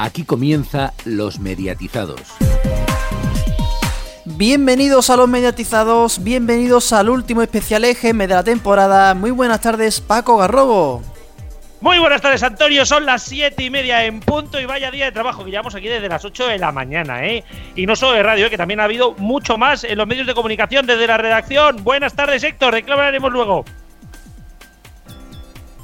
Aquí comienza Los Mediatizados. Bienvenidos a los mediatizados, bienvenidos al último especial EGM de la temporada. Muy buenas tardes, Paco Garrobo. Muy buenas tardes, Antonio. Son las siete y media en punto y vaya día de trabajo que llevamos aquí desde las 8 de la mañana, ¿eh? Y no solo de radio, ¿eh? que también ha habido mucho más en los medios de comunicación desde la redacción. Buenas tardes, Héctor. ¿De qué hablaremos luego?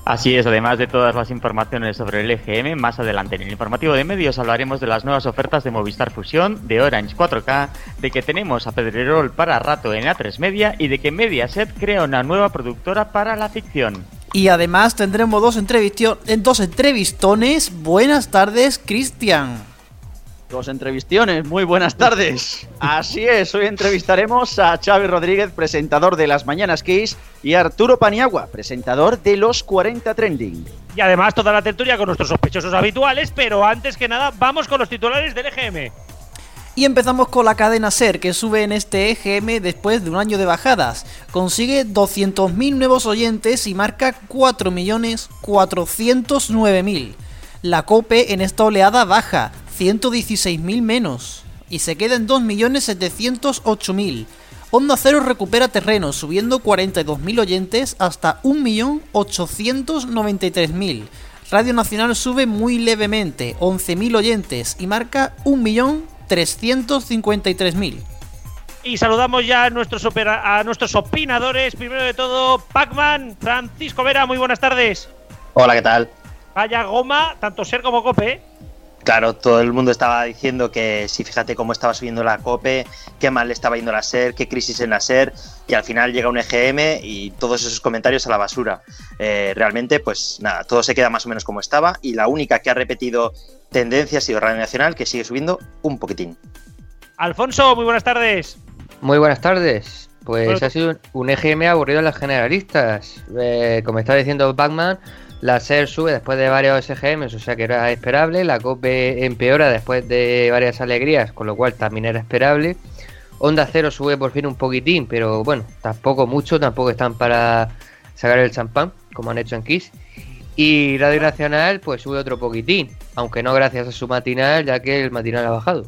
Así es, además de todas las informaciones sobre el EGM, más adelante en el informativo de medios hablaremos de las nuevas ofertas de Movistar Fusión, de Orange 4K, de que tenemos a Pedrerol para rato en A3 Media y de que Mediaset crea una nueva productora para la ficción. Y además tendremos dos, dos entrevistones. Buenas tardes, Cristian. Dos entrevistiones, muy buenas tardes. Así es, hoy entrevistaremos a Xavi Rodríguez, presentador de Las Mañanas Kiss, y a Arturo Paniagua, presentador de Los 40 Trending. Y además toda la tertulia con nuestros sospechosos habituales, pero antes que nada vamos con los titulares del EGM. Y empezamos con la cadena SER, que sube en este EGM después de un año de bajadas. Consigue 200.000 nuevos oyentes y marca 4.409.000. La COPE en esta oleada baja, 116.000 menos y se queda en 2.708.000. Onda Cero recupera terreno, subiendo 42.000 oyentes hasta 1.893.000. Radio Nacional sube muy levemente, 11.000 oyentes y marca 1.353.000. Y saludamos ya a nuestros, a nuestros opinadores. Primero de todo, Pacman, Francisco Vera, muy buenas tardes. Hola, ¿qué tal? Vaya goma, tanto Ser como Cope. ¿eh? Claro, todo el mundo estaba diciendo que si fíjate cómo estaba subiendo la COPE, qué mal le estaba yendo la SER, qué crisis en la SER, y al final llega un EGM y todos esos comentarios a la basura. Eh, realmente, pues nada, todo se queda más o menos como estaba, y la única que ha repetido tendencia ha sido Radio Nacional, que sigue subiendo un poquitín. Alfonso, muy buenas tardes. Muy buenas tardes. Pues ha sido un EGM aburrido en las generalistas. Eh, como está diciendo Batman, la SER sube después de varios SGMs, o sea que era esperable. La COPE empeora después de varias alegrías, con lo cual también era esperable. Onda Cero sube por fin un poquitín, pero bueno, tampoco mucho, tampoco están para sacar el champán, como han hecho en Kiss. Y Radio Nacional pues sube otro poquitín, aunque no gracias a su matinal, ya que el matinal ha bajado.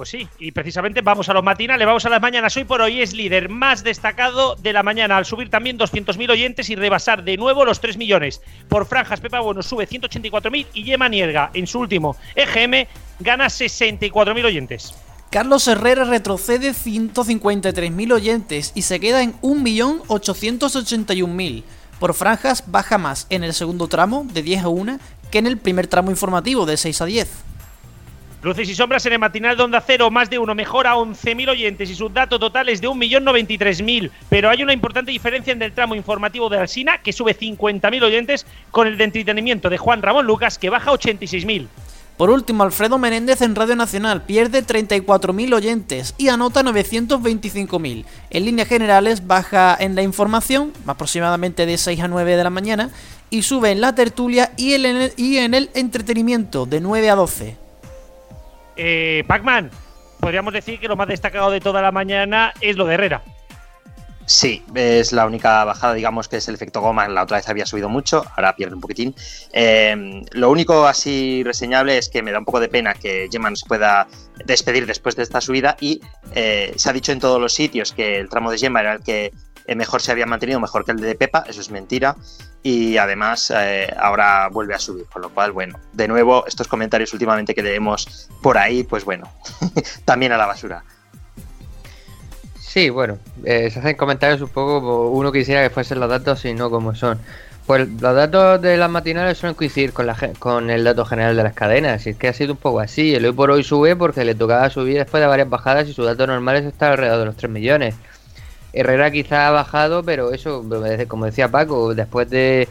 Pues sí, y precisamente vamos a los matinales, vamos a las mañanas. Hoy por hoy es líder más destacado de la mañana, al subir también 200.000 oyentes y rebasar de nuevo los 3 millones. Por franjas, Pepa Bueno sube 184.000 y Yema Nierga, en su último EGM, gana 64.000 oyentes. Carlos Herrera retrocede 153.000 oyentes y se queda en 1.881.000. Por franjas baja más en el segundo tramo, de 10 a 1, que en el primer tramo informativo, de 6 a 10. Luces y sombras en el matinal de Onda Cero, más de uno, mejora 11.000 oyentes y su dato total es de 1.093.000. Pero hay una importante diferencia en el tramo informativo de Alsina, que sube 50.000 oyentes, con el de entretenimiento de Juan Ramón Lucas, que baja 86.000. Por último, Alfredo Menéndez en Radio Nacional pierde 34.000 oyentes y anota 925.000. En líneas generales baja en la información, aproximadamente de 6 a 9 de la mañana, y sube en la tertulia y y en el entretenimiento de 9 a 12. Eh, Pacman, podríamos decir que lo más destacado de toda la mañana es lo de Herrera. Sí, es la única bajada, digamos, que es el efecto goma. La otra vez había subido mucho, ahora pierde un poquitín. Eh, lo único así reseñable es que me da un poco de pena que Gemma no se pueda despedir después de esta subida y eh, se ha dicho en todos los sitios que el tramo de Gemma era el que eh, mejor se había mantenido, mejor que el de Pepa, eso es mentira. Y además eh, ahora vuelve a subir, con lo cual, bueno, de nuevo, estos comentarios últimamente que leemos por ahí, pues bueno, también a la basura. Sí, bueno, eh, se hacen comentarios un poco uno quisiera que fuesen los datos y no como son. Pues los datos de las matinales suelen coincidir con, la, con el dato general de las cadenas, y es que ha sido un poco así. El hoy por hoy sube porque le tocaba subir después de varias bajadas y su dato normal es estar alrededor de los 3 millones. Herrera quizá ha bajado, pero eso, como decía Paco, después de,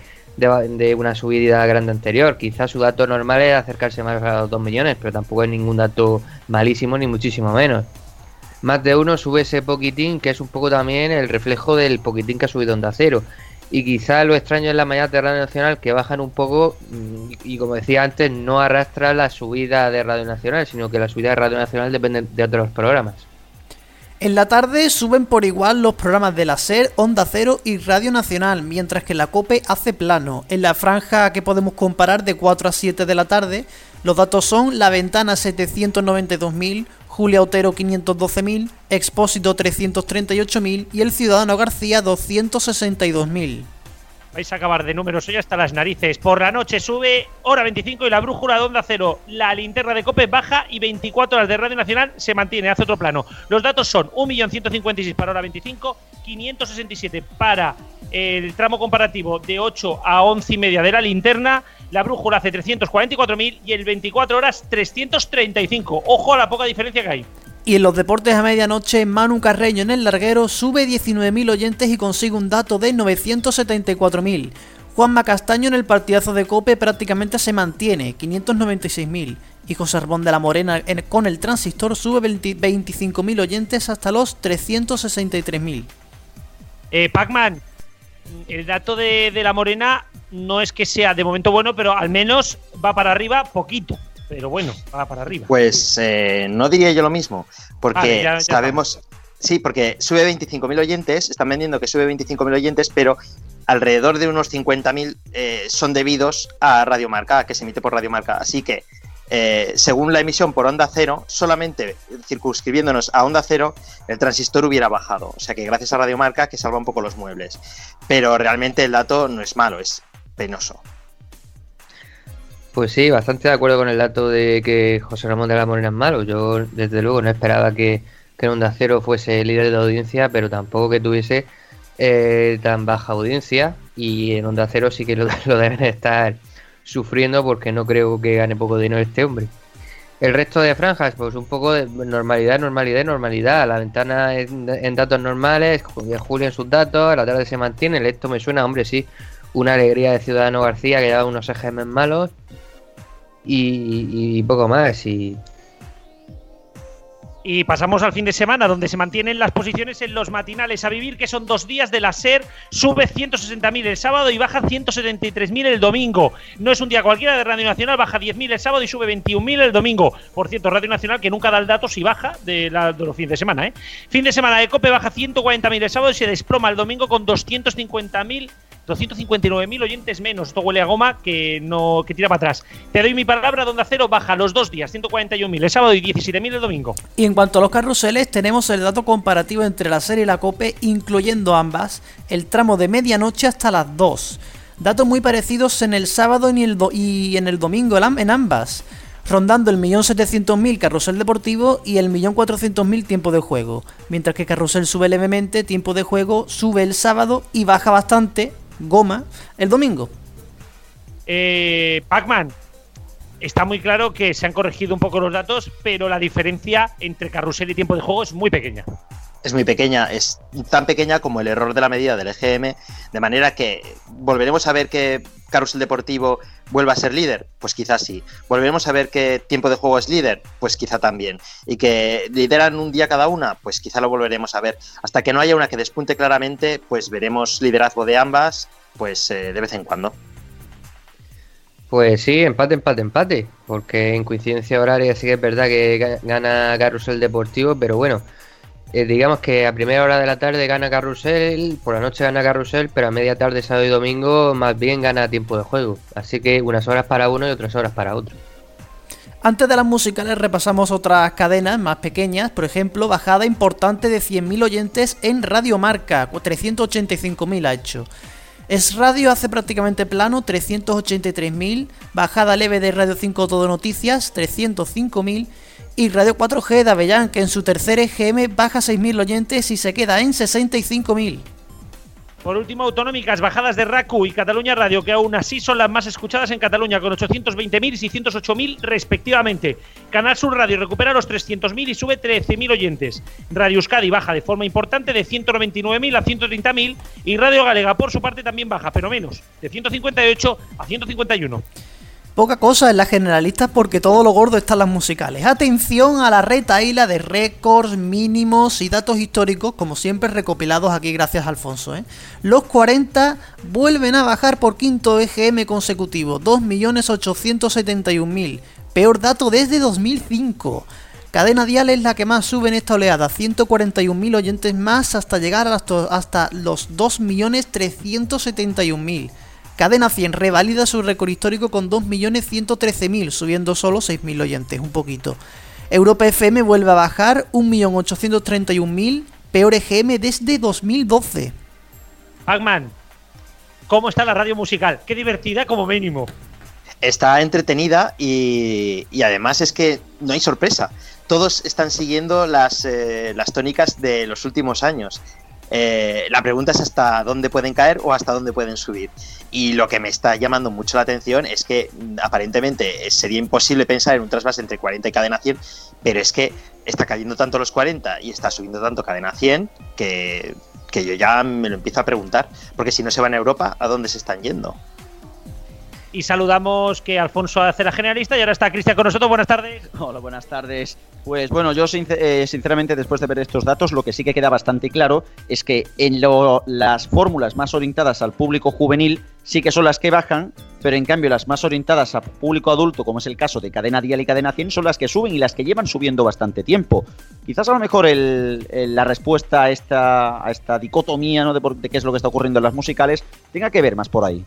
una subida grande anterior, quizá su dato normal es acercarse más a los 2 millones, pero tampoco es ningún dato malísimo ni muchísimo menos. Más de uno sube ese poquitín, que es un poco también el reflejo del poquitín que ha subido Onda Cero. Y quizá lo extraño es la mañana de Radio Nacional, que bajan un poco, mm, y como decía antes, no arrastra la subida de Radio Nacional, sino que la subida de Radio Nacional depende de otros programas. En la tarde suben por igual los programas de la SER, Onda Cero y Radio Nacional, mientras que la COPE hace plano. En la franja que podemos comparar de 4 a 7 de la tarde, Los datos son La Ventana 792.000, Julia Otero 512.000, Expósito 338.000 y El Ciudadano García 262.000. Vais a acabar de números hoy hasta las narices. Por la noche sube hora 25 y la brújula de onda cero. La linterna de Cope baja y 24 horas de Radio Nacional se mantiene, hace otro plano. Los datos son 1.156.000 para hora 25, 567 para el tramo comparativo de 8 a 11 y media de la linterna. La brújula hace 344.000 y el 24 horas 335. Ojo a la poca diferencia que hay. Y en los deportes a medianoche, Manu Carreño en el larguero sube 19.000 oyentes y consigue un dato de 974.000. Juanma Castaño en el partidazo de Cope prácticamente se mantiene, 596.000. Y José Arbón de la Morena en- con el transistor sube 20 25.000 oyentes hasta los 363.000. Eh, Pac-Man, el dato de, de la Morena no es que sea de momento bueno, pero al menos va para arriba poquito. Pero bueno, va para arriba. Pues eh, no diría yo lo mismo, porque Vale, ya- ya sabemos, sí, porque sube 25.000 oyentes, están vendiendo que sube 25.000 oyentes, pero alrededor de unos 50.000 eh, son debidos a Radio Marca, que se emite por Radio Marca. Así que, eh, según la emisión por onda cero, solamente circunscribiéndonos a onda cero, el transistor hubiera bajado. O sea que gracias a Radio Marca que salva un poco los muebles. Pero realmente el dato no es malo, es penoso. Pues sí, bastante de acuerdo con el dato de que José Ramón de la Morena es malo. Yo, desde luego, no esperaba que, que Onda Cero fuese líder de audiencia, pero tampoco que tuviese eh, tan baja audiencia. Y en Onda Cero sí que lo, deben estar sufriendo porque no creo que gane poco dinero este hombre. El resto de franjas, pues un poco de normalidad, normalidad, normalidad. La ventana en, datos normales, Julio en sus datos, la tarde se mantiene. Esto me suena, hombre, sí. Una alegría de Ciudadano García que lleva unos EGM malos y, poco más. Y Y pasamos al fin de semana, donde se mantienen las posiciones en los matinales a vivir, que son dos días de la SER. Sube 160.000 el sábado y baja 173.000 el domingo. No es un día cualquiera de Radio Nacional, baja 10.000 el sábado y sube 21.000 el domingo. Por cierto, Radio Nacional que nunca da el dato si baja de, la- los fines de semana. ¿eh? Fin de semana de Cope baja 140.000 el sábado y se desploma el domingo con 250.000 259.000 oyentes menos. Esto huele a goma que no que tira para atrás. Te doy mi palabra, donde Cero baja los dos días, 141.000 el sábado y 17.000 el domingo. Y en cuanto a los carruseles, tenemos el dato comparativo entre la serie y la COPE, incluyendo ambas, el tramo de medianoche hasta las 2. Datos muy parecidos en el sábado y el, y en el domingo en ambas, rondando el 1.700.000 carrusel deportivo y el 1.400.000 tiempo de juego. Mientras que carrusel sube levemente, tiempo de juego sube el sábado y baja bastante, goma, el domingo. Eh, Pac-Man, está muy claro que se han corregido un poco los datos, pero la diferencia entre carrusel y tiempo de juego es muy pequeña. Es muy pequeña, es tan pequeña como el error de la medida del EGM, de manera que volveremos a ver que Carrusel Deportivo vuelva a ser líder, pues quizás sí. Volveremos a ver que Tiempo de Juego es líder, pues quizá también. Y que lideran un día cada una, pues quizá lo volveremos a ver. Hasta que no haya una que despunte claramente, pues veremos liderazgo de ambas, pues eh, de vez en cuando. Pues sí, empate, empate, empate. Porque en coincidencia horaria sí que es verdad que ga- gana Carrusel Deportivo, pero bueno, eh, digamos que a primera hora de la tarde gana Carrusel, por la noche gana Carrusel, pero a media tarde, sábado y domingo, más bien gana tiempo de juego. Así que unas horas para uno y otras horas para otro. Antes de las musicales repasamos otras cadenas más pequeñas, por ejemplo, bajada importante de 100.000 oyentes en Radio Marca, 385.000 ha hecho. Es Radio hace prácticamente plano, 383.000, bajada leve de Radio 5 Todo Noticias, 305.000, y Radio 4G de Avellán, que en su tercer EGM baja 6.000 oyentes y se queda en 65.000. Por último, autonómicas, bajadas de RACU y Cataluña Radio, que aún así son las más escuchadas en Cataluña, con 820.000 y 608.000 respectivamente. Canal Sur Radio recupera los 300.000 y sube 13.000 oyentes. Radio Euskadi baja de forma importante de 199.000 a 130.000 y Radio Galega, por su parte, también baja, pero menos, de 158 a 151. Poca cosa en las generalistas porque todo lo gordo está en las musicales. Atención a la retaíla de récords, mínimos y datos históricos, como siempre recopilados aquí gracias a Alfonso. ¿eh? Los 40 vuelven a bajar por quinto EGM consecutivo, 2.871.000. Peor dato desde 2005. Cadena Dial es la que más sube en esta oleada, 141.000 oyentes más hasta llegar hasta los 2.371.000. Cadena 100 revalida su récord histórico con 2.113.000, subiendo solo 6.000 oyentes, un poquito. Europa FM vuelve a bajar 1.831.000, peor EGM desde 2012. Pacman, ¿cómo está la radio musical? Qué divertida como mínimo. Está entretenida y, y además es que no hay sorpresa. Todos están siguiendo las, eh, las tónicas de los últimos años. Eh, la pregunta es hasta dónde pueden caer o hasta dónde pueden subir. Y lo que me está llamando mucho la atención es que mm, aparentemente eh, sería imposible pensar en un trasvase entre 40 y cadena 100, pero es que está cayendo tanto los 40 y está subiendo tanto cadena 100 que, que yo ya me lo empiezo a preguntar. Porque si no se van a Europa, ¿a dónde se están yendo? Y saludamos que Alfonso hace la generalista y ahora está Cristian con nosotros. Buenas tardes. Hola, buenas tardes. Pues bueno, yo eh, sinceramente después de ver estos datos, lo que sí que queda bastante claro es que en las fórmulas más orientadas al público juvenil sí que son las que bajan, pero en cambio las más orientadas al público adulto, como es el caso de Cadena Dial y Cadena 100, son las que suben y las que llevan subiendo bastante tiempo. Quizás a lo mejor la respuesta a esta, a esta dicotomía ¿no? de, de qué es lo que está ocurriendo en las musicales tenga que ver más por ahí.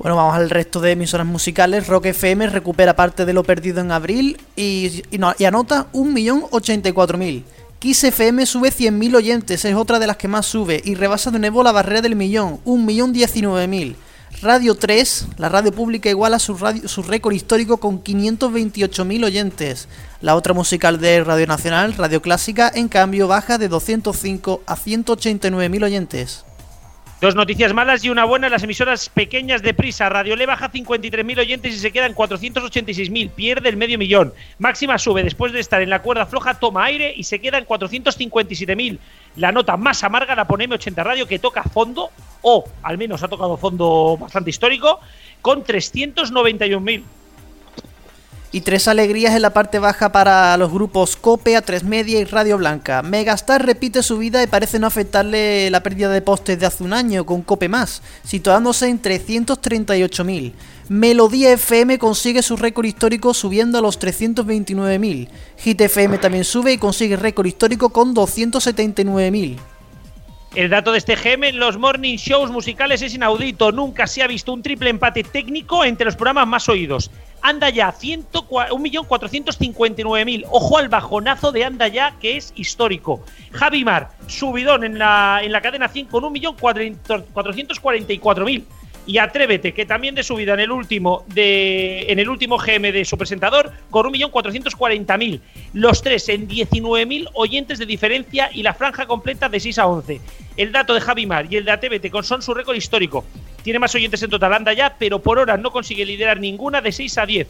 Bueno, vamos al resto de emisoras musicales. Rock FM recupera parte de lo perdido en abril y, y, anota 1.084.000. Kiss FM sube 100.000 oyentes, es otra de las que más sube y rebasa de nuevo la barrera del millón, 1.019.000. Radio 3, la radio pública iguala su, su récord histórico con 528.000 oyentes. La otra musical de Radio Nacional, Radio Clásica, en cambio baja de 205 a 189.000 oyentes. Dos noticias malas y una buena en las emisoras pequeñas de prisa. Radio Le baja 53.000 oyentes y se quedan 486.000. Pierde el medio millón. Máxima sube después de estar en la cuerda floja, toma aire y se queda en 457.000. La nota más amarga la pone M80 Radio que toca fondo, o al menos ha tocado fondo bastante histórico, con 391.000 y tres alegrías en la parte baja para los grupos Cope, A3 Media y Radio Blanca. Megastar repite su vida y parece no afectarle la pérdida de postes de hace un año con Cope más, situándose en 338.000. Melodía FM consigue su récord histórico subiendo a los 329.000. Hit FM también sube y consigue récord histórico con 279.000. El dato de este GM en los morning shows musicales es inaudito. Nunca se ha visto un triple empate técnico entre los programas más oídos. Anda ya, 1.459.000. Ojo al bajonazo de Anda ya, que es histórico. Javimar, subidón en la, en la cadena 100 con 1.444.000 y Atrévete, que también de subida en el último de en el último GM de su presentador con 1.440.000. Los tres en 19.000 oyentes de diferencia y la franja completa de 6 a 11. El dato de Javimar y el de Atrévete con son su récord histórico. Tiene más oyentes en total, anda ya, pero por hora no consigue liderar ninguna de 6 a 10.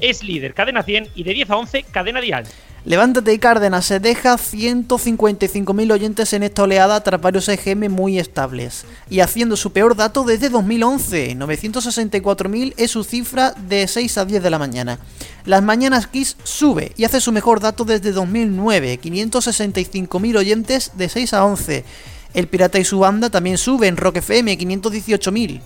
Es líder cadena 100 y de 10 a 11 cadena dial. Levántate y Cárdenas se deja 155.000 oyentes en esta oleada tras varios EGM muy estables. Y haciendo su peor dato desde 2011, 964.000 es su cifra de 6 a 10 de la mañana. Las Mañanas Kiss sube y hace su mejor dato desde 2009, 565.000 oyentes de 6 a 11. El Pirata y su banda también sube en Rock FM, 518.000.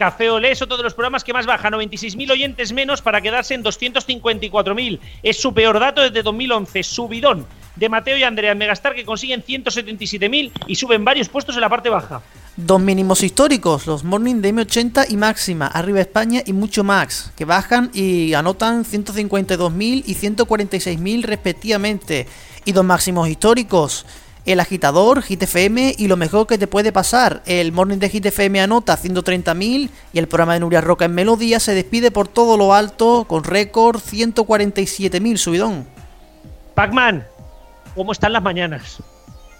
Café Olé es otro de los programas que más baja, 96.000 oyentes menos para quedarse en 254.000. Es su peor dato desde 2011, subidón de Mateo y Andrea Megastar que consiguen 177.000 y suben varios puestos en la parte baja. Dos mínimos históricos, los Morning de M80 y Máxima, Arriba España y Mucho Max, que bajan y anotan 152.000 y 146.000 respectivamente. Y dos máximos históricos, el agitador, Hit FM y lo mejor que te puede pasar. El morning de Hit FM anota 130.000 y el programa de Nuria Roca en Melodía se despide por todo lo alto con récord 147.000 subidón. Pacman, ¿cómo están las mañanas?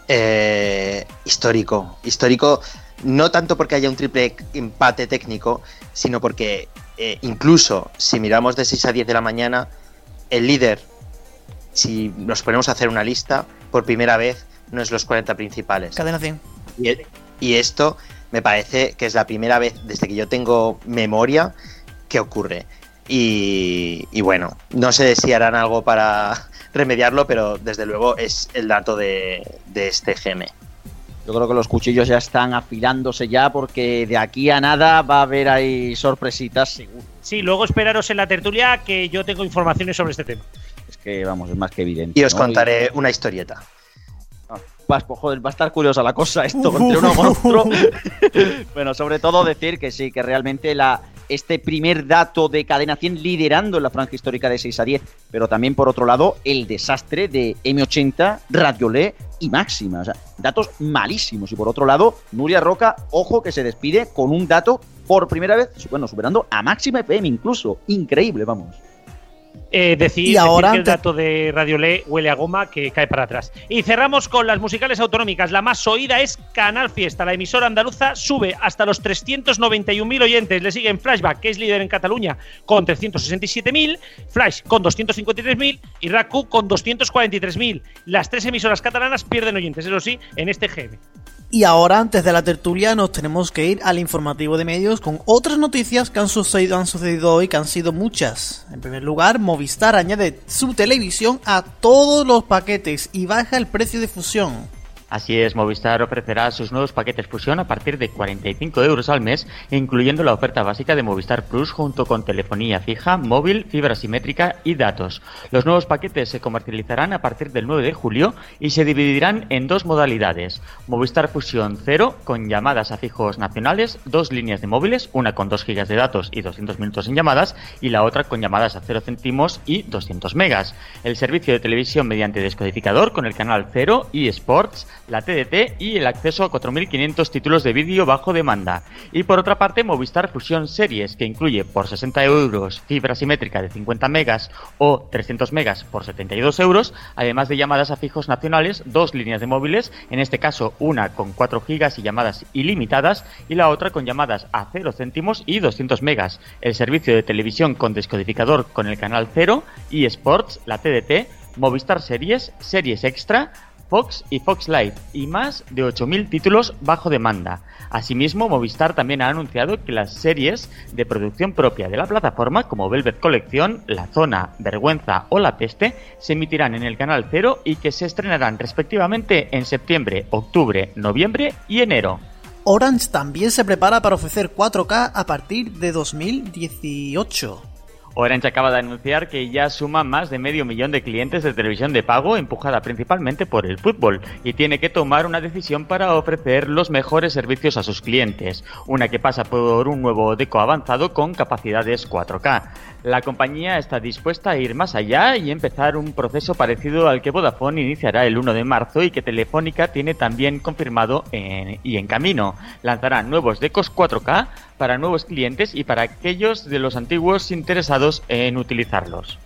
Eh, histórico, histórico no tanto porque haya un triple empate técnico, sino porque eh, incluso si miramos de 6 a 10 de la mañana, el líder, si nos ponemos a hacer una lista, por primera vez no es los 40 principales. Cadena 100. Y, esto me parece que es la primera vez desde que yo tengo memoria que ocurre. Y, bueno, no sé si harán algo para remediarlo, pero desde luego es el dato de, este GM. Yo creo que los cuchillos ya están afilándose ya porque de aquí a nada va a haber ahí sorpresitas seguro. Sí, luego esperaros en la tertulia que yo tengo informaciones sobre este tema. Es que vamos, es más que evidente. Y os contaré una historieta. Copas, pues joder, va a estar curiosa la cosa esto entre uno con otro. bueno, sobre todo decir que sí, que realmente la, este primer dato de cadena 100 liderando en la franja histórica de 6 a 10, pero también por otro lado el desastre de M80, Radiolé y Máxima. O sea, datos malísimos. Y por otro lado, Nuria Roca, ojo que se despide con un dato por primera vez, bueno, superando a Máxima FM incluso. Increíble, vamos. Eh, decir, Y ahora decir que el dato de Radio Le huele a goma que cae para atrás. Y cerramos con las musicales autonómicas. La más oída es Canal Fiesta. La emisora andaluza sube hasta los 391.000 oyentes. Le siguen Flashback, que es líder en Cataluña, con 367.000. Flash con 253.000. Y RACU con 243.000. Las tres emisoras catalanas pierden oyentes, eso sí, en este GM. Y ahora, antes de la tertulia, nos tenemos que ir al informativo de medios con otras noticias que han sucedido, han sucedido hoy, que han sido muchas. En primer lugar, Movistar añade su televisión a todos los paquetes y baja el precio de fusión. Así es, Movistar ofrecerá sus nuevos paquetes fusión a partir de 45 euros al mes, incluyendo la oferta básica de Movistar Plus junto con telefonía fija, móvil, fibra simétrica y datos. Los nuevos paquetes se comercializarán a partir del 9 de julio y se dividirán en dos modalidades. Movistar Fusión 0 con llamadas a fijos nacionales, dos líneas de móviles, una con 2 GB de datos y 200 minutos en llamadas y la otra con llamadas a 0 céntimos y 200 megas. El servicio de televisión mediante descodificador con el canal 0 y Sports, la TDT y el acceso a 4.500 títulos de vídeo bajo demanda. Y por otra parte, Movistar Fusión Series, que incluye por 60 euros fibra simétrica de 50 megas o 300 megas por 72 euros, además de llamadas a fijos nacionales, dos líneas de móviles, en este caso una con 4 gigas y llamadas ilimitadas y la otra con llamadas a 0 céntimos y 200 megas. El servicio de televisión con descodificador con el canal 0 y Sports, la TDT, Movistar Series, Series Extra, Fox y Fox Live y más de 8.000 títulos bajo demanda. Asimismo, Movistar también ha anunciado que las series de producción propia de la plataforma, como Velvet Colección, La Zona, Vergüenza o La Peste, se emitirán en el canal 0 y que se estrenarán respectivamente en septiembre, octubre, noviembre y enero. Orange también se prepara para ofrecer 4K a partir de 2018. Orange acaba de anunciar que ya suma más de medio millón de clientes de televisión de pago, empujada principalmente por el fútbol, y tiene que tomar una decisión para ofrecer los mejores servicios a sus clientes, una que pasa por un nuevo deco avanzado con capacidades 4K. La compañía está dispuesta a ir más allá y empezar un proceso parecido al que Vodafone iniciará el 1 de marzo y que Telefónica tiene también confirmado y en camino. Lanzará nuevos decos 4K para nuevos clientes y para aquellos de los antiguos interesados en utilizarlos.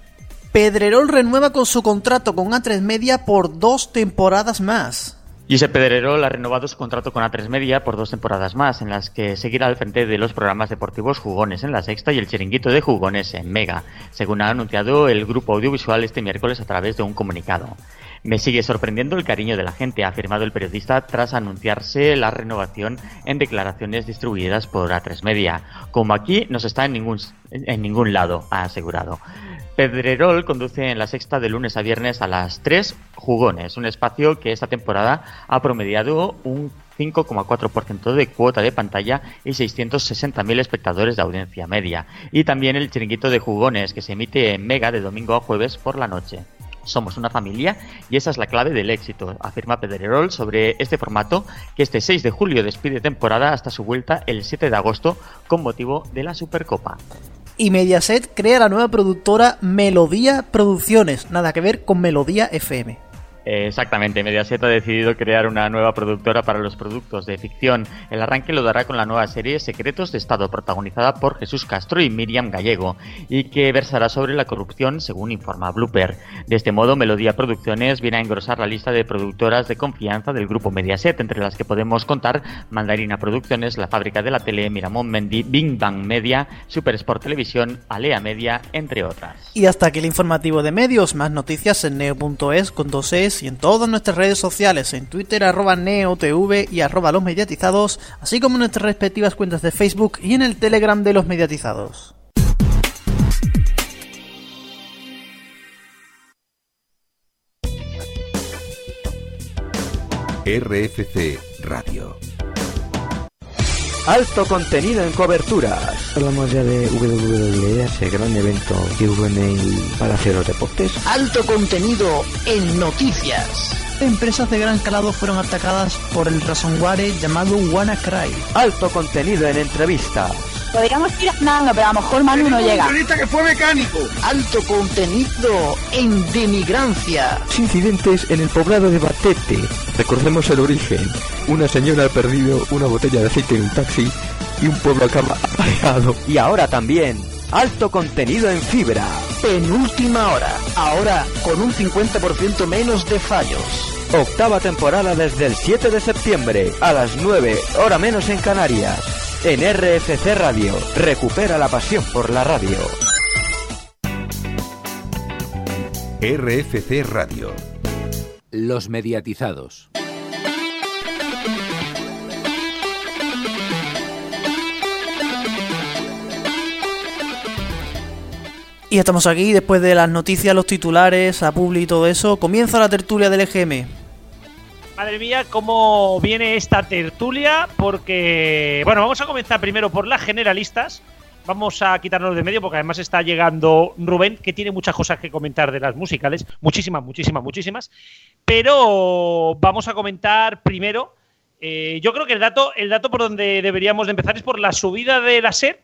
Pedrerol renueva con su contrato con A3 Media por dos temporadas más. Josep Pedrerol ha renovado su contrato con A3 Media por dos temporadas más, en las que seguirá al frente de los programas deportivos Jugones en la Sexta y el Chiringuito de Jugones en Mega, según ha anunciado el grupo audiovisual este miércoles a través de un comunicado. Me sigue sorprendiendo el cariño de la gente, ha afirmado el periodista tras anunciarse la renovación en declaraciones distribuidas por A3 Media. Como aquí no se está en ningún, en ningún lado, ha asegurado. Pedrerol conduce en la sexta de lunes a viernes a las 3 Jugones, un espacio que esta temporada ha promediado un 5,4% de cuota de pantalla y 660.000 espectadores de audiencia media. Y también el chiringuito de Jugones, que se emite en Mega de domingo a jueves por la noche. Somos una familia y esa es la clave del éxito, afirma Pedrerol sobre este formato que este 6 de julio despide temporada hasta su vuelta el 7 de agosto con motivo de la Supercopa. Y Mediaset crea la nueva productora Melodía Producciones, nada que ver con Melodía FM. Exactamente, Mediaset ha decidido crear una nueva productora para los productos de ficción. El arranque lo dará con la nueva serie Secretos de Estado, protagonizada por Jesús Castro y Miriam Gallego, y que versará sobre la corrupción, según informa Blooper. De este modo, Melodía Producciones viene a engrosar la lista de productoras de confianza del grupo Mediaset, entre las que podemos contar Mandarina Producciones, La Fábrica de la Tele, Miramón Mendy, Bing Bang Media, Super Sport Televisión, Alea Media, entre otras. Y hasta aquí el informativo de medios, más noticias en neo.es con dos y en todas nuestras redes sociales, en Twitter arroba neotv y arroba los mediatizados, así como en nuestras respectivas cuentas de Facebook y en el Telegram de los mediatizados. RFC Radio. Alto contenido en coberturas. Hablamos ya de WWE, ese gran evento que hubo en el Palacio de los Deportes. Alto contenido en noticias. empresas de gran calado fueron atacadas por el ransomware llamado WannaCry. Alto contenido en entrevistas. Podríamos ir andando, pero a lo mejor Manu no llega. que fue mecánico. Alto contenido en demigrancia. Incidentes en el poblado de Batete. Recordemos el origen. Una señora ha perdido una botella de aceite en un taxi y un pueblo acaba aparejado. Y ahora también, alto contenido en fibra. Penúltima hora. Ahora con un 50% menos de fallos. Octava temporada desde el 7 de septiembre a las 9, hora menos en Canarias. En RFC Radio, recupera la pasión por la radio. RFC Radio. Los mediatizados. Y estamos aquí después de las noticias, los titulares, a Publi y todo eso. Comienza la tertulia del EGM. Madre mía, cómo viene esta tertulia, porque, bueno, vamos a comenzar primero por las generalistas. Vamos a quitarnos de medio porque además está llegando Rubén, que tiene muchas cosas que comentar de las musicales. Muchísimas, muchísimas, muchísimas. Pero vamos a comentar primero. eh, yo creo que el dato, el dato por donde deberíamos de empezar es por la subida de la SER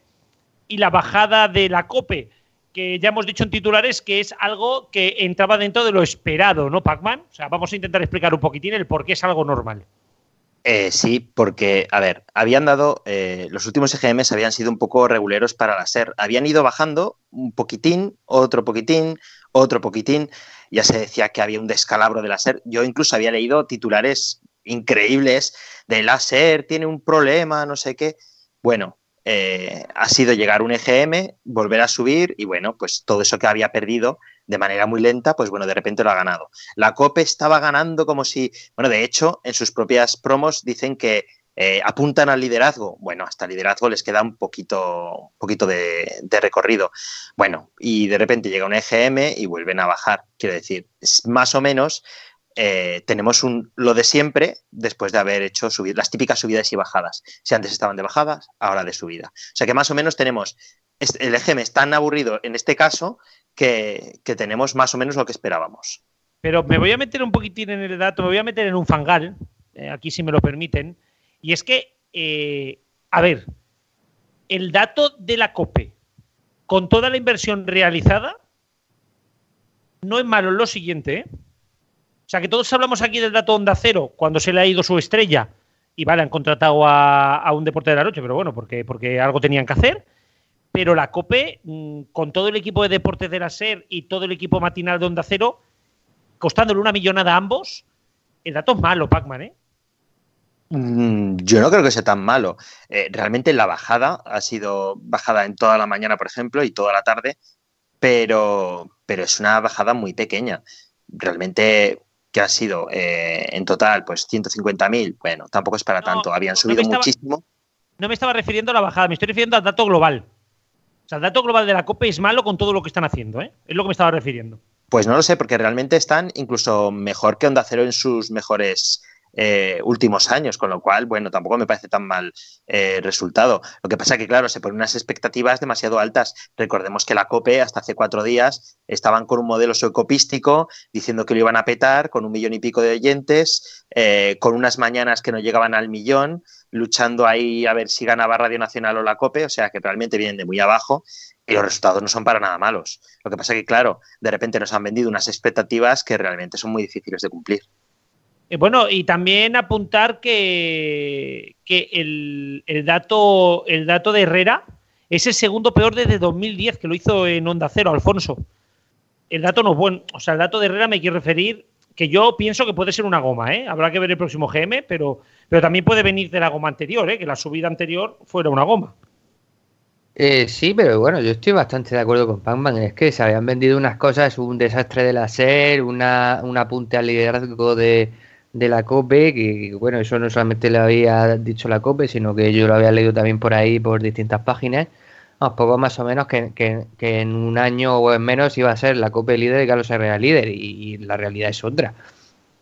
y la bajada de la COPE que ya hemos dicho en titulares que es algo que entraba dentro de lo esperado, ¿no, Pac-Man? O sea, vamos a intentar explicar un poquitín el por qué es algo normal. Eh, sí, porque, a ver, habían dado, eh, los últimos EGMs habían sido un poco reguleros para la SER. Habían ido bajando un poquitín, otro poquitín, otro poquitín. Ya se decía que había un descalabro de la SER. Yo incluso había leído titulares increíbles de la SER, tiene un problema, no sé qué. Bueno, eh, ha sido llegar un EGM, volver a subir y bueno, pues todo eso que había perdido de manera muy lenta, pues bueno, de repente lo ha ganado. La COPE estaba ganando como si, bueno, de hecho, en sus propias promos dicen que eh, apuntan al liderazgo. Bueno, hasta el liderazgo les queda un poquito, un poquito de, de recorrido. Bueno, y de repente llega un EGM y vuelven a bajar. Quiero decir, más o menos eh, tenemos lo de siempre después de haber hecho subir, las típicas subidas y bajadas. Si antes estaban de bajadas, ahora de subida. O sea que más o menos tenemos, el EGM es tan aburrido en este caso que, que, tenemos más o menos lo que esperábamos. Pero me voy a meter un poquitín en el dato, me voy a meter en un fangal, eh, aquí si me lo permiten, y es que, eh, a ver, el dato de la COPE con toda la inversión realizada no es malo lo siguiente, ¿eh? O sea, que todos hablamos aquí del dato Onda Cero cuando se le ha ido su estrella y vale, han contratado a, a un deporte de la noche, pero bueno, porque, porque algo tenían que hacer. Pero la COPE, mmm, con todo el equipo de deportes de la SER y todo el equipo matinal de Onda Cero, costándole una millonada a ambos, el dato es malo, Pac-Man, ¿eh? Mm, Yo no creo que sea tan malo. Eh, realmente la bajada ha sido bajada en toda la mañana, por ejemplo, y toda la tarde, pero, pero es una bajada muy pequeña. Realmente que ha sido eh, en total pues 150.000, bueno, tampoco es para No, tanto, habían subido estaba- muchísimo. No me estaba refiriendo a la bajada, me estoy refiriendo al dato global. O sea, el dato global de la COPE es malo con todo lo que están haciendo, ¿eh? Es lo que me estaba refiriendo. Pues no lo sé, porque realmente están incluso mejor que Onda Cero en sus mejores eh, últimos años, con lo cual, bueno, tampoco me parece tan mal eh, resultado. Lo que pasa que, claro, se ponen unas expectativas demasiado altas. Recordemos que la COPE hasta hace cuatro días estaban con un modelo soecopístico diciendo que lo iban a petar con un millón y pico de oyentes, eh, con unas mañanas que no llegaban al millón, luchando ahí a ver si ganaba Radio Nacional o la COPE, o sea que realmente vienen de muy abajo y los resultados no son para nada malos. Lo que pasa que, claro, de repente nos han vendido unas expectativas que realmente son muy difíciles de cumplir. Eh, bueno, y también apuntar que, el dato, el dato de Herrera es el segundo peor desde 2010, que lo hizo en Onda Cero, Alfonso. El dato no es bueno. O sea, el dato de Herrera me quiero referir que yo pienso que puede ser una goma, ¿eh? Habrá que ver el próximo GM, pero, pero también puede venir de la goma anterior, ¿eh? Que la subida anterior fuera una goma. Eh, sí, pero bueno, yo estoy bastante de acuerdo con Pac-Man. Es que se habían vendido unas cosas, un desastre de la SER, una, un apunte al liderazgo de, de la COPE, que, bueno, eso no solamente lo había dicho la COPE, sino que yo lo había leído también por ahí por distintas páginas. Vamos, poco más o menos que, que- que en un año o en menos iba a ser la COPE líder y Carlos Herrera líder, y, la realidad es otra.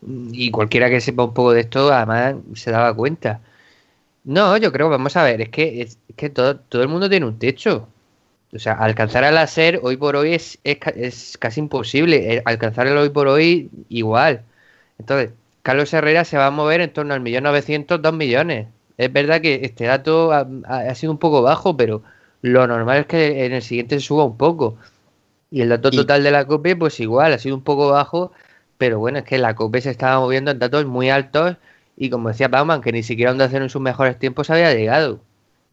Y cualquiera que sepa un poco de esto, además, se daba cuenta. No, yo creo, vamos a ver, es que, es, es que todo, todo el mundo tiene un techo. O sea, alcanzar al láser hoy por hoy es, es, es casi imposible. Eh, Alcanzar el hoy por hoy igual. Entonces, Carlos Herrera se va a mover en torno al millón novecientos, dos millones. Es verdad que este dato ha, ha sido un poco bajo, pero lo normal es que en el siguiente se suba un poco. Y el dato total de la COPE, pues igual, ha sido un poco bajo, pero bueno, es que la COPE se estaba moviendo en datos muy altos y como decía Bauman, que ni siquiera donde hacer en sus mejores tiempos había llegado.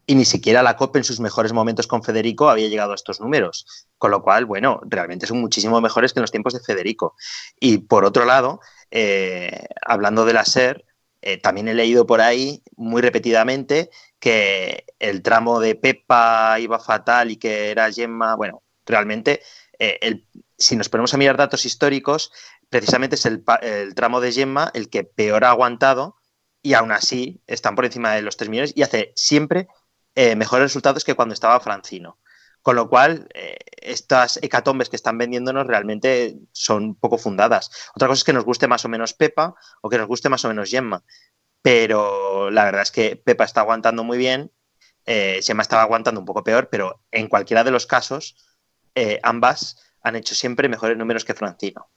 Y ni siquiera la COPE en sus mejores momentos con Federico había llegado a estos números. Con lo cual, bueno, realmente son muchísimo mejores que en los tiempos de Federico. Y por otro lado, eh, hablando de la SER, eh, también he leído por ahí muy repetidamente que el tramo de Pepa iba fatal y que era Gemma, bueno, realmente eh, el, si nos ponemos a mirar datos históricos, precisamente es el, tramo de Gemma el que peor ha aguantado y aún así están por encima de los 3 millones y hace siempre mejores resultados que cuando estaba Francino. Con lo cual, eh, estas hecatombes que están vendiéndonos realmente son poco fundadas. Otra cosa es que nos guste más o menos Pepa o que nos guste más o menos Gemma. Pero la verdad es que Pepa está aguantando muy bien, eh, Gemma estaba aguantando un poco peor, pero en cualquiera de los casos, eh, ambas han hecho siempre mejores números que Francino.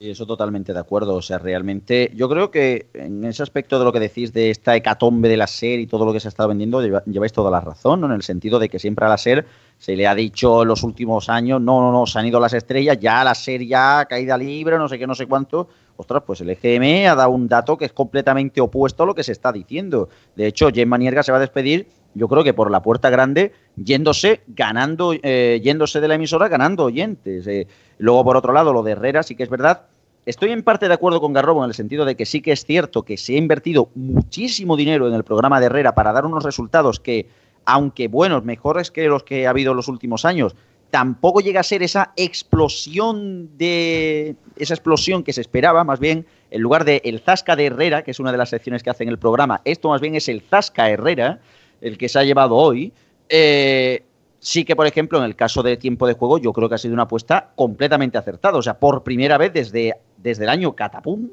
Eso totalmente de acuerdo. O sea, realmente yo creo que en ese aspecto de lo que decís de esta hecatombe de la SER y todo lo que se ha estado vendiendo, lleváis toda la razón, ¿no? En el sentido de que siempre a la SER se le ha dicho en los últimos años, no, no, no, se han ido las estrellas, ya la SER ya caída libre, no sé qué, no sé cuánto. Ostras, pues el EGM ha dado un dato que es completamente opuesto a lo que se está diciendo. De hecho, Gemma Nierga se va a despedir, yo creo que por la puerta grande, yéndose, ganando, eh, yéndose de la emisora, ganando oyentes. Eh, luego, por otro lado, lo de Herrera sí que es verdad Estoy en parte de acuerdo con Garrobo en el sentido de que sí que es cierto que se ha invertido muchísimo dinero en el programa de Herrera para dar unos resultados que, aunque buenos, mejores que los que ha habido en los últimos años, tampoco llega a ser esa explosión de esa explosión que se esperaba, más bien en lugar de el Zasca de Herrera, que es una de las secciones que hace en el programa, esto más bien es el Zasca Herrera, el que se ha llevado hoy. Eh, sí que, por ejemplo, en el caso de tiempo de juego, yo creo que ha sido una apuesta completamente acertada. O sea, por primera vez desde, desde el año Catapum,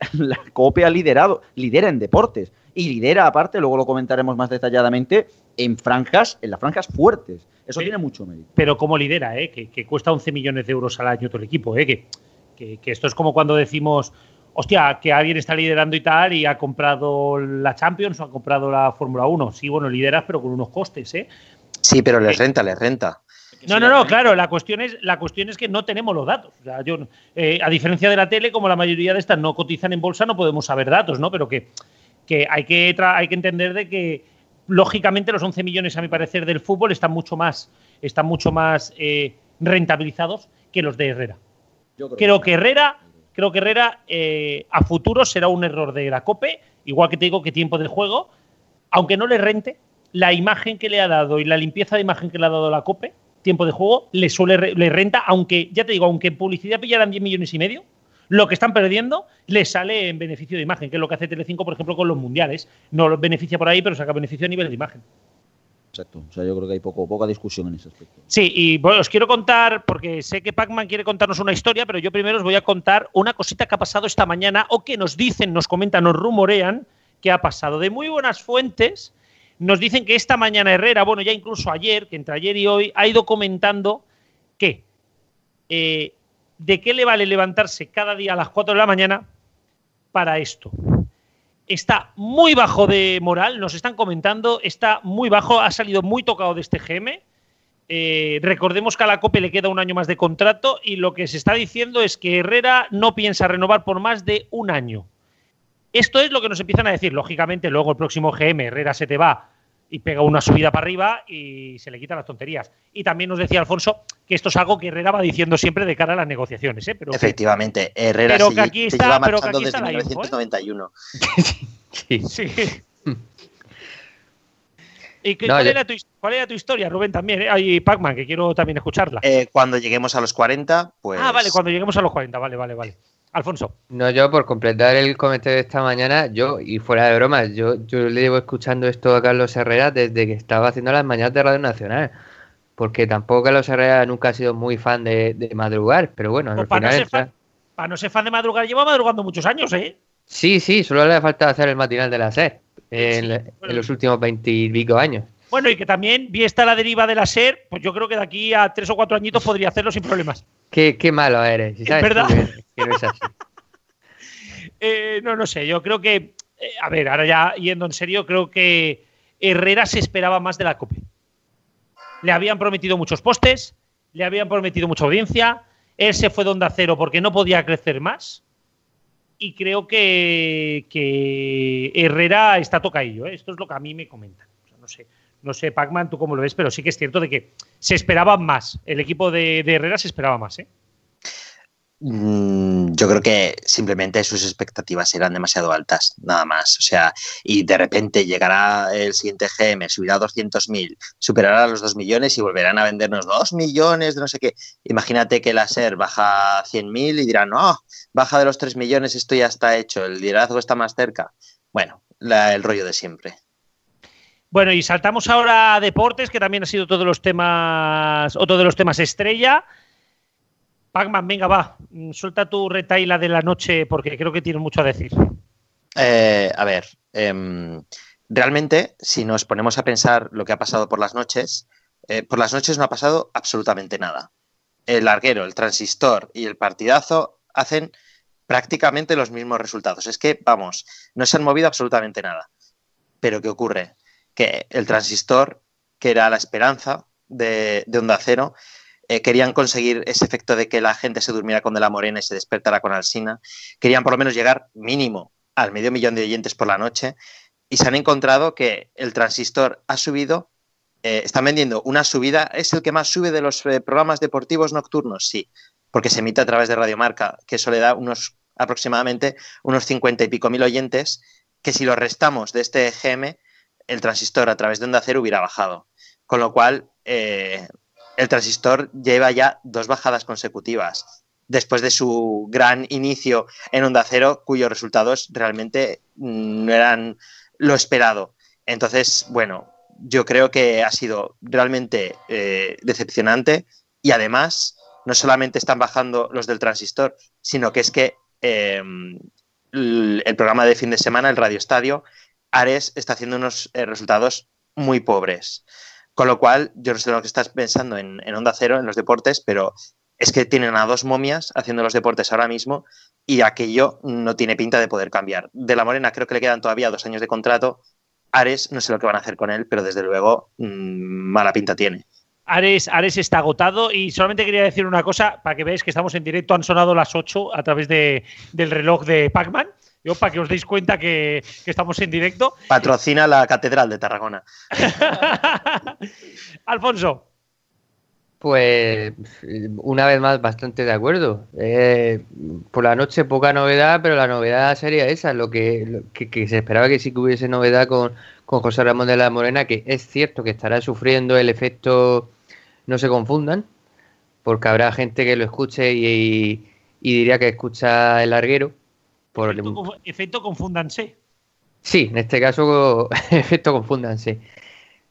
la COPE ha liderado, lidera en deportes. Y lidera, aparte, luego lo comentaremos más detalladamente, en franjas, en las franjas fuertes. Eso Sí. tiene mucho mérito. Pero como lidera, ¿eh? que, que cuesta 11 millones de euros al año todo el equipo. ¿eh? Que, que- que esto es como cuando decimos, hostia, que alguien está liderando y tal y ha comprado la Champions o ha comprado la Fórmula 1. Sí, bueno, lideras, pero con unos costes. ¿eh? Sí, pero les renta, les renta. No, no, no, claro, la cuestión es, la cuestión es que no tenemos los datos. O sea, yo, eh, a diferencia de la tele, como la mayoría de estas no cotizan en bolsa, no podemos saber datos, ¿no? Pero que, que hay que tra- hay que entender de que lógicamente los 11 millones, a mi parecer, del fútbol están mucho más, están mucho más eh, rentabilizados que los de Herrera. Creo que Herrera, creo que Herrera eh, a futuro será un error de la COPE, igual que te digo que tiempo de juego, aunque no le rente, la imagen que le ha dado y la limpieza de imagen que le ha dado la COPE, tiempo de juego, le suele le renta, aunque, ya te digo, aunque en publicidad pillaran 10 millones y medio, lo que están perdiendo le sale en beneficio de imagen, que es lo que hace Telecinco, por ejemplo, con los mundiales. No los beneficia por ahí, pero saca beneficio a nivel de imagen. Exacto. O sea, yo creo que hay poco, poca discusión en ese aspecto. Sí, y bueno, os quiero contar, porque sé que Pacman quiere contarnos una historia, pero yo primero os voy a contar una cosita que ha pasado esta mañana o que nos dicen, nos comentan, nos rumorean que ha pasado. De muy buenas fuentes nos dicen que esta mañana Herrera, bueno, ya incluso ayer, que entre ayer y hoy, ha ido comentando que eh, de qué le vale levantarse cada día a las 4 de la mañana para esto. Está muy bajo de moral, nos están comentando, está muy bajo, ha salido muy tocado de este GM. Eh, recordemos que a la COPE le queda un año más de contrato y lo que se está diciendo es que Herrera no piensa renovar por más de un año. Esto es lo que nos empiezan a decir. Lógicamente, luego el próximo GM, Herrera se te va y pega una subida para arriba y se le quitan las tonterías. Y también nos decía Alfonso que esto es algo que Herrera va diciendo siempre de cara a las negociaciones. ¿eh? Pero que- Efectivamente, Herrera Pero se, que aquí se está- lleva pero que aquí está desde info, ¿eh? 1991. Sí. ¿Y qué- No, cuál, yo- era tu, his- cuál era tu historia, Rubén, también? ¿eh? Ay, Pac-Man, que quiero también escucharla. Eh, cuando lleguemos a los 40, pues. Ah, vale, cuando lleguemos a los 40, vale, vale, vale. Alfonso. No, yo por completar el comentario de esta mañana, yo, y fuera de bromas, yo, yo le llevo escuchando esto a Carlos Herrera desde que estaba haciendo las mañanas de Radio Nacional. Porque tampoco Carlos Herrera nunca ha sido muy fan de, de madrugar, pero bueno, Pues al para, no final fan, para no ser fan de madrugar, lleva madrugando muchos años, ¿eh? Sí, sí, solo le falta hacer el matinal de la SER en, en los últimos veintipico años. Bueno, y que también, vi esta la deriva de la SER, pues yo creo que de aquí a tres o cuatro añitos podría hacerlo sin problemas. Qué, qué malo eres, Es sabes verdad. que no es así. Eh, no, no sé, yo creo que, eh, a ver, ahora ya yendo en serio, creo que Herrera se esperaba más de la COPE. Le habían prometido muchos postes, le habían prometido mucha audiencia, él se fue de onda cero porque no podía crecer más. Y creo que, que Herrera está tocadillo. ¿eh? Esto es lo que a mí me comentan. O sea, no sé, no sé, Pacman, tú cómo lo ves, pero sí que es cierto de que se esperaba más. El equipo de, Herrera se esperaba más. ¿eh? Mm, yo creo que simplemente sus expectativas eran demasiado altas, nada más. O sea, y de repente llegará el siguiente GM, subirá a 200.000, superará los 2 millones y volverán a vendernos 2 millones de no sé qué. Imagínate que la SER baja a 100.000 y dirán, no, baja de los 3 millones, esto ya está hecho, el liderazgo está más cerca. Bueno, el rollo de siempre. Bueno, y saltamos ahora a deportes, que también ha sido todos los temas, otro de los temas estrella. Pacman, venga, va, mm, suelta tu retaila de la noche porque creo que tiene mucho a decir. Eh, a ver, em, realmente, si nos ponemos a pensar lo que ha pasado por las noches, eh, por las noches no ha pasado absolutamente nada. El larguero, el transistor y el partidazo hacen prácticamente los mismos resultados. Es que, vamos, no se han movido absolutamente nada. Pero ¿qué ocurre? Que el transistor, que era la esperanza de, de Onda Cero, eh, querían conseguir ese efecto de que la gente se durmiera con De la Morena y se despertara con Alsina. Querían por lo menos llegar mínimo al medio millón de oyentes por la noche. Y se han encontrado que el transistor ha subido, eh, están vendiendo una subida, es el que más sube de los eh, programas deportivos nocturnos, sí, porque se emite a través de Radiomarca, que eso le da unos aproximadamente unos 50 y pico mil oyentes, que si lo restamos de este GM, el transistor a través de Onda Cero hubiera bajado. Con lo cual, eh, el transistor lleva ya dos bajadas consecutivas después de su gran inicio en Onda Cero, cuyos resultados realmente mm, no eran lo esperado. Entonces, bueno, yo creo que ha sido realmente eh, decepcionante y además no solamente están bajando los del transistor, sino que es que el, el programa de fin de semana, el Radio Estadio, Ares está haciendo unos eh, resultados muy pobres. Con lo cual, yo no sé lo que estás pensando en, Onda Cero, en los deportes, pero es que tienen a dos momias haciendo los deportes ahora mismo y aquello no tiene pinta de poder cambiar. De la Morena creo que le quedan todavía dos años de contrato. Ares no sé lo que van a hacer con él, pero desde luego mmm, mala pinta tiene. Ares, Ares está agotado y solamente quería decir una cosa para que veáis que estamos en directo. Han sonado las 8 a través de, del reloj de Pac-Man. Yo, para que os deis cuenta que, que, estamos en directo. Patrocina la Catedral de Tarragona. Alfonso. Pues una vez más bastante de acuerdo. Eh, por la noche poca novedad, pero la novedad sería esa, lo que, lo que, que, se esperaba que sí que hubiese novedad con, con José Ramón de la Morena, que es cierto que estará sufriendo el efecto no se confundan, porque habrá gente que lo escuche y, y, y diría que escucha el larguero. Por efecto, el... efecto confúndanse. Sí, en este caso, efecto confúndanse.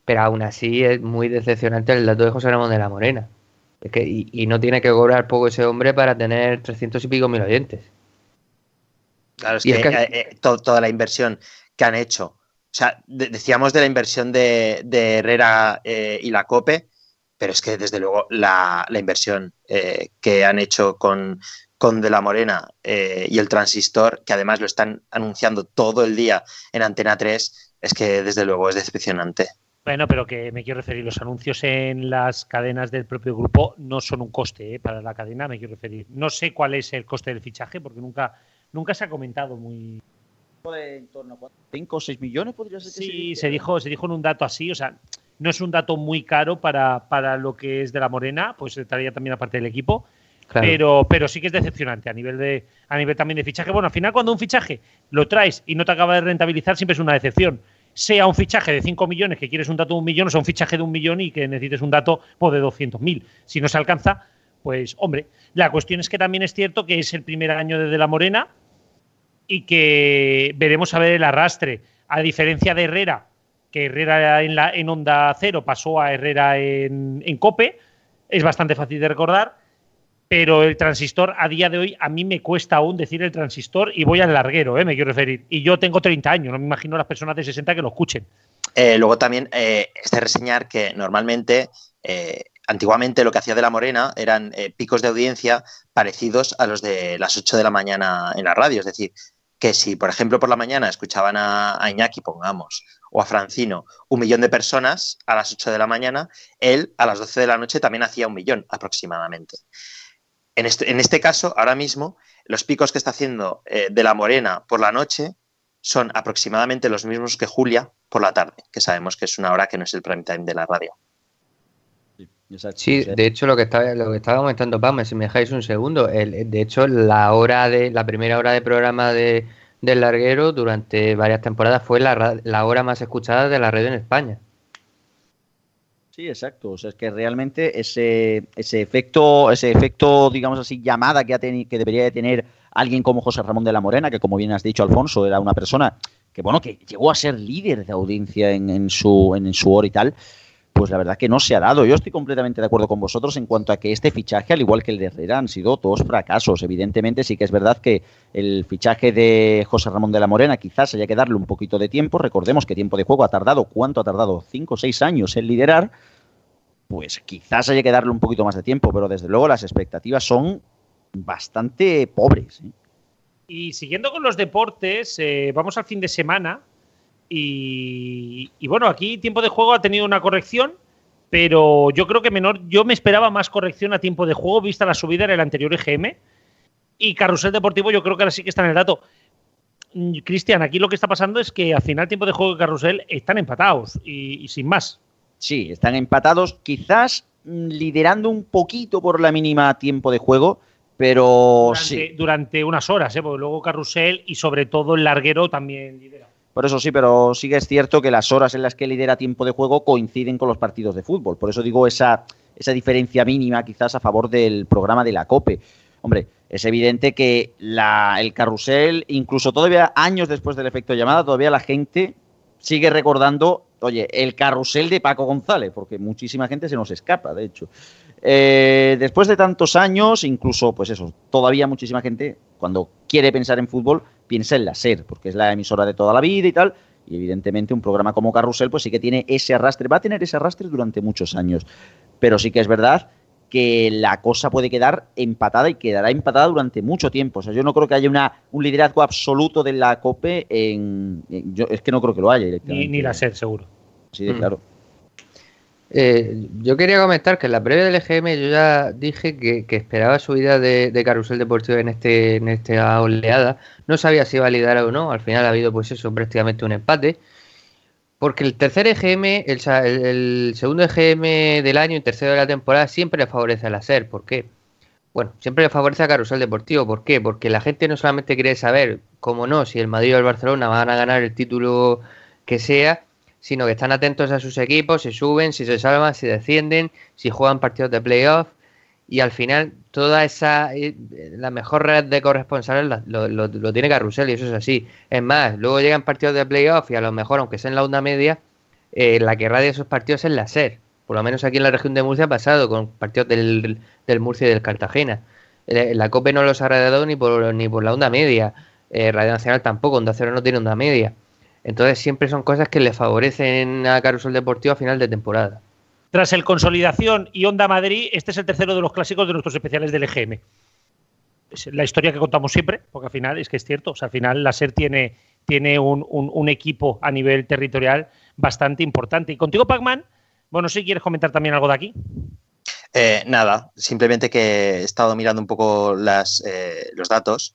Pero aún así es muy decepcionante el dato de José Ramón de la Morena. Es que, y, y, no tiene que cobrar poco ese hombre para tener 300 y pico mil oyentes. Claro, es que, es que... Eh, eh, to toda la inversión que han hecho. O sea, de decíamos de la inversión de, de Herrera eh, y la COPE, pero es que desde luego la, la inversión eh, que han hecho con, con De la Morena eh, y el transistor, que además lo están anunciando todo el día en Antena 3, es que desde luego es decepcionante. Bueno, pero que me quiero referir, los anuncios en las cadenas del propio grupo no son un coste ¿eh? para la cadena, me quiero referir. No sé cuál es el coste del fichaje, porque nunca, nunca se ha comentado muy... De en torno a 5 o 6 millones podría ser. Sí, se, se, dijo, se dijo en un dato así, o sea, no es un dato muy caro para, para lo que es de la Morena, pues estaría también aparte del equipo. Pero, pero sí que es decepcionante a nivel de a nivel también de fichaje. Bueno, al final cuando un fichaje lo traes y no te acaba de rentabilizar, siempre es una decepción. Sea un fichaje de 5 millones, que quieres un dato de un millón, o sea un fichaje de un millón y que necesites un dato pues, de 200 mil. Si no se alcanza, pues hombre, la cuestión es que también es cierto que es el primer año de, de la Morena y que veremos a ver el arrastre. A diferencia de Herrera, que Herrera en, la, en Onda Cero pasó a Herrera en, en Cope, es bastante fácil de recordar pero el transistor a día de hoy a mí me cuesta aún decir el transistor y voy al larguero, ¿eh? me quiero referir. Y yo tengo 30 años, no me imagino las personas de 60 que lo escuchen. Eh, luego también eh, es de reseñar que normalmente, eh, antiguamente lo que hacía de la Morena eran eh, picos de audiencia parecidos a los de las 8 de la mañana en la radio, es decir, que si, por ejemplo, por la mañana escuchaban a, a, Iñaki, pongamos, o a Francino, un millón de personas a las 8 de la mañana, él a las 12 de la noche también hacía un millón aproximadamente. En este, en este caso, ahora mismo, los picos que está haciendo eh, de la Morena por la noche son aproximadamente los mismos que Julia por la tarde, que sabemos que es una hora que no es el prime time de la radio. Sí, de hecho lo que estaba, lo que estaba comentando Pam, si me dejáis un segundo, el, de hecho la hora de la primera hora de programa de, del larguero durante varias temporadas fue la, la hora más escuchada de la red en España. Sí, exacto. O sea, es que realmente ese, ese efecto, ese efecto, digamos así, llamada que, ha que debería de tener alguien como José Ramón de la Morena, que como bien has dicho, Alfonso, era una persona que, bueno, que llegó a ser líder de audiencia en, en su, en, su hora y tal, pues la verdad que no se ha dado. Yo estoy completamente de acuerdo con vosotros en cuanto a que este fichaje, al igual que el de Herrera, han sido todos fracasos. Evidentemente sí que es verdad que el fichaje de José Ramón de la Morena quizás haya que darle un poquito de tiempo. Recordemos que tiempo de juego ha tardado, ¿cuánto ha tardado? Cinco o seis años en liderar. Pues quizás haya que darle un poquito más de tiempo, pero desde luego las expectativas son bastante pobres. ¿eh? Y siguiendo con los deportes, eh, vamos al fin de semana y, y, bueno, aquí tiempo de juego ha tenido una corrección, pero yo creo que menor, yo me esperaba más corrección a tiempo de juego vista la subida en el anterior EGM. Y Carrusel Deportivo yo creo que ahora sí que está en el dato. Mm, Cristian, aquí lo que está pasando es que al final tiempo de juego y Carrusel están empatados y, y sin más. Sí, están empatados, quizás mm, liderando un poquito por la mínima tiempo de juego, pero durante, sí. Durante unas horas, ¿eh? porque luego Carrusel y sobre todo el larguero también lidera. Por eso sí, pero sí que es cierto que las horas en las que lidera tiempo de juego coinciden con los partidos de fútbol. Por eso digo esa, esa diferencia mínima quizás a favor del programa de la COPE. Hombre, es evidente que el carrusel, incluso todavía años después del efecto llamada, todavía la gente sigue recordando, oye, el carrusel de Paco González, porque muchísima gente se nos escapa, de hecho. Eh, después de tantos años, incluso, pues eso, todavía muchísima gente, cuando quiere pensar en fútbol, piensa en la SER, porque es la emisora de toda la vida y tal. Y evidentemente un programa como Carrusel, pues sí que tiene ese arrastre, va a tener ese arrastre durante muchos años. Pero sí que es verdad que la cosa puede quedar empatada y quedará empatada durante mucho tiempo. O sea, yo no creo que haya una, un liderazgo absoluto de la COPE en, en yo es que no creo que lo haya Ni, ni la SER, seguro. Sí, de Mm. claro. Eh, yo quería comentar que en la previa del EGM yo ya dije que, esperaba subida de, de Carrusel Deportivo en este en esta oleada. No sabía si iba o no. Al final ha habido pues eso, prácticamente un empate. Porque el tercer EGM, el, segundo EGM del año y tercero de la temporada siempre le favorece a la SER. ¿Por qué? Bueno, siempre le favorece a Carrusel Deportivo. ¿Por qué? Porque la gente no solamente quiere saber, como no, si el Madrid o el Barcelona van a ganar el título que sea, sino que están atentos a sus equipos, si suben, si se salvan, si descienden, si juegan partidos de playoff. Y al final, toda esa. eh, La mejor red de corresponsales lo, tiene Carrusel, y eso es así. Es más, luego llegan partidos de playoff y a lo mejor, aunque sea en la onda media, eh, la que radia esos partidos es la SER. Por lo menos aquí en la región de Murcia ha pasado con partidos del, del Murcia y del Cartagena. Eh, La COPE no los ha radiado ni por, ni por la onda media. Radio Nacional tampoco, Onda Cero no tiene onda media. Entonces siempre son cosas que le favorecen a Carusel Deportivo a final de temporada. Tras el Consolidación y Onda Madrid, este es el tercero de los clásicos de nuestros especiales del EGM. Es la historia que contamos siempre, porque al final es que es cierto. O sea, al final la SER tiene, tiene un, un- un equipo a nivel territorial bastante importante. Y contigo, Pacman, bueno, si quieres comentar también algo de aquí. Eh, nada, simplemente que he estado mirando un poco las, eh, los datos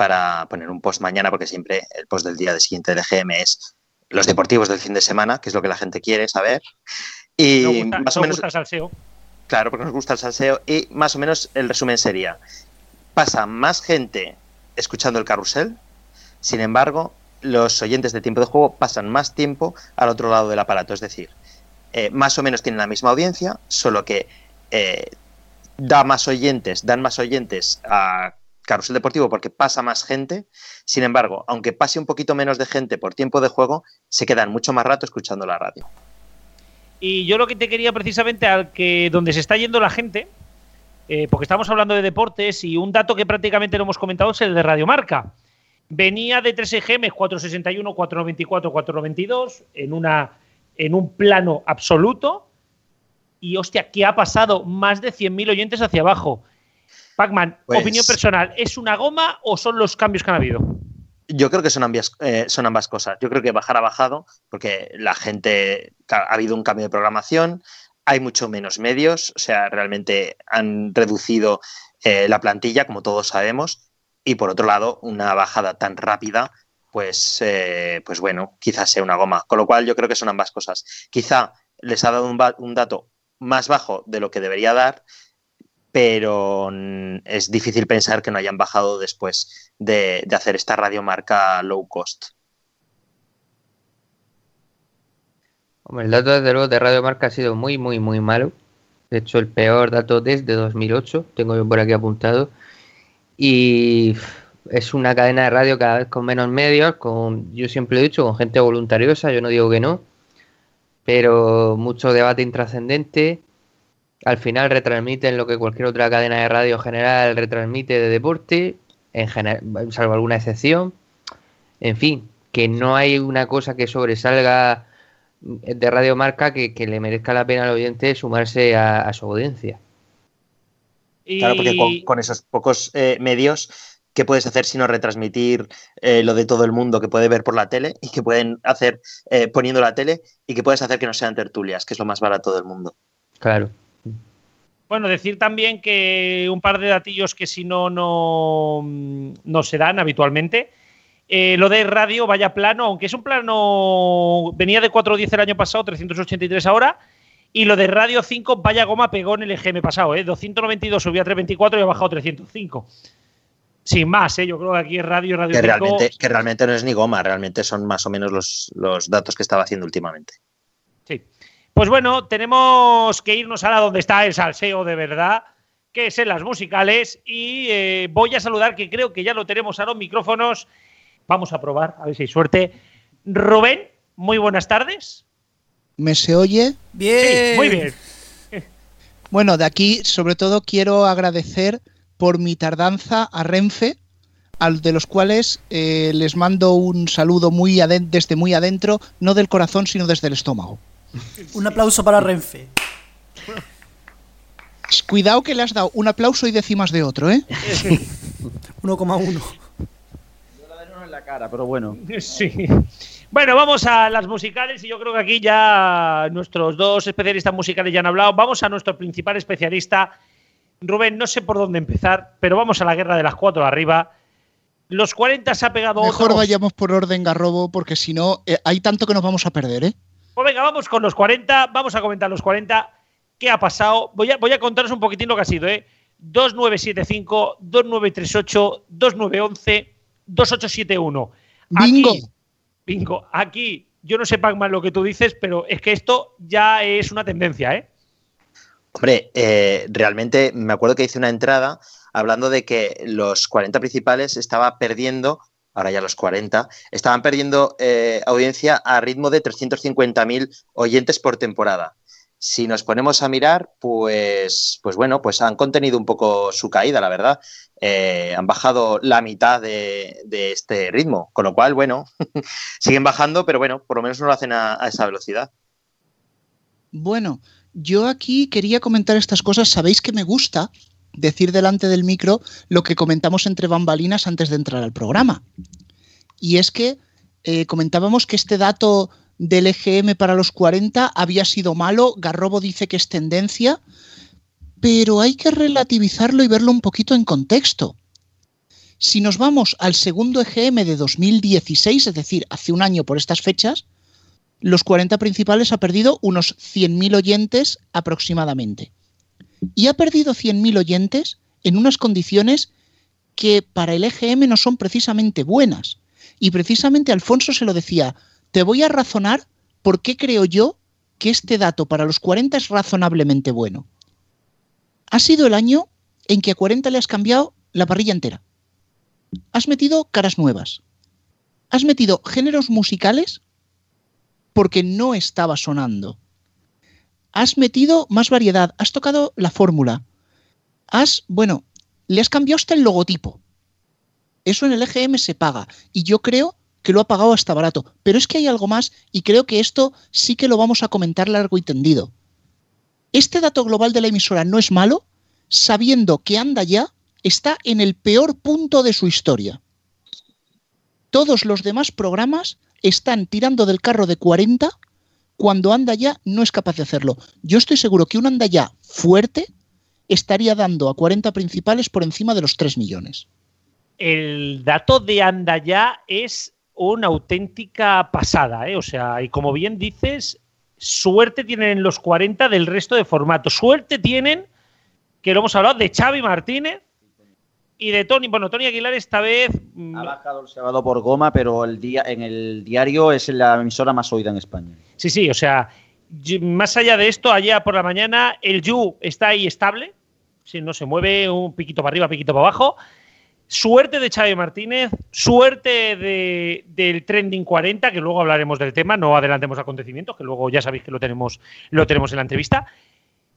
para poner un post mañana, porque siempre el post del día de siguiente del EGM es los deportivos del fin de semana, que es lo que la gente quiere saber. Y gusta, más o menos, gusta el salseo. claro, porque nos gusta el salseo, y más o menos el resumen sería, pasa más gente escuchando el carrusel, sin embargo, los oyentes de tiempo de juego pasan más tiempo al otro lado del aparato, es decir, eh, más o menos tienen la misma audiencia, solo que eh, da más oyentes, dan más oyentes a Carrusel Deportivo porque pasa más gente. Sin embargo, aunque pase un poquito menos de gente por tiempo de juego, se quedan mucho más rato escuchando la radio. Y yo lo que te quería precisamente al que donde se está yendo la gente, eh, porque estamos hablando de deportes y un dato que prácticamente lo hemos comentado es el de Radiomarca. Venía de 3 EGM 461, 494, 492 en, una, en un plano absoluto. Y hostia, ¿qué ha pasado? Más de 100.000 oyentes hacia abajo. Pacman, Pues- opinión personal, ¿es una goma o son los cambios que han habido? Yo creo que son ambas, eh, son ambas cosas. Yo creo que bajar ha bajado porque la gente, ha habido un cambio de programación, hay mucho menos medios, o sea, realmente han reducido eh, la plantilla, como todos sabemos, y por otro lado, una bajada tan rápida, pues, eh, pues bueno, quizás sea una goma. Con lo cual yo creo que son ambas cosas. Quizá les ha dado un, un dato más bajo de lo que debería dar, pero es difícil pensar que no hayan bajado después de, hacer esta radiomarca low cost. Hombre, el dato desde luego de Radio Marca ha sido muy, muy, muy malo. De hecho, el peor dato desde 2008, tengo yo por aquí apuntado. Y es una cadena de radio cada vez con menos medios, con, yo siempre he dicho, con gente voluntariosa, yo no digo que no, pero mucho debate intrascendente. Al final retransmiten lo que cualquier otra cadena de radio general retransmite de deporte, en general, salvo alguna excepción. En fin, que no hay una cosa que sobresalga de Radio Marca que, le merezca la pena al oyente sumarse a, su audiencia. Claro, porque con, esos pocos eh, medios, ¿qué puedes hacer sino retransmitir eh, lo de todo el mundo que puede ver por la tele y que pueden hacer eh, poniendo la tele y que puedes hacer que no sean tertulias, que es lo más barato del mundo? Claro. Bueno, decir también que un par de datillos que si no, no, no se dan habitualmente. Eh, lo de radio vaya plano, aunque es un plano, venía de 410 el año pasado, 383 ahora, y lo de radio 5 vaya goma pegó en el EGM pasado, ¿eh? 292 subía a 324 y ha bajado 305. Sin más, ¿eh? yo creo que aquí es radio, radio que Realmente, que realmente no es ni goma, realmente son más o menos los, los datos que estaba haciendo últimamente. Pues bueno, tenemos que irnos ahora donde está el salseo de verdad, que es en las musicales, y eh, voy a saludar, que creo que ya lo tenemos a los micrófonos, Vamos a probar, a ver si hay suerte. Rubén, muy buenas tardes. ¿Me se oye? Bien. muy bien. Bueno, de aquí sobre todo quiero agradecer por mi tardanza a Renfe, al de los cuales eh, les mando un saludo muy desde muy adentro, no del corazón, sino desde el estómago. Un aplauso para Renfe. Cuidado que le has dado un aplauso y decimas de otro, ¿eh? 1,1 cara, pero bueno. Sí. Bueno, vamos a las musicales y yo creo que aquí ya nuestros dos especialistas musicales ya han hablado. Vamos a nuestro principal especialista. Rubén, no sé por dónde empezar, pero vamos a la guerra de las cuatro arriba. Los 40 se ha pegado Mejor vayamos por orden garrobo, porque si no, eh, hay tanto que nos vamos a perder, ¿eh? Pues venga, vamos con los 40. Vamos a comentar los 40. ¿Qué ha pasado? Voy a, voy a contaros un poquitín lo que ha sido, ¿eh? 2975, 2938, 2911, 2871. Bingo. Aquí, bingo. Aquí, yo no sé, Pacman, lo que tú dices, pero es que esto ya es una tendencia, ¿eh? Hombre, eh, realmente me acuerdo que hice una entrada hablando de que los 40 principales estaba perdiendo, ahora ya los 40, estaban perdiendo eh, audiencia a ritmo de 350.000 oyentes por temporada si nos ponemos a mirar, pues, pues bueno, pues han contenido un poco su caída, la verdad. Eh, han bajado la mitad de, este ritmo, con lo cual, bueno, siguen bajando, pero bueno, por lo menos no lo hacen a, esa velocidad. Bueno, yo aquí quería comentar estas cosas. Sabéis que me gusta decir delante del micro lo que comentamos entre bambalinas antes de entrar al programa. Y es que eh, comentábamos que este dato del EGM para los 40 había sido malo, Garrobo dice que es tendencia, pero hay que relativizarlo y verlo un poquito en contexto. Si nos vamos al segundo EGM de 2016, es decir, hace un año por estas fechas, los 40 principales ha perdido unos 100.000 oyentes aproximadamente. Y ha perdido 100.000 oyentes en unas condiciones que para el EGM no son precisamente buenas. Y precisamente Alfonso se lo decía, te voy a razonar por qué creo yo que este dato para los 40 es razonablemente bueno. Ha sido el año en que a 40 le has cambiado la parrilla entera. Has metido caras nuevas. Has metido géneros musicales porque no estaba sonando. Has metido más variedad, has tocado la fórmula. Has, bueno, le has cambiado hasta el logotipo. Eso en el EGM se paga. Y yo creo que lo ha pagado hasta barato. Pero es que hay algo más y creo que esto sí que lo vamos a comentar largo y tendido. Este dato global de la emisora no es malo, sabiendo que anda ya está en el peor punto de su historia. Todos los demás programas están tirando del carro de 40 cuando anda ya no es capaz de hacerlo. Yo estoy seguro que un anda ya fuerte estaría dando a 40 principales por encima de los 3 millones. El dato de anda ya es una auténtica pasada, ¿eh? O sea, y como bien dices, suerte tienen los 40 del resto de formatos. Suerte tienen, que lo hemos hablado, de Xavi Martínez y de Tony. Bueno, Tony Aguilar esta vez. mm, Ha bajado el sábado por goma, pero el día, en el diario es la emisora más oída en España. Sí, sí, o sea, más allá de esto, allá por la mañana, el Yu está ahí estable. Si no se mueve un piquito para arriba, piquito para abajo. Suerte de Xavi Martínez, suerte de- del Trending 40, que luego hablaremos del tema, no adelantemos acontecimientos, que luego ya sabéis que lo tenemos, lo tenemos en la entrevista.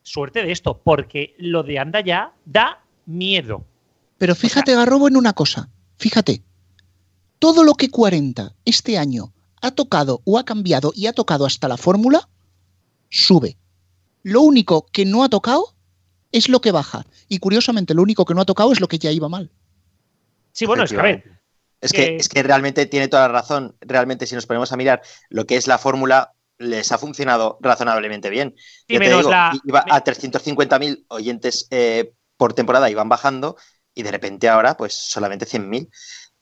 Suerte de esto, porque lo de anda ya da miedo. Pero fíjate, Garrobo, en una cosa. Fíjate. Todo lo que 40 este año ha tocado o ha cambiado y ha tocado hasta la fórmula, sube. Lo único que no ha tocado es lo que baja. Y curiosamente, lo único que no ha tocado es lo que ya iba mal. Sí, bueno, es que a ver. Es que, es que realmente tiene toda la razón. Realmente, si nos ponemos a mirar lo que es la fórmula, les ha funcionado razonablemente bien. Sí, Ya te digo, la- iba a 350.000 oyentes eh, por temporada, iban bajando, y de repente ahora, pues solamente 100.000.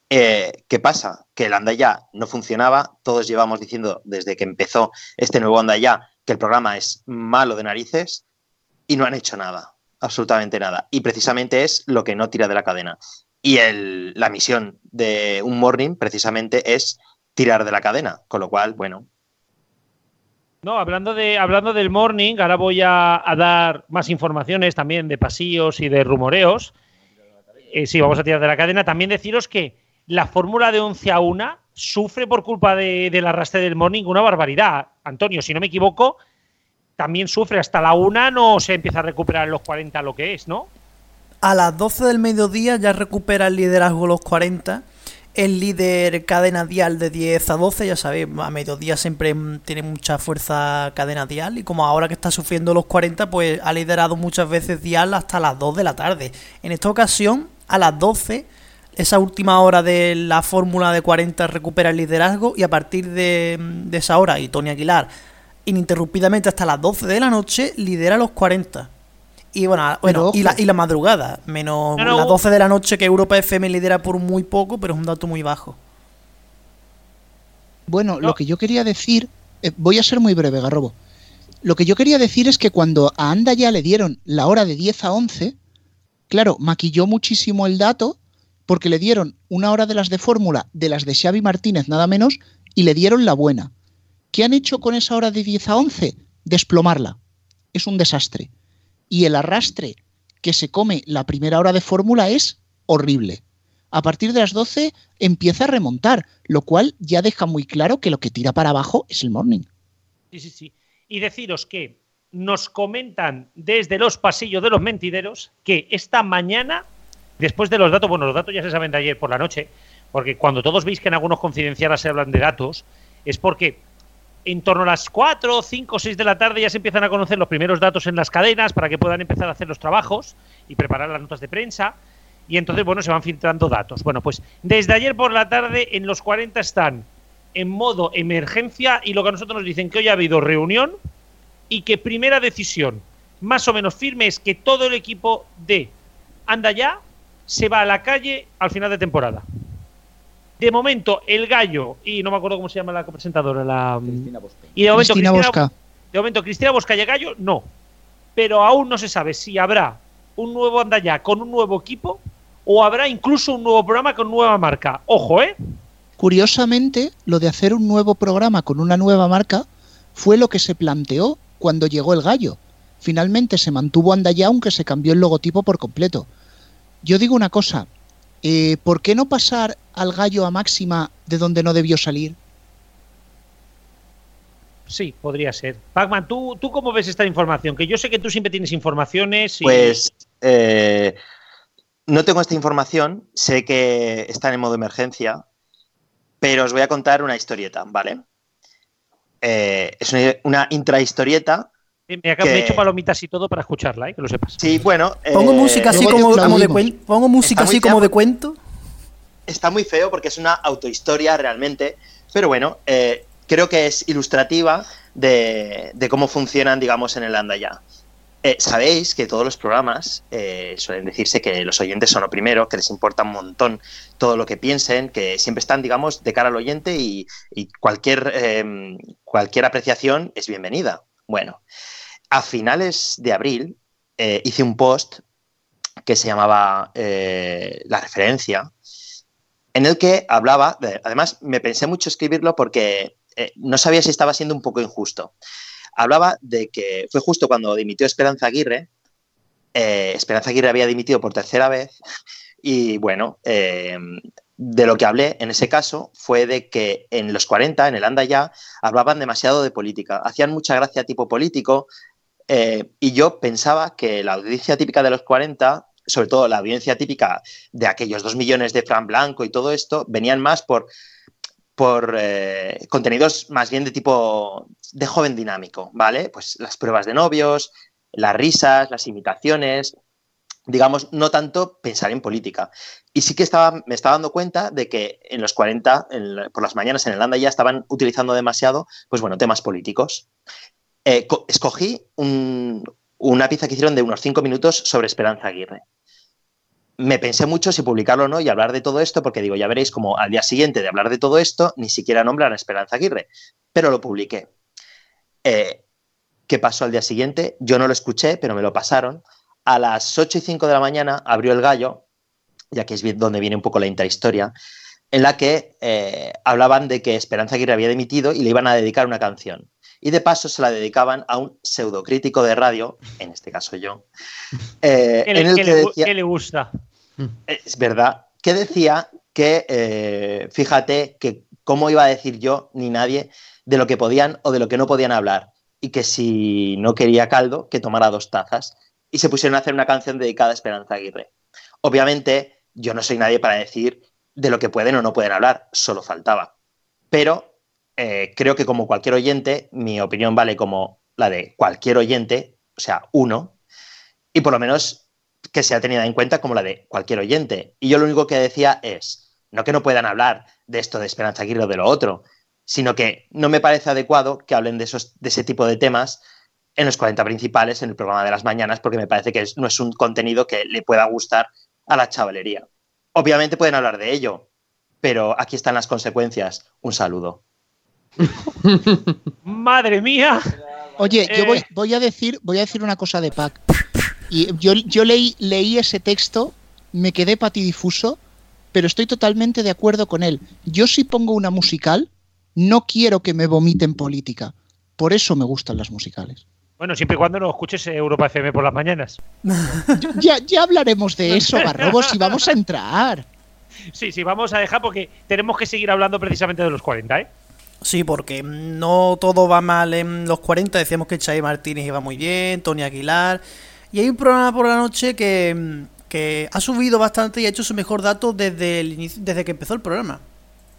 Eh, ¿Qué pasa? Que el Anda Ya no funcionaba. Todos llevamos diciendo desde que empezó este nuevo Anda Ya que el programa es malo de narices y no han hecho nada, absolutamente nada. Y precisamente es lo que no tira de la cadena. Y el- la misión de un morning precisamente es tirar de la cadena, con lo cual, bueno, No, hablando, de, hablando del morning, ahora voy a, a dar más informaciones también de pasillos y de rumoreos. Eh, sí, vamos a tirar de la cadena. También deciros que la fórmula de 11 a 1 sufre por culpa de- del arrastre del morning una barbaridad. Antonio, si no me equivoco, también sufre hasta la 1, no se empieza a recuperar los 40 lo que es, ¿no? A las 12 del mediodía ya recupera el liderazgo los 40. El líder cadena dial de 10 a 12, ya sabéis, a mediodía siempre mm, tiene mucha fuerza cadena dial y como ahora que está sufriendo los 40, pues ha liderado muchas veces dial hasta las 2 de la tarde. En esta ocasión, a las 12, esa última hora de la fórmula de 40 recupera el liderazgo y a partir de, de esa hora, y Tony Aguilar, ininterrumpidamente hasta las 12 de la noche, lidera los 40. Y bueno, bueno Pero y, la, y la madrugada, menos No, no, las ojo. 12 de la noche que Europa FM lidera por muy poco, pero es un dato muy bajo. Bueno, No. lo que yo quería decir, eh, voy a ser muy breve, Garrobo. Lo que yo quería decir es que cuando a Anda ya le dieron la hora de 10 a 11, claro, maquilló muchísimo el dato porque le dieron una hora de las de fórmula, de las de Xavi Martínez nada menos, y le dieron la buena. ¿Qué han hecho con esa hora de 10 a 11? Desplomarla. Es un desastre. Y el arrastre que se come la primera hora de fórmula es horrible. A partir de las 12 empieza a remontar, lo cual ya deja muy claro que lo que tira para abajo es el morning. Sí, sí, sí. Y deciros que nos comentan desde los pasillos de los mentideros que esta mañana, después de los datos, bueno, los datos ya se saben de ayer por la noche, porque cuando todos veis que en algunos confidenciales se hablan de datos, es porque en torno a las 4, 5, 6 de la tarde ya se empiezan a conocer los primeros datos en las cadenas para que puedan empezar a hacer los trabajos y preparar las notas de prensa. Y entonces, bueno, se van filtrando datos. Bueno, pues desde ayer por la tarde en los 40 están en modo emergencia y lo que a nosotros nos dicen que hoy ha habido reunión y que primera decisión más o menos firme es que todo el equipo de Anda ya se va a la calle al final de temporada. De momento, el gallo, y no me acuerdo cómo se llama la copresentadora, la. Y de momento, Cristina Bosca. de momento, Cristina Bosca y el gallo, no. Pero aún no se sabe si habrá un nuevo Anda ya con un nuevo equipo o habrá incluso un nuevo programa con nueva marca. Ojo, ¿eh? Curiosamente, lo de hacer un nuevo programa con una nueva marca fue lo que se planteó cuando llegó el gallo. Finalmente se mantuvo Anda ya, aunque se cambió el logotipo por completo. Yo digo una cosa, eh, ¿por qué no pasar al gallo a máxima de donde no debió salir? Sí, podría ser. Pacman, ¿tú, ¿tú cómo ves esta información? Que yo sé que tú siempre tienes informaciones y... Pues eh, no tengo esta información, sé que están en modo emergencia, pero os voy a contar una historieta, ¿vale? Eh, es una, una intrahistorieta. Me, he hecho palomitas y todo para escucharla, ¿eh? que lo sepas. Sí, bueno. Pongo eh, música así como, de cuento. Pongo música Está muy así como de cuento. está muy feo porque es una autohistoria realmente, pero bueno, eh, creo que es ilustrativa de, de cómo funcionan, digamos, en el anda ya. Eh, Sabéis que todos los programas eh, suelen decirse que los oyentes son lo primero, que les importa un montón todo lo que piensen, que siempre están, digamos, de cara al oyente y, cualquier, eh, cualquier apreciación es bienvenida. Bueno, a finales de abril eh, hice un post que se llamaba La referencia, en el que hablaba, de- además me pensé mucho escribirlo porque no sabía si estaba siendo un poco injusto. Hablaba de que fue justo cuando dimitió Esperanza Aguirre, eh, Esperanza Aguirre había dimitido por tercera vez y bueno, eh, de lo que hablé en ese caso fue de que en los 40, en el Anda Ya, hablaban demasiado de política, hacían mucha gracia tipo político eh, y yo pensaba que la audiencia típica de los 40, sobre todo la audiencia típica de aquellos dos millones de Fran Blanco y todo esto, venían más por, por eh, contenidos más bien de tipo de joven dinámico, ¿vale? Pues las pruebas de novios, las risas, las imitaciones, digamos, no tanto pensar en política. Y sí que estaba, me estaba dando cuenta de que en los 40, en por las mañanas en el Anda ya estaban utilizando demasiado, pues bueno, temas políticos. Eh, co- escogí un- una pieza que hicieron de unos cinco minutos sobre Esperanza Aguirre. Me pensé mucho si publicarlo o no y hablar de todo esto, porque digo, ya veréis como al día siguiente de hablar de todo esto, ni siquiera nombran a Esperanza Aguirre, pero lo publiqué. Eh, ¿Qué pasó al día siguiente? Yo no lo escuché, pero me lo pasaron. A las 8 y 5 de la mañana abrió el gallo, ya que es donde viene un poco la intrahistoria, en la que eh, hablaban de que Esperanza Aguirre había dimitido y le iban a dedicar una canción. Y de paso se la dedicaban a un pseudocrítico de radio, en este caso yo, eh, ¿Qué le, en el qué que le gu- decía, qué le gusta? Es verdad, que decía que, eh, fíjate, que cómo iba a decir yo ni nadie de lo que podían o de lo que no podían hablar. Y que si no quería caldo, que tomara dos tazas. Y se pusieron a hacer una canción dedicada a Esperanza Aguirre. Obviamente, yo no soy nadie para decir de lo que pueden o no pueden hablar, solo faltaba. Pero eh, creo que como cualquier oyente, mi opinión vale como la de cualquier oyente, o sea, uno, y por lo menos que sea tenida en cuenta como la de cualquier oyente. Y yo lo único que decía es, no que no puedan hablar de esto de Esperanza Aguirre o de lo otro, sino que no me parece adecuado que hablen de, esos, de ese tipo de temas en los 40 principales, en el programa de las mañanas, porque me parece que es- no es un contenido que le pueda gustar a la chavalería. Obviamente pueden hablar de ello, pero aquí están las consecuencias. Un saludo. Madre mía. Oye, yo Eh. voy, voy a decir, voy a decir una cosa de Pac. Y yo, yo leí, leí ese texto, me quedé patidifuso, pero estoy totalmente de acuerdo con él. Yo si pongo una musical, no quiero que me vomiten política. Por eso me gustan las musicales. Bueno, siempre y cuando no escuches Europa FM por las mañanas. Ya, ya hablaremos de eso, Garrobos, y vamos a entrar. Sí, sí, vamos a dejar porque tenemos que seguir hablando precisamente de los 40, ¿eh? Sí, porque no todo va mal en los 40. Decíamos que Chay Martínez iba muy bien, Tony Aguilar. Y hay un programa por la noche que, que ha subido bastante y ha hecho su mejor dato desde, el inicio, desde que empezó el programa.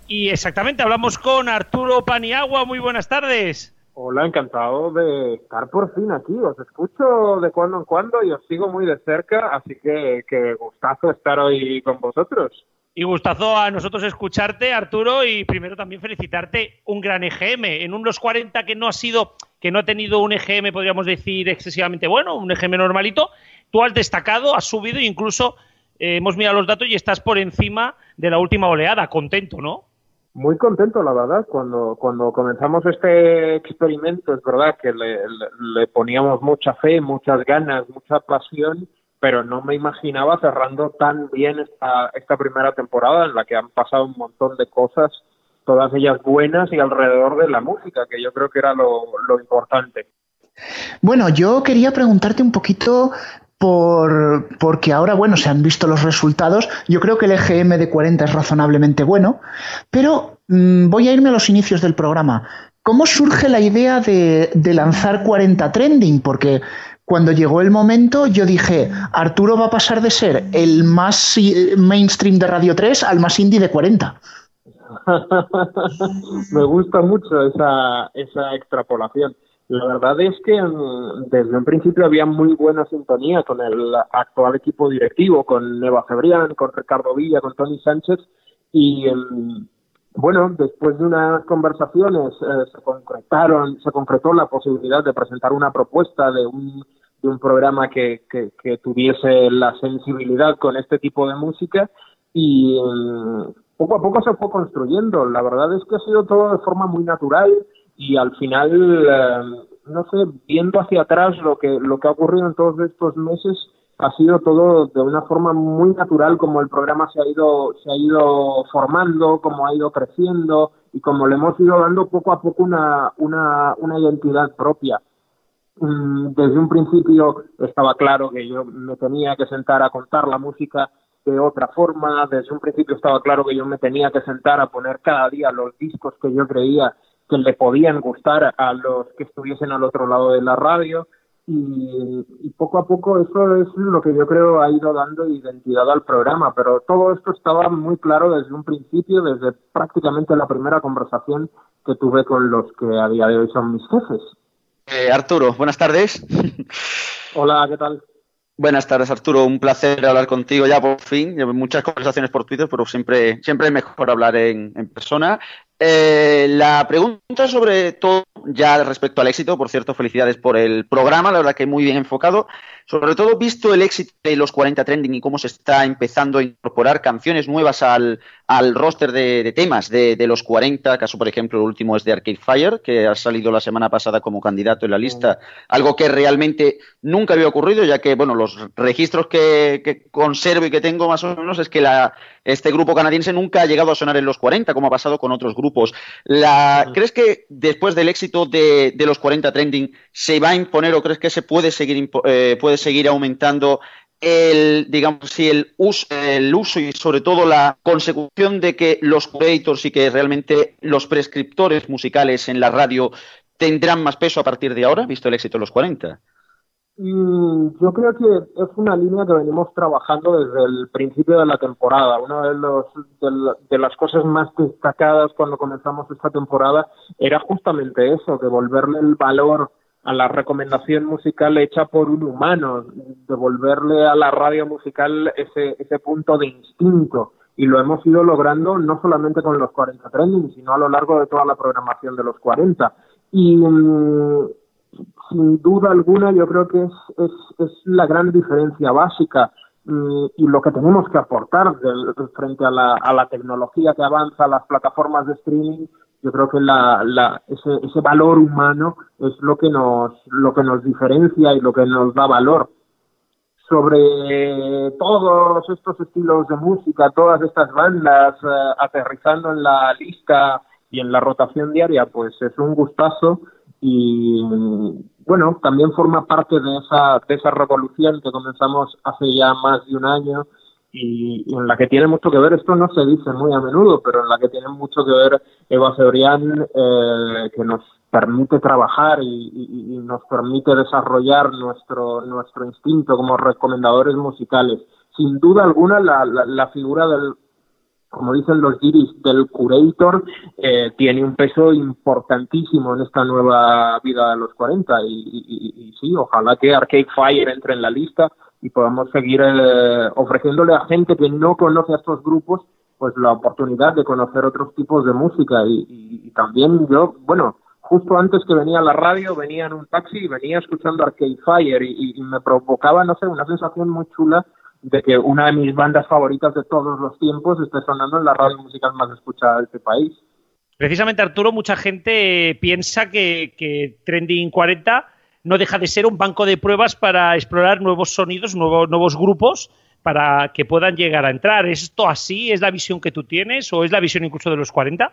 Y exactamente, hablamos con Arturo Paniagua. Muy buenas tardes. Hola, encantado de estar por fin aquí. Os escucho de cuando en cuando y os sigo muy de cerca, así que, que gustazo estar hoy con vosotros. Y gustazo a nosotros escucharte, Arturo, y primero también felicitarte un gran EGM. En un los 40 que no ha sido, que no ha tenido un EGM, podríamos decir, excesivamente bueno, un EGM normalito, tú has destacado, has subido e incluso eh, hemos mirado los datos y estás por encima de la última oleada. Contento, ¿no? Muy contento, la verdad, cuando, cuando comenzamos este experimento, es verdad que le- le poníamos mucha fe, muchas ganas, mucha pasión, pero no me imaginaba cerrando tan bien esta, esta primera temporada en la que han pasado un montón de cosas, todas ellas buenas y alrededor de la música, que yo creo que era lo, importante. Bueno, yo quería preguntarte un poquito por, porque ahora, bueno, se han visto los resultados. Yo creo que el EGM de 40 es razonablemente bueno, pero mm, voy a irme a los inicios del programa. ¿Cómo surge la idea de, de lanzar 40 Trending? Porque cuando llegó el momento yo dije, Arturo va a pasar de ser el más mainstream de Radio 3 al más indie de 40. Me gusta mucho esa, esa extrapolación. La verdad es que mm, desde un principio había muy buena sintonía con el actual equipo directivo, con Eva Cebrián, con Ricardo Villa, con Tony Sánchez, Y em, bueno, después de unas conversaciones eh, se concretaron, se concretó la posibilidad de presentar una propuesta de un, de un programa que, tuviese la sensibilidad con este tipo de música y em, poco a poco se fue construyendo. La verdad es que ha sido todo de forma muy natural y al final, em, no sé, viendo hacia atrás lo que, lo que ha ocurrido en todos estos meses, ha sido todo de una forma muy natural como el programa se ha ido se ha ido formando, como ha ido creciendo y como le hemos ido dando poco a poco una una, una identidad propia. Mm, desde un principio estaba claro que yo me tenía que sentar a contar la música de otra forma, desde un principio estaba claro que yo me tenía que sentar a poner cada día los discos que yo creía que le podían gustar a los que estuviesen al otro lado de la radio y, poco a poco eso es lo que yo creo ha ido dando identidad al programa, pero todo esto estaba muy claro desde un principio, desde prácticamente la primera conversación que tuve con los que a día de hoy son mis jefes. Eh, Arturo, buenas tardes. Hola, ¿qué tal? Buenas tardes, Arturo. Un placer hablar contigo ya por fin. Muchas conversaciones por Twitter, pero siempre, siempre es mejor hablar en, en persona. Eh, la pregunta sobre todo, ya respecto al éxito, por cierto, felicidades por el programa, la verdad que muy bien enfocado. Sobre todo, visto el éxito de los 40 Trending y cómo se está empezando a incorporar canciones nuevas al, al roster de, temas de, los 40, caso por ejemplo el último es de Arcade Fire, que ha salido la semana pasada como candidato en la lista, algo que realmente nunca había ocurrido, ya que, bueno, los registros que, que conservo y que tengo más o menos es que la, este grupo canadiense nunca ha llegado a sonar en los 40, como ha pasado con otros grupos. La, ¿Crees que después del éxito de, los 40 trending se va a imponer o crees que se puede seguir, eh, puede seguir aumentando el, digamos, uso, el uso y sobre todo la consecución de que los curators y que realmente los prescriptores musicales en la radio tendrán más peso a partir de ahora, visto el éxito de los 40? Mm, yo creo que es una línea que venimos trabajando desde el principio de la temporada. Una de, los, de, las cosas más destacadas cuando comenzamos esta temporada era justamente eso, devolverle el valor a la recomendación musical hecha por un humano, devolverle a la radio musical ese, ese punto de instinto. Y lo hemos ido logrando no solamente con los 40 trending, sino a lo largo de toda la programación de los 40. Y mm, sin duda alguna yo creo que es, es, es la gran diferencia básica mm, y lo que tenemos que aportar frente a la, a la tecnología que avanza, las plataformas de streaming, yo creo que la, ese, ese valor humano es lo que nos lo que nos diferencia y lo que nos da valor. Sobre todos estos estilos de música, todas estas bandas eh, aterrizando en la lista y en la rotación diaria, pues es un gustazo y bueno, también forma parte de esa, de esa revolución que comenzamos hace ya más de un año y, en la que tiene mucho que ver, esto no se dice muy a menudo, pero en la que tiene mucho que ver Eva Cebrián, eh, que nos permite trabajar y, nos permite desarrollar nuestro, nuestro instinto como recomendadores musicales. Sin duda alguna, la, la figura del, como dicen los guiris del curator, eh, tiene un peso importantísimo en esta nueva vida de los 40 y, sí, ojalá que Arcade Fire entre en la lista y podamos seguir eh, ofreciéndole a gente que no conoce a estos grupos pues la oportunidad de conocer otros tipos de música y, también yo, bueno, justo antes que venía a la radio venía en un taxi y venía escuchando Arcade Fire y me provocaba, no sé, una sensación muy chula de que una de mis bandas favoritas de todos los tiempos esté sonando en la radio musical más escuchada de este país. Precisamente, Arturo, mucha gente piensa que, que Trending 40 no deja de ser un banco de pruebas para explorar nuevos sonidos, nuevos, grupos para que puedan llegar a entrar. ¿Es esto así? ¿Es la visión que tú tienes o es la visión incluso de los 40?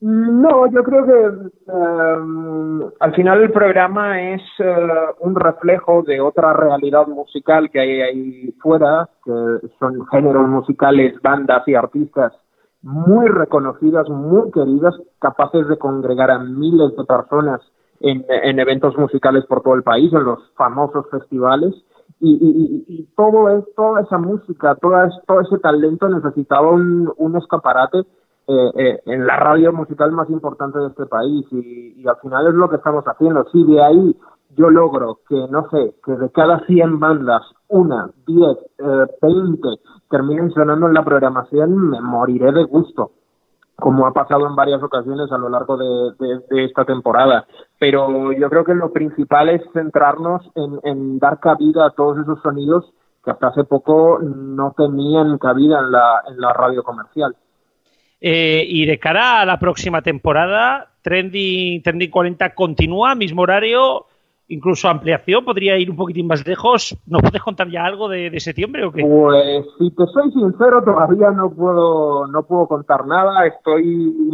No, yo creo que em, al final el programa es eh, un reflejo de otra realidad musical que hay ahí fuera, que son géneros musicales, bandas y artistas muy reconocidas, muy queridas, capaces de congregar a miles de personas en, eventos musicales por todo el país, en los famosos festivales. Y, todo es, toda esa música, todo, todo ese talento necesitaba un, escaparate eh, eh, en la radio musical más importante de este país y, al final es lo que estamos haciendo. Si de ahí yo logro que, no sé, que de cada 100 bandas, una, 10, eh, 20 terminen sonando en la programación, me moriré de gusto como ha pasado en varias ocasiones a lo largo de, esta temporada. Pero yo creo que lo principal es centrarnos en, en, dar cabida a todos esos sonidos que hasta hace poco no tenían cabida en la, en la radio comercial. Eh, y de cara a la próxima temporada, Trending, Trending 40 continúa, mismo horario, incluso ampliación, podría ir un poquitín más lejos. ¿Nos puedes contar ya algo de, septiembre o qué? Pues si te soy sincero, todavía no puedo, no puedo contar nada. Estoy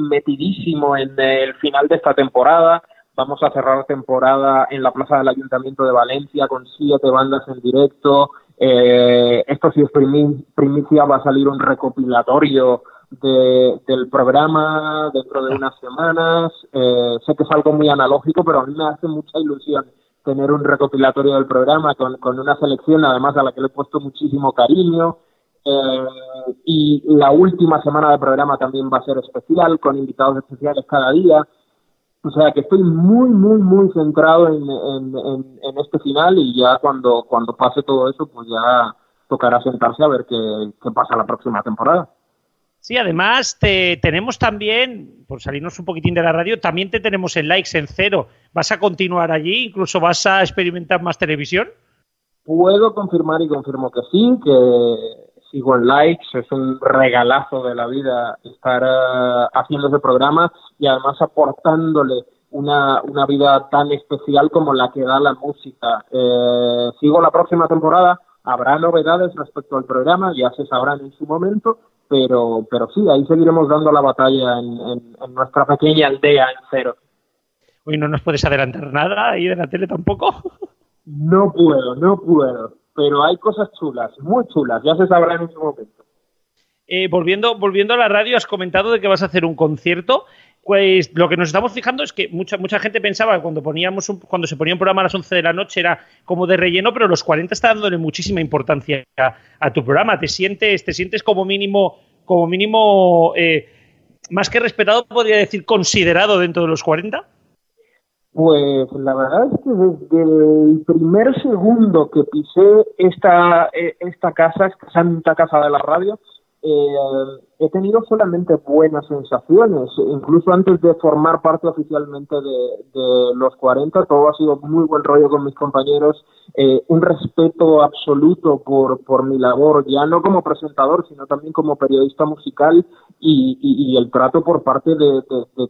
metidísimo en el final de esta temporada. Vamos a cerrar temporada en la Plaza del Ayuntamiento de Valencia con siete bandas en directo. Eh, esto si es primicia, va a salir un recopilatorio del programa dentro de unas semanas. Eh, sé que es algo muy analógico, pero a mí me hace mucha ilusión tener un recopilatorio del programa con, una selección, además a la que le he puesto muchísimo cariño. Eh, y la última semana del programa también va a ser especial, con invitados especiales cada día. O sea que estoy muy, muy, muy centrado en, este final y ya cuando, cuando pase todo eso, pues ya tocará sentarse a ver qué pasa la próxima temporada. Sí, además te, tenemos también, por salirnos un poquitín de la radio, también te tenemos en likes en cero. ¿Vas a continuar allí? ¿Incluso vas a experimentar más televisión? Puedo confirmar y confirmo que sí, que sigo en likes, es un regalazo de la vida estar eh, haciendo ese programa y además aportándole una, una vida tan especial como la que da la música. Eh, sigo la próxima temporada, habrá novedades respecto al programa, ya se sabrán en su momento, pero, pero sí, ahí seguiremos dando la batalla en, nuestra pequeña aldea en cero. Uy, ¿no nos puedes adelantar nada ahí de la tele tampoco? No puedo, no puedo, pero hay cosas chulas, muy chulas, ya se sabrá en su momento. Eh, volviendo, volviendo a la radio, has comentado de que vas a hacer un concierto. Pues lo que nos estamos fijando es que mucha, mucha gente pensaba que cuando, poníamos cuando se ponía un programa a las 11 de la noche era como de relleno, pero los 40 está dándole muchísima importancia a, tu programa. ¿Te sientes, te sientes como mínimo, como mínimo eh, más que respetado, podría decir considerado dentro de los 40? Pues la verdad es que desde el primer segundo que pisé esta, eh, esta casa, esta santa casa de la radio, eh, he tenido solamente buenas sensaciones. Incluso antes de formar parte oficialmente de, los 40, todo ha sido muy buen rollo con mis compañeros, eh, un respeto absoluto por, mi labor, ya no como presentador, sino también como periodista musical y, el trato por parte de,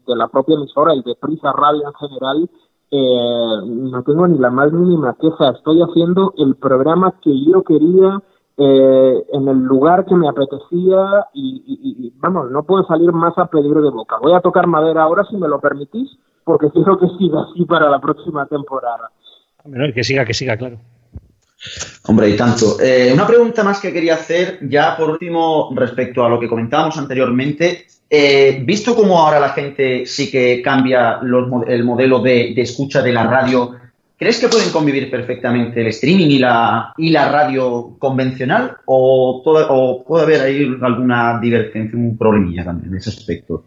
la propia emisora y de Prisa Radio en general. Eh, no tengo ni la más mínima queja. Estoy haciendo el programa que yo quería eh, en el lugar que me apetecía y, vamos, no puedo salir más a pedir de boca. Voy a tocar madera ahora si me lo permitís, porque quiero que siga así para la próxima temporada. que siga, que siga, claro. Hombre, y tanto. Eh, una pregunta más que quería hacer, ya por último, respecto a lo que comentábamos anteriormente. Eh, visto cómo ahora la gente sí que cambia el modelo de, de escucha de la radio ¿Crees que pueden convivir perfectamente el streaming y la, y la radio convencional? ¿O, o puede haber ahí alguna divergencia, un problemilla también en ese aspecto?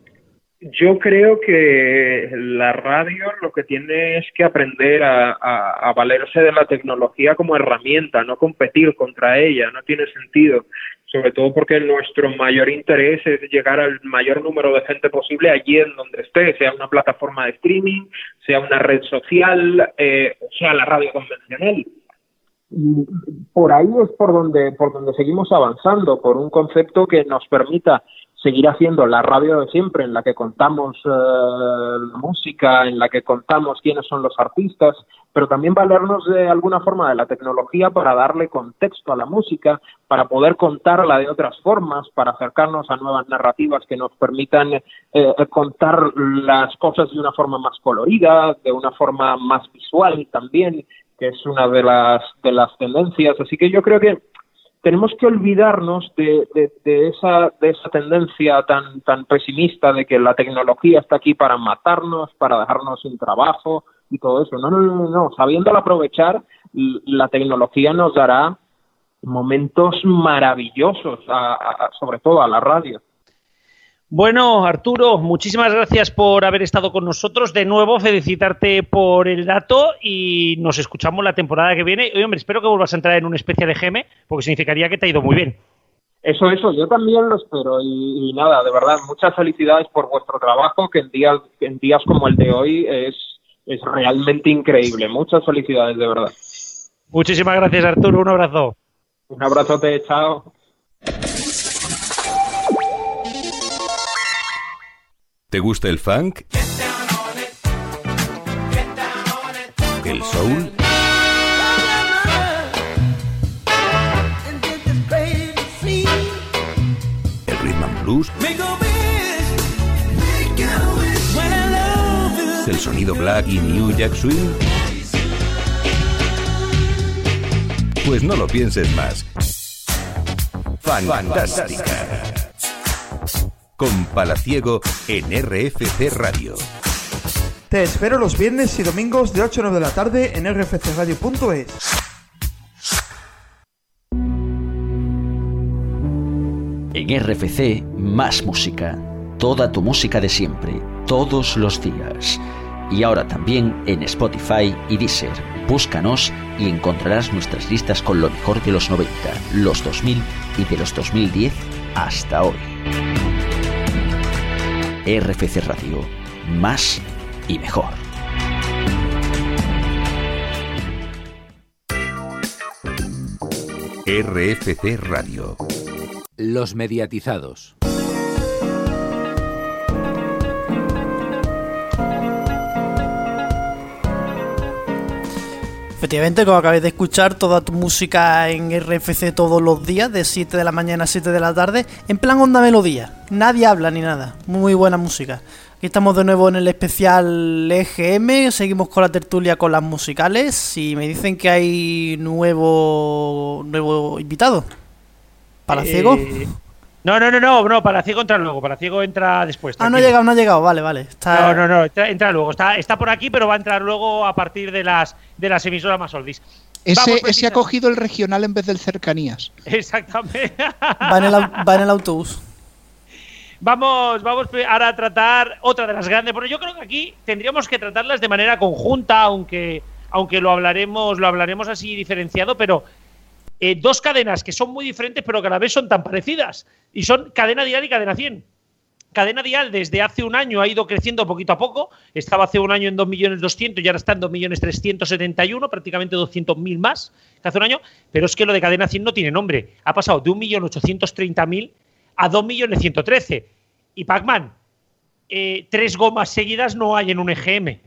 Yo creo que la radio lo que tiene es que aprender a, valerse de la tecnología como herramienta, no competir contra ella, no tiene sentido sobre todo porque nuestro mayor interés es llegar al mayor número de gente posible allí en donde esté, sea una plataforma de streaming, sea una red social, eh, sea la radio convencional. Y por ahí es por donde, por donde seguimos avanzando, por un concepto que nos permita seguir haciendo la radio de siempre, en la que contamos eh, música, en la que contamos quiénes son los artistas, pero también valernos de alguna forma de la tecnología para darle contexto a la música, para poder contarla de otras formas, para acercarnos a nuevas narrativas que nos permitan eh, contar las cosas de una forma más colorida, de una forma más visual también, que es una de las, de las tendencias. Así que yo creo que tenemos que olvidarnos de, esa, de esa tendencia tan, tan pesimista de que la tecnología está aquí para matarnos, para dejarnos sin trabajo y todo eso. No, no, no, no. Sabiéndola aprovechar, la tecnología nos dará momentos maravillosos, sobre todo a la radio. Bueno, Arturo, muchísimas gracias por haber estado con nosotros. De nuevo, felicitarte por el dato y nos escuchamos la temporada que viene. Oye, hombre, espero que vuelvas a entrar en un especial de GM, porque significaría que te ha ido muy bien. Eso, eso, yo también lo espero y, y, nada, de verdad, muchas felicidades por vuestro trabajo, que en días, en días como el de hoy es, es realmente increíble. Muchas felicidades, de verdad. Muchísimas gracias, Arturo. Un abrazo. Un abrazote, chao. ¿Te gusta el funk? ¿El soul? ¿El rhythm and blues? ¿El sonido black y new jack swing? Pues no lo pienses más. Fantástica. Con Palaciego en RFC Radio. Te espero los viernes y domingos de 8 a 9 de la tarde en rfcradio.es. En RFC, más música. Toda tu música de siempre, todos los días. Y ahora también en Spotify y Deezer. Búscanos y encontrarás nuestras listas con lo mejor de los 90, los 2000 y de los 2010 hasta hoy. RFC Radio. Más y mejor. RFC Radio. Los mediatizados. Efectivamente, como acabáis de escuchar, toda tu música en RFC todos los días, de 7 de la mañana a 7 de la tarde, en plan onda melodía. Nadie habla ni nada. Muy buena música. Aquí estamos de nuevo en el especial EGM, seguimos con la tertulia con las musicales y me dicen que hay nuevo nuevo invitado. ¿Para Eh, ciego? No, no, no, no, no, para ciego entra luego, para ciego entra después. Ah, no ha tranquilo. llegado, no ha llegado, vale, vale. Está... No, no, no, entra, entra luego. Está, está por aquí, pero va a entrar luego a partir de las de las emisoras más oldies. Ese, Vamos, ese ha cogido el regional en vez del cercanías. Exactamente. Va en, el, va en el autobús. Vamos, vamos ahora a tratar otra de las grandes. Bueno, yo creo que aquí tendríamos que tratarlas de manera conjunta, aunque, aunque lo hablaremos, lo hablaremos así diferenciado, pero eh, dos cadenas que son muy diferentes, pero que a la vez son tan parecidas. Y son cadena dial y cadena 100. Cadena dial desde hace un año ha ido creciendo poquito a poco. Estaba hace un año en 2.200.000 y ahora está en 2.371.000, prácticamente 200.000 más que hace un año. Pero es que lo de cadena 100 no tiene nombre. Ha pasado de 1.830.000 a 2.113.000. Y Pac-Man, eh, tres gomas seguidas no hay en un EGM.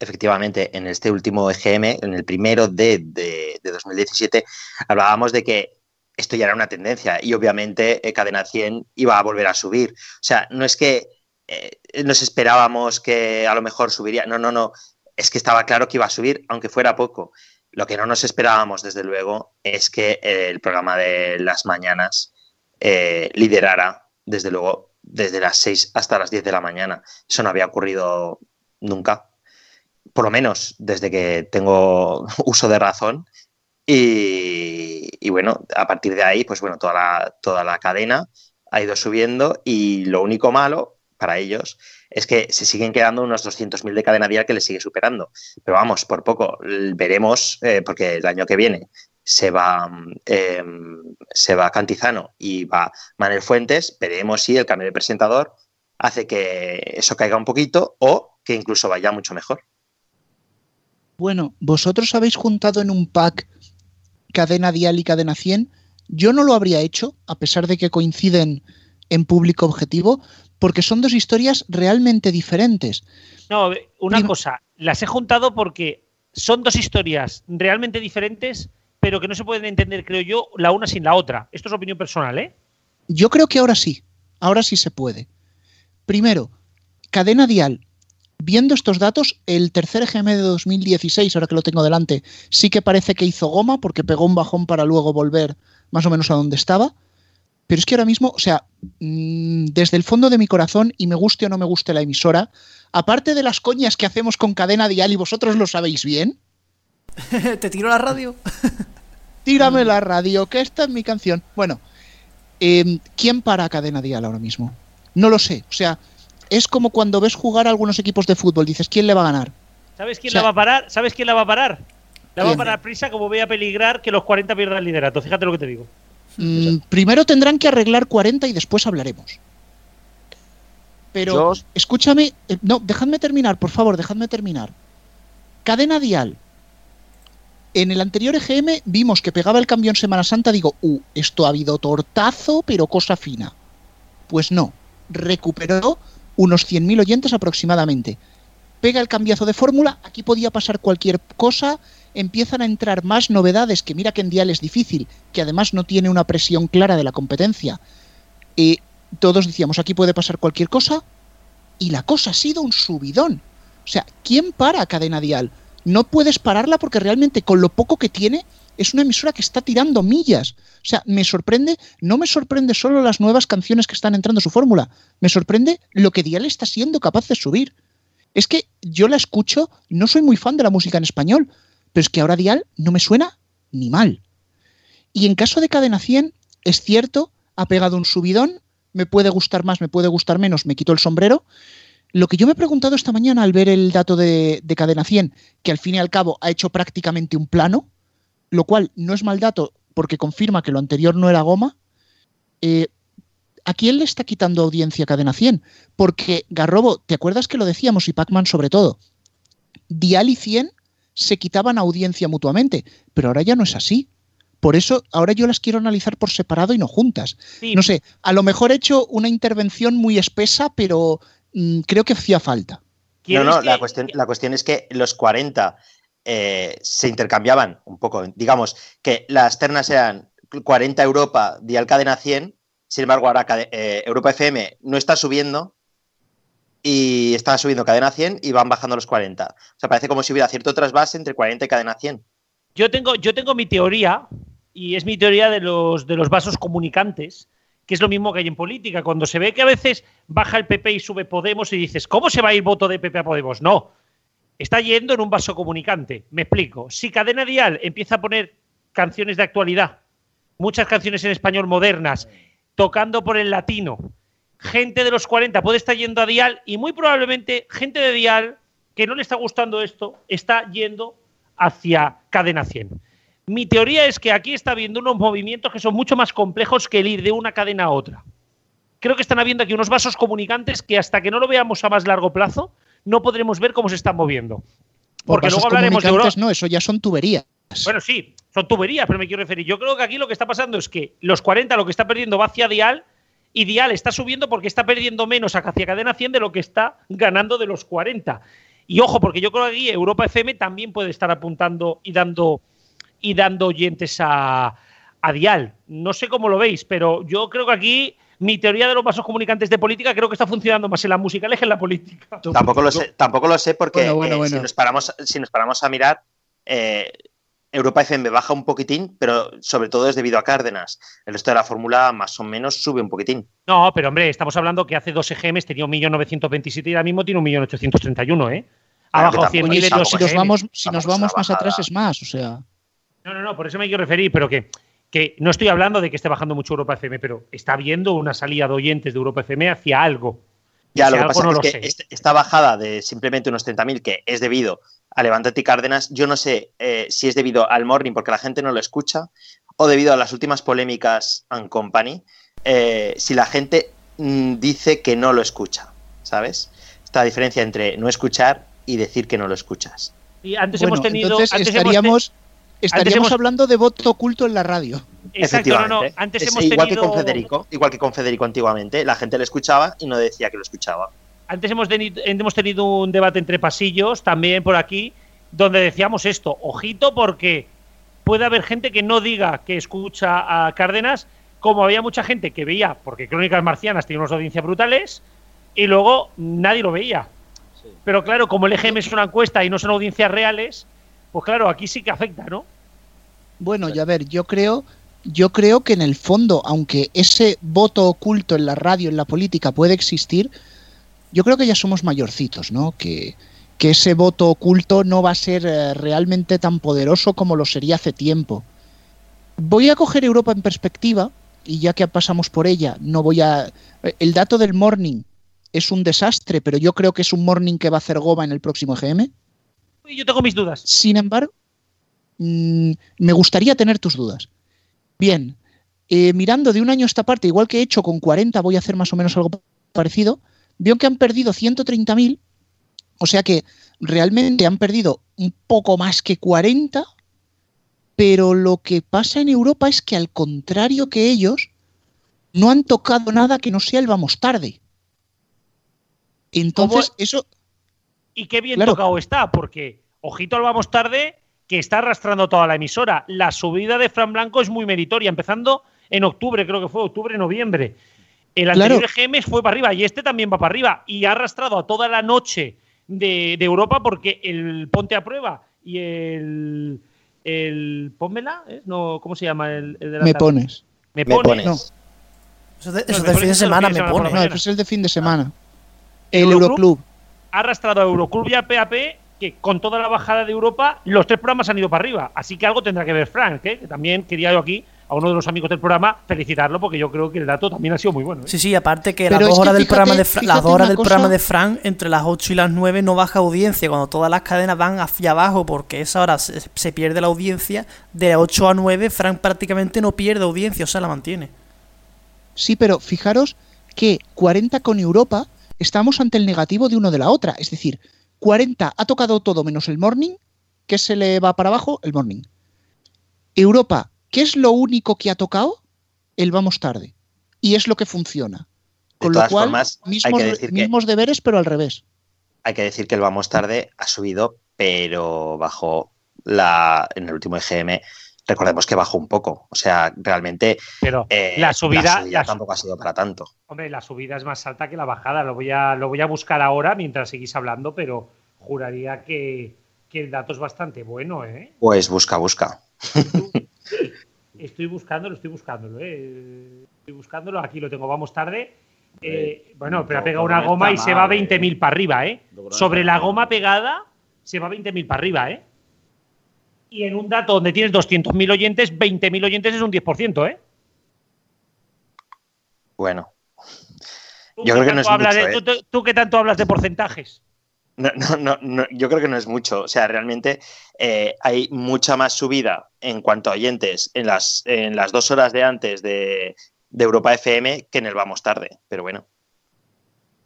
Efectivamente, en este último EGM, en el primero de, de- de 2017, hablábamos de que esto ya era una tendencia y obviamente eh, Cadena 100 iba a volver a subir. O sea, no es que eh, nos esperábamos que a lo mejor subiría, no, no, no, es que estaba claro que iba a subir, aunque fuera poco. Lo que no nos esperábamos, desde luego, es que eh, el programa de las mañanas liderara, desde luego, desde las 6 hasta las 10 de la mañana. Eso no había ocurrido nunca por lo menos desde que tengo uso de razón. Y, y bueno, a partir de ahí, pues bueno, toda la, toda la cadena ha ido subiendo y lo único malo para ellos es que se siguen quedando unos 200.000 de cadena dial que les sigue superando. Pero vamos, por poco, veremos, eh, porque el año que viene se va, eh, se va Cantizano y va Manuel Fuentes, veremos si el cambio de presentador hace que eso caiga un poquito o que incluso vaya mucho mejor. Bueno, vosotros habéis juntado en un pack cadena dial y cadena 100. Yo no lo habría hecho, a pesar de que coinciden en público objetivo, porque son dos historias realmente diferentes. No, una cosa, las he juntado porque son dos historias realmente diferentes, pero que no se pueden entender, creo yo, la una sin la otra. Esto es opinión personal, ¿eh? Yo creo que ahora sí, ahora sí se puede. Primero, cadena dial. Viendo estos datos, el tercer EGM de 2016, ahora que lo tengo delante, sí que parece que hizo goma porque pegó un bajón para luego volver más o menos a donde estaba. Pero es que ahora mismo, o sea, mm, desde el fondo de mi corazón, y me guste o no me guste la emisora, aparte de las coñas que hacemos con cadena dial y vosotros lo sabéis bien, ¿Te tiro la radio? tírame la radio, que esta es mi canción. Bueno, eh, ¿quién para cadena dial ahora mismo? No lo sé. O sea, es como cuando ves jugar a algunos equipos de fútbol, dices, ¿quién le va a ganar? ¿Sabes quién O sea- la va a parar? ¿Sabes quién la va a parar? La va a parar prisa como voy a peligrar que los 40 pierdan el liderato. Fíjate lo que te digo. Mm, primero tendrán que arreglar 40 y después hablaremos. Pero Yo- escúchame, eh, no, dejadme terminar, por favor, dejadme terminar. Cadena dial. En el anterior EGM vimos que pegaba el cambio en Semana Santa, digo, uh, esto ha habido tortazo, pero cosa fina. Pues no, recuperó unos 100.000 oyentes aproximadamente. Pega el cambiazo de fórmula, aquí podía pasar cualquier cosa, empiezan a entrar más novedades, que mira que en dial es difícil, que además no tiene una presión clara de la competencia. Eh, todos decíamos, aquí puede pasar cualquier cosa, y la cosa ha sido un subidón. O sea, ¿quién para Cadena Dial? No puedes pararla porque realmente con lo poco que tiene es una emisora que está tirando millas. O sea, me sorprende, no me sorprende solo las nuevas canciones que están entrando en su fórmula, me sorprende lo que Dial está siendo capaz de subir. Es que yo la escucho, no soy muy fan de la música en español, pero es que ahora Dial no me suena ni mal. Y en caso de Cadena 100, es cierto, ha pegado un subidón, me puede gustar más, me puede gustar menos, me quito el sombrero. Lo que yo me he preguntado esta mañana al ver el dato de, de Cadena 100, que al fin y al cabo ha hecho prácticamente un plano, lo cual no es mal dato porque confirma que lo anterior no era goma, eh, ¿a quién le está quitando audiencia Cadena 100? Porque Garrobo, ¿te acuerdas que lo decíamos y Pacman sobre todo? Dial y 100 se quitaban audiencia mutuamente, pero ahora ya no es así. Por eso ahora yo las quiero analizar por separado y no juntas. Sí. No sé, a lo mejor he hecho una intervención muy espesa, pero mm, creo que hacía falta. No, no, la cuestión, la cuestión es que los 40 eh, se intercambiaban un poco. Digamos que las ternas eran 40 Europa, Dial Cadena 100, sin embargo ahora eh, Europa FM no está subiendo y está subiendo Cadena 100 y van bajando los 40. O sea, parece como si hubiera cierto trasvase entre 40 y Cadena 100. Yo tengo, yo tengo mi teoría, y es mi teoría de los, de los vasos comunicantes, que es lo mismo que hay en política. Cuando se ve que a veces baja el PP y sube Podemos y dices, ¿cómo se va a ir voto de PP a Podemos? No. Está yendo en un vaso comunicante. Me explico. Si Cadena Dial empieza a poner canciones de actualidad, muchas canciones en español modernas, tocando por el latino, gente de los 40 puede estar yendo a Dial y muy probablemente gente de Dial que no le está gustando esto está yendo hacia Cadena 100. Mi teoría es que aquí está habiendo unos movimientos que son mucho más complejos que el ir de una cadena a otra. Creo que están habiendo aquí unos vasos comunicantes que hasta que no lo veamos a más largo plazo no podremos ver cómo se están moviendo. Por Porque luego hablaremos de Europa. no, eso ya son tuberías. Bueno, sí, son tuberías, pero me quiero referir. Yo creo que aquí lo que está pasando es que los 40 lo que está perdiendo va hacia Dial y Dial está subiendo porque está perdiendo menos hacia Cadena 100 de lo que está ganando de los 40. Y ojo, porque yo creo que aquí Europa FM también puede estar apuntando y dando, y dando oyentes a, a Dial. No sé cómo lo veis, pero yo creo que aquí mi teoría de los vasos comunicantes de política creo que está funcionando más en la musical que en la política. Tampoco lo sé, tampoco lo sé porque Bueno, bueno, eh, bueno. Si, nos paramos, si nos paramos a mirar, eh, Europa FM baja un poquitín, pero sobre todo es debido a Cárdenas. El resto de la fórmula más o menos sube un poquitín. No, pero hombre, estamos hablando que hace dos EGMs tenía 1.927 y ahora mismo tiene 1.831, ¿eh? Ha bajado tampoco 100.000 es en algo, dos Si nos vamos, si nos vamos más atrás es más, o sea. No, no, no, por eso me quiero referir, pero que, que no estoy hablando de que esté bajando mucho Europa FM, pero está habiendo una salida de oyentes de Europa FM hacia algo. Ya, lo que pasa no es lo que sé. este- esta bajada de simplemente unos 30.000, que es debido a Levántate y Cárdenas, yo no sé eh, si es debido al morning porque la gente no lo escucha o debido a las últimas polémicas and company, eh, si la gente mm, dice que no lo escucha, ¿sabes? Esta diferencia entre no escuchar y decir que no lo escuchas. Y antes Bueno, hemos tenido. entonces antes hemos estaríamos, te- estaríamos hemos- hablando de voto oculto en la radio. Exacto, no, no. Antes Es hemos igual tenido. que con Federico, igual que con Federico antiguamente, la gente le escuchaba y no decía que lo escuchaba. Antes hemos tenido, hemos tenido un debate entre pasillos, también por aquí, donde decíamos esto, ojito porque puede haber gente que no diga que escucha a Cárdenas, como había mucha gente que veía, porque Crónicas Marcianas tiene unas audiencias brutales, y luego nadie lo veía. Pero claro, como el EGM es una encuesta y no son audiencias reales, pues claro, aquí sí que afecta, ¿no? Bueno, ya ver, yo creo, yo creo que en el fondo, aunque ese voto oculto en la radio, en la política puede existir, yo creo que ya somos mayorcitos, ¿no? Que, que ese voto oculto no va a ser eh, realmente tan poderoso como lo sería hace tiempo. Voy a coger Europa en perspectiva, y ya que pasamos por ella, no voy a. eh, El dato del morning es un desastre, pero yo creo que es un morning que va a hacer goma en el próximo GM. Y yo tengo mis dudas. Sin embargo, mm, me gustaría tener tus dudas. Bien, eh, mirando de un año a esta parte, igual que he hecho con 40, voy a hacer más o menos algo parecido, veo que han perdido 130.000, o sea que realmente han perdido un poco más que 40, pero lo que pasa en Europa es que al contrario que ellos, no han tocado nada que no sea el vamos tarde. Entonces, eso... Y qué bien Claro. tocado está, porque, ojito al vamos tarde, que está arrastrando toda la emisora. La subida de Fran Blanco es muy meritoria, empezando en octubre, creo que fue octubre, noviembre. El Claro. anterior EGM fue para arriba y este también va para arriba. Y ha arrastrado a toda la noche de, de Europa porque el Ponte a Prueba y el. el Pónmela, ¿eh? no, ¿cómo se llama? El, el de la Me pones. Me Me pones. pones. No. Eso de, eso fin de eso semana el me semana por la pone. No, mañana. ese es el de fin de semana. El Euroclub. Euroclub. Ha arrastrado a Euroclub y a PAP que con toda la bajada de Europa los tres programas han ido para arriba. Así que algo tendrá que ver Frank, ¿eh? que también quería yo aquí a uno de los amigos del programa felicitarlo porque yo creo que el dato también ha sido muy bueno. ¿eh? Sí, sí, aparte que Pero las dos horas del programa de Fra- las horas del cosa- programa de Frank entre las 8 y las 9 no baja audiencia, cuando todas las cadenas van hacia abajo porque esa hora se, se pierde la audiencia, de 8 a 9 Frank prácticamente no pierde audiencia, o sea, la mantiene. Sí, pero fijaros que 40 con Europa estamos ante el negativo de uno de la otra. Es decir, 40 ha tocado todo menos el morning, que se le va para abajo, el morning. Europa, ¿qué es lo único que ha tocado? El vamos tarde. Y es lo que funciona. Con lo todas cual, formas, mismos, que deberes, pero al revés. Hay que decir que el Vamos Tarde ha subido, pero bajó la, en el último EGM. Recordemos que bajó un poco. O sea, realmente Pero eh, la subida, la su- tampoco ha sido para tanto. hombre, la subida es más alta que la bajada. Lo voy a, lo voy a buscar ahora mientras seguís hablando, pero juraría que, que el dato es bastante bueno, ¿eh? Pues busca, busca. Estoy buscándolo, estoy buscándolo, ¿eh? Estoy buscándolo, aquí lo tengo, vamos tarde. Eh, bueno, pero ha no, pegado una goma y se va 20.000 para arriba, ¿eh? Sobre la goma pegada se va 20.000 para arriba, ¿eh? Y en un dato donde tienes 200.000 oyentes, 20.000 oyentes es un 10%, ¿eh? Bueno, Tú Yo creo que no tanto es hablas mucho, de- ¿eh? tú, que tanto hablas de porcentajes. no, no, no, no, yo creo que no es mucho. O sea, realmente eh, hay mucha más subida en cuanto a oyentes en las, en las dos horas de antes de, de Europa FM que en el Vamos Tarde. Pero bueno.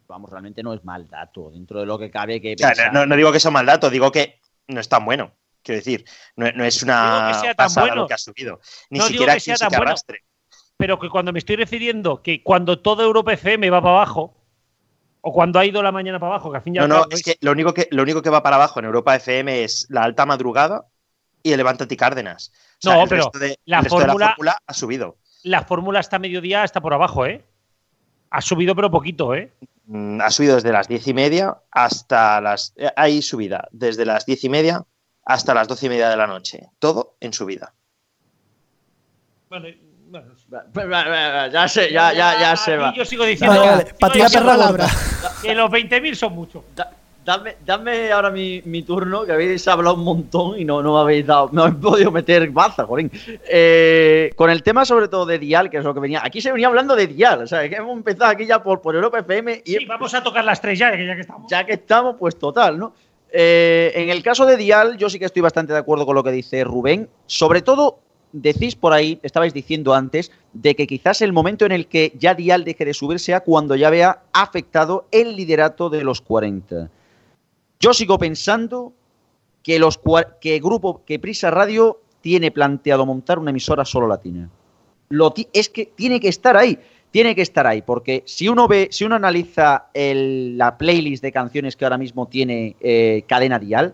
Vamos, realmente no es mal dato. Dentro de lo que cabe que O sea, pensar. no, digo que sea un mal dato, digo que no es tan bueno. Quiero decir, no, no es Digo una que sea tan pasada bueno. lo que ha subido. Ni No digo siquiera que sea tan bueno. Pero que cuando me estoy refiriendo que cuando todo Europa FM va para abajo, o cuando ha ido la mañana para abajo, que al fin y No, no, cabo es que lo único que lo único que va para abajo en Europa FM es la alta madrugada y el Levántate Cárdenas. O sea, No, el pero resto de, la el resto de fórmula- fórmula ha subido. la fórmula hasta mediodía está por abajo, ¿eh? Ha subido pero poquito, ¿eh? Mm, Ha subido desde las diez y media hasta las. eh, Hay subida desde las diez y media hasta las doce y media de la noche. Todo en subida. Bueno, bueno, Ya se, ya, ya, ya se va. Yo sigo diciendo Vale, vale, perra gorda. que los 20.000 son muchos. Da- Dame, dame ahora mi, mi turno, que habéis hablado un montón y no, no me habéis dado, no habéis podido meter baza, jolín. Eh, con el tema sobre todo de Dial, que es lo que venía, aquí se venía hablando de Dial, o sea, que hemos empezado aquí ya por, por Europa FM y Sí, vamos a tocar las tres ya, que ya que estamos. ya que estamos, pues total, ¿no? Eh, en el caso de Dial, yo sí que estoy bastante de acuerdo con lo que dice Rubén. Sobre todo, decís por ahí, estabais diciendo antes, de que quizás el momento en el que ya Dial deje de subir sea cuando ya vea afectado el liderato de los 40. Yo sigo pensando que los que grupo que Prisa Radio tiene planteado montar una emisora solo latina. Lo es que tiene que estar ahí, tiene que estar ahí, porque si uno ve, si uno analiza la playlist de canciones que ahora mismo tiene eh, Cadena Dial,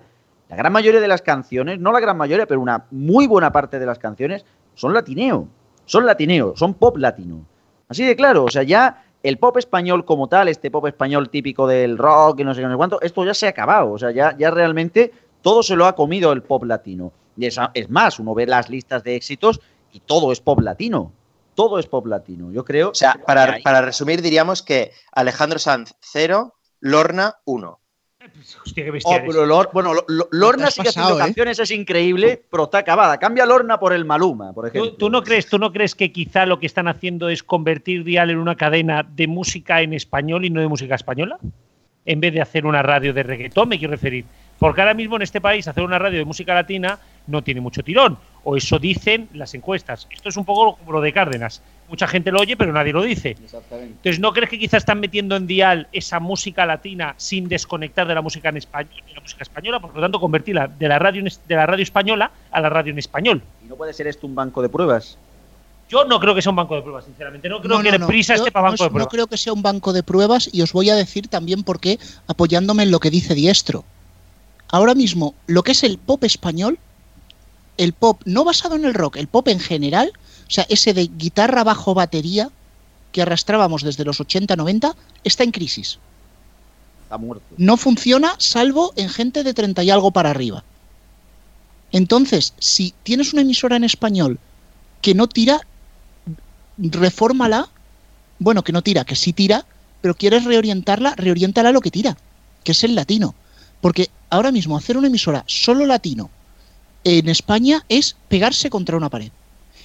la gran mayoría de las canciones, no la gran mayoría, pero una muy buena parte de las canciones son latineo, son latineo, son pop latino. Así de claro, o sea, ya el pop español como tal, este pop español típico del rock y no sé qué, no sé cuánto, esto ya se ha acabado, o sea, ya, ya realmente todo se lo ha comido el pop latino. Y es más, uno ve las listas de éxitos y todo es pop latino. Todo es pop latino. Yo creo. O sea, para, para resumir, diríamos que Alejandro Sanz 0, Lorna 1. Hostia, qué Oh, bestia eres. pero Lor- bueno, Lo- Lo- Lorna sigue pasado, haciendo ¿eh? canciones, es increíble, pero está acabada. Cambia Lorna por el Maluma, por ejemplo. ¿Tú, tú no crees, ¿Tú no crees que quizá lo que están haciendo es convertir Dial en una cadena de música en español y no de música española? En vez de hacer una radio de reggaetón, me quiero referir. Porque ahora mismo en este país hacer una radio de música latina no tiene mucho tirón. O eso dicen las encuestas. Esto es un poco como lo de Cárdenas. Mucha gente lo oye, pero nadie lo dice. Entonces, ¿no crees que quizás están metiendo en dial esa música latina sin desconectar de la música en español, de la música española, por lo tanto convertirla de la radio de la radio española a la radio en español? ¿Y no puede ser esto un banco de pruebas? Yo no creo que sea un banco de pruebas, sinceramente. No creo que no, prisa esté para banco no, de pruebas. No creo que sea un banco de pruebas y os voy a decir también por qué, apoyándome en lo que dice Diestro. Ahora mismo, lo que es el pop español, el pop no basado en el rock, el pop en general, o sea, ese de guitarra bajo batería que arrastrábamos desde los 80-90, está en crisis. Está muerto. No funciona salvo en gente de 30 y algo para arriba. Entonces, si tienes una emisora en español que no tira, refórmala. Bueno, que no tira, que sí tira, pero quieres reorientarla, reoriéntala a lo que tira, que es el latino. Porque ahora mismo hacer una emisora solo latino en España es pegarse contra una pared.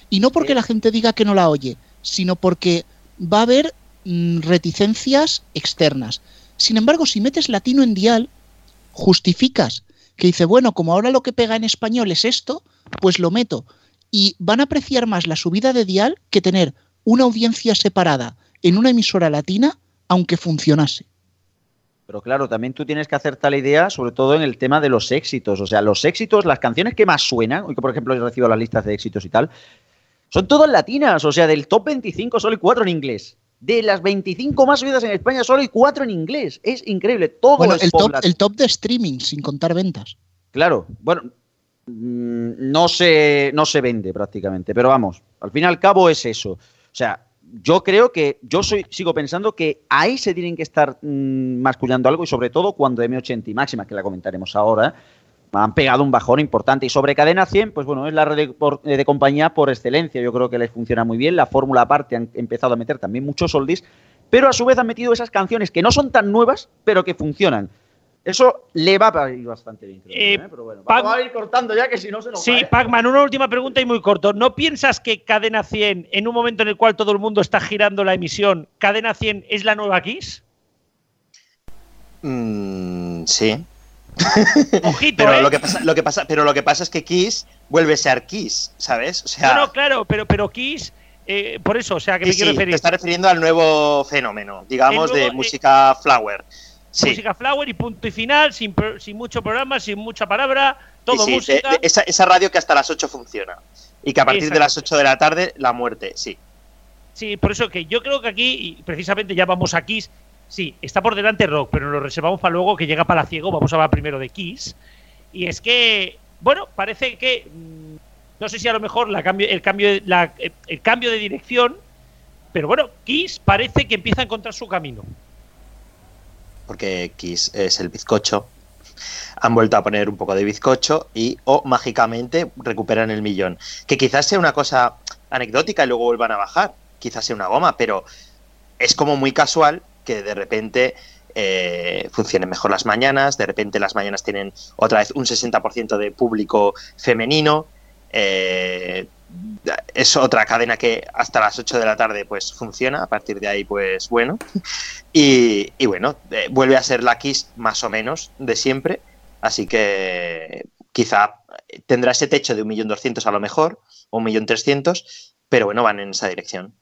Y no porque la gente diga que no la oye, sino porque va a haber mm, reticencias externas. Sin embargo, si metes latino en dial, justificas que dice, bueno, como ahora lo que pega en español es esto, pues lo meto. Y van a apreciar más la subida de dial que tener una audiencia separada en una emisora latina, aunque funcionase. Pero claro, también tú tienes que hacerte la idea, sobre todo en el tema de los éxitos. O sea, los éxitos, las canciones que más suenan, hoy que por ejemplo he recibido las listas de éxitos y tal, son todas latinas. O sea, del top 25 solo hay cuatro en inglés. De las 25 más subidas en España, solo hay cuatro en inglés. Es increíble. Todo Bueno, es el top, el top de streaming, sin contar ventas. Claro, bueno, mm, no se, no se vende prácticamente, pero vamos, al fin y al cabo es eso. O sea, yo creo que, yo sigo pensando que ahí se tienen que estar mm, mascullando algo y sobre todo cuando M80 y Máxima, que la comentaremos ahora, han pegado un bajón importante. Y sobre Cadena 100, pues bueno, es la red de compañía por excelencia. Yo creo que les funciona muy bien. La fórmula aparte han empezado a meter también muchos oldies, pero a su vez han metido esas canciones que no son tan nuevas, pero que funcionan. Eso le va a ir bastante bien, creo. Eh, ¿eh? Pero bueno, Pac- vamos a ir cortando ya que si no se nos Sí, va. Pacman, una última pregunta y muy corto. ¿No piensas que Cadena 100, en un momento en el cual todo el mundo está girando la emisión, Cadena 100 es la nueva Kiss? Mm, sí. Ojito, pero ¿eh? lo que pasa, lo que pasa, pero lo que pasa es que Kiss vuelve a ser Kiss, ¿sabes? O sea, No, no, claro, pero, pero Kiss, eh, por eso, o sea, que sí, me quiero sí, referir. te está refiriendo al nuevo fenómeno, digamos, nuevo, de eh, música flower. Sí. Música flower y punto y final, sin, sin mucho programa, sin mucha palabra, todo Sí, de- música. de- esa, esa radio que hasta las 8 funciona. Y que a partir de las 8 de la tarde, la muerte, sí. Sí, por eso que yo creo que aquí, y precisamente ya vamos a Kiss, sí, está por delante Rock, pero lo reservamos para luego que llega Palaciego, vamos a hablar primero de Kiss. Y es que, bueno, parece que, mm, no sé si a lo mejor la cambio, el, cambio, la- eh, el cambio de dirección, pero bueno, Kiss parece que empieza a encontrar su camino. Porque Kiss es el bizcocho. Han vuelto a poner un poco de bizcocho y, o mágicamente, recuperan el millón. Que quizás sea una cosa anecdótica y luego vuelvan a bajar. Quizás sea una goma, pero es como muy casual que de repente eh, funcionen mejor las mañanas, de repente las mañanas tienen otra vez un 60% de público femenino. eh, es otra cadena que hasta las 8 de la tarde pues funciona, a partir de ahí pues bueno. Y, y bueno, eh, vuelve a ser la Kiss más o menos de siempre, así que quizá tendrá ese techo de 1.200.000 a lo mejor, o 1.300.000, pero bueno, van en esa dirección.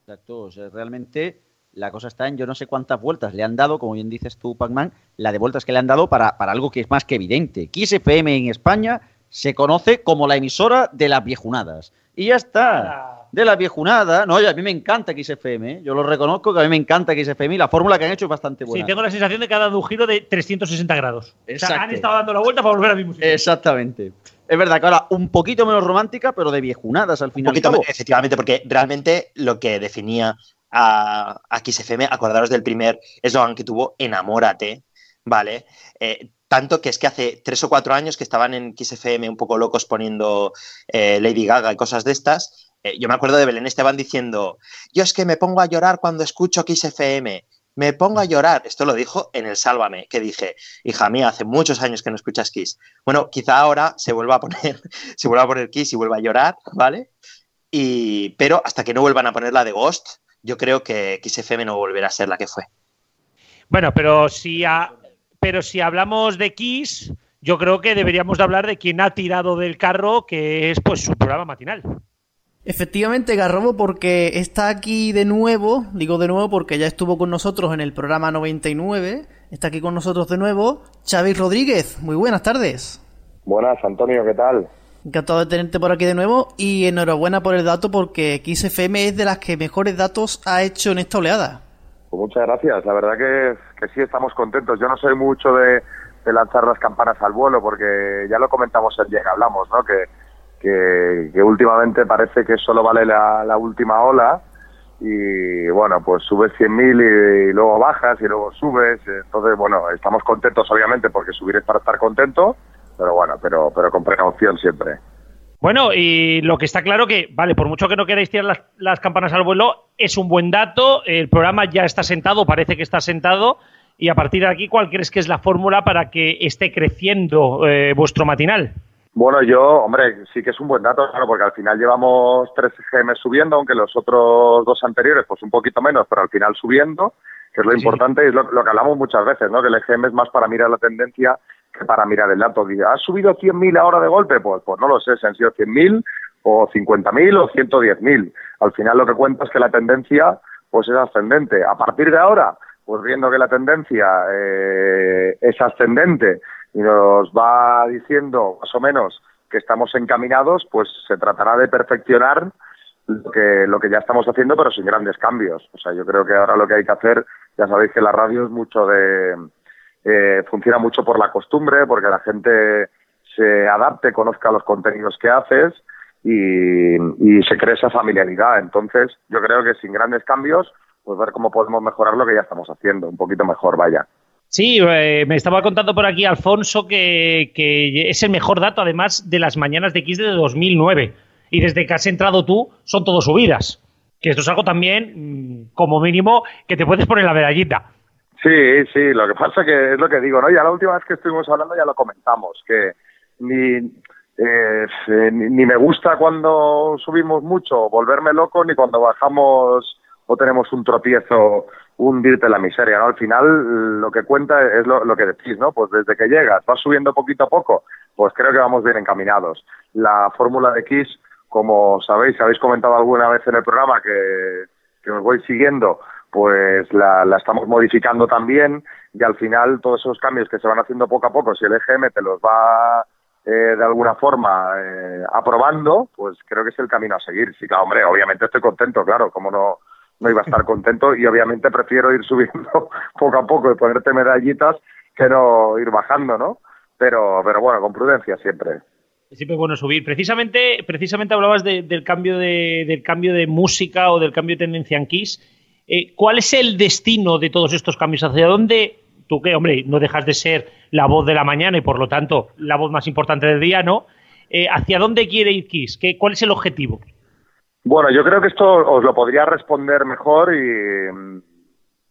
Exacto, realmente la cosa está en yo no sé cuántas vueltas le han dado, como bien dices tú, Pac-Man, la de vueltas que le han dado para, para algo que es más que evidente. Kiss FM en España se conoce como la emisora de las viejunadas. Y ya está. De las viejunadas. No, oye, a mí me encanta Kiss FM. ¿eh? Yo lo reconozco que a mí me encanta Kiss FM y la fórmula que han hecho es bastante Sí, buena. tengo la sensación de que ha dado un giro de 360 grados. O sea, han estado dando la vuelta para volver a mi música. Exactamente. Es verdad que ahora un poquito menos romántica, pero de viejunadas al Un final. poquito, efectivamente, porque realmente lo que definía a, a Kiss FM, acordaros del primer eslogan que tuvo, enamórate, ¿vale? Eh, tanto que es que hace tres o cuatro años que estaban en Kiss FM un poco locos poniendo eh, Lady Gaga y cosas de estas. eh, yo me acuerdo de Belén Esteban diciendo, yo es que me pongo a llorar cuando escucho Kiss FM. Me pongo a llorar. Esto lo dijo en el Sálvame, que dije, hija mía, hace muchos años que no escuchas Kiss. Bueno, quizá ahora se vuelva a poner, se vuelva a poner Kiss y vuelva a llorar, ¿vale? Y, pero hasta que no vuelvan a poner la de Ghost, yo creo que XFM no volverá a ser la que fue. Bueno, pero si, a- pero si hablamos de Kiss, yo creo que deberíamos de hablar de quien ha tirado del carro, que es pues su programa matinal. Efectivamente, Garrobo, porque está aquí de nuevo, digo de nuevo porque ya estuvo con nosotros en el programa 99, está aquí con nosotros de nuevo, Xavi Rodríguez. Muy buenas tardes. Buenas, Antonio, ¿qué tal? Encantado de tenerte por aquí de nuevo y enhorabuena por el dato porque XFM es de las que mejores datos ha hecho en esta oleada. Pues muchas gracias, la verdad que, que sí estamos contentos. Yo no soy mucho de, de lanzar las campanas al vuelo porque ya lo comentamos el día que hablamos, ¿no? Que, que, últimamente parece que solo vale la, última ola y bueno, pues subes 100.000 y, y luego bajas y luego subes. Entonces, bueno, estamos contentos obviamente porque subir es para estar contento pero bueno, pero, pero con precaución siempre. Bueno, y lo que está claro que, vale, por mucho que no queráis tirar las, las, campanas al vuelo, es un buen dato, el programa ya está sentado, parece que está sentado, y a partir de aquí, ¿cuál crees que es la fórmula para que esté creciendo eh, vuestro matinal? Bueno, yo, hombre, sí que es un buen dato, claro, porque al final llevamos tres GM subiendo, aunque los otros dos anteriores, pues un poquito menos, pero al final subiendo, que es lo importante, y es lo, lo, que hablamos muchas veces, ¿no? Que el EGM es más para mirar la tendencia para mirar el dato. ¿Ha subido 100.000 ahora de golpe? Pues, pues no lo sé, si han sido 100.000 o 50.000 o 110.000. Al final lo que cuenta es que la tendencia pues es ascendente. A partir de ahora, pues viendo que la tendencia eh, es ascendente y nos va diciendo más o menos que estamos encaminados, pues se tratará de perfeccionar lo que, lo que ya estamos haciendo, pero sin grandes cambios. O sea, yo creo que ahora lo que hay que hacer, ya sabéis que la radio es mucho de, eh, funciona mucho por la costumbre, porque la gente se adapte, conozca los contenidos que haces y, se cree esa familiaridad. Entonces, yo creo que sin grandes cambios, pues ver cómo podemos mejorar lo que ya estamos haciendo, un poquito mejor, vaya. Sí, eh, me estaba contando por aquí Alfonso que, es el mejor dato, además, de las mañanas de X de 2009. Y desde que has entrado tú, son todos subidas. Que esto es algo también, mm, como mínimo, que te puedes poner la medallita. Sí, sí, lo que pasa que es lo que digo, ¿no? Ya la última vez que estuvimos hablando ya lo comentamos, que ni, eh, ni, me gusta cuando subimos mucho volverme loco, ni cuando bajamos o tenemos un tropiezo hundirte en la miseria, ¿no? Al final lo que cuenta es lo, que decís, ¿no? Pues desde que llegas, vas subiendo poquito a poco, pues creo que vamos bien encaminados. La fórmula de X, como sabéis, habéis comentado alguna vez en el programa que, que os voy siguiendo, pues la, estamos modificando también y al final todos esos cambios que se van haciendo poco a poco, si el EGM te los va eh, de alguna forma eh, aprobando, pues creo que es el camino a seguir. Sí, claro, hombre, obviamente estoy contento, claro, como no, no iba a estar contento y obviamente prefiero ir subiendo poco a poco y ponerte medallitas que no ir bajando, ¿no? Pero, pero bueno, con prudencia siempre. Siempre bueno subir. Precisamente, precisamente hablabas del cambio de, del cambio de música o del cambio de tendencia en Kiss eh, ¿Cuál es el destino de todos estos cambios? ¿Hacia dónde tú que, hombre, no dejas de ser la voz de la mañana y por lo tanto la voz más importante del día, ¿no? Eh, ¿Hacia dónde quiere ir Kiss? ¿Qué, ¿Cuál es el objetivo? Bueno, yo creo que esto os lo podría responder mejor y,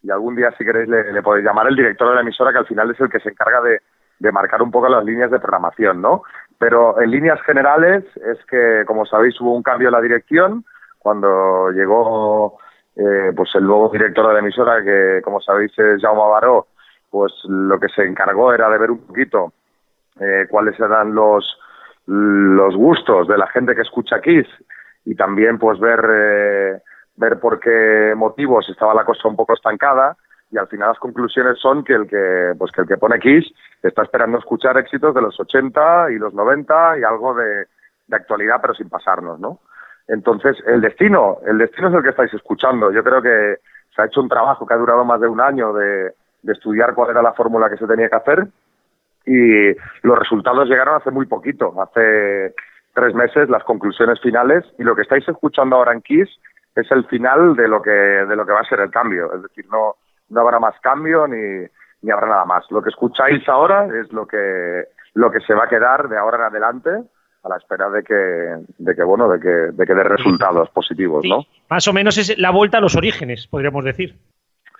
y algún día, si queréis, le, podéis llamar el director de la emisora, que al final es el que se encarga de, de marcar un poco las líneas de programación, ¿no? Pero en líneas generales es que, como sabéis, hubo un cambio en la dirección cuando llegó eh, pues el nuevo director de la emisora, que como sabéis es Jaume Baró, pues lo que se encargó era de ver un poquito eh, cuáles eran los, los gustos de la gente que escucha Kiss y también pues ver, eh, ver por qué motivos estaba la cosa un poco estancada y al final las conclusiones son que el que pues que el que pone Kiss está esperando escuchar éxitos de los 80 y los 90 y algo de, de actualidad pero sin pasarnos, ¿no? Entonces, el destino, el destino es el que estáis escuchando. Yo creo que se ha hecho un trabajo que ha durado más de un año de, estudiar cuál era la fórmula que se tenía que hacer y los resultados llegaron hace muy poquito, hace tres meses, las conclusiones finales y lo que estáis escuchando ahora en Kiss es el final de lo que de lo que va a ser el cambio, es decir, no no habrá más cambio ni ni habrá nada más. Lo que escucháis ahora es lo que lo que se va a quedar de ahora en adelante a la espera de que, de que bueno, de que, de que dé resultados positivos, ¿no? Más o menos es la vuelta a los orígenes, podríamos decir.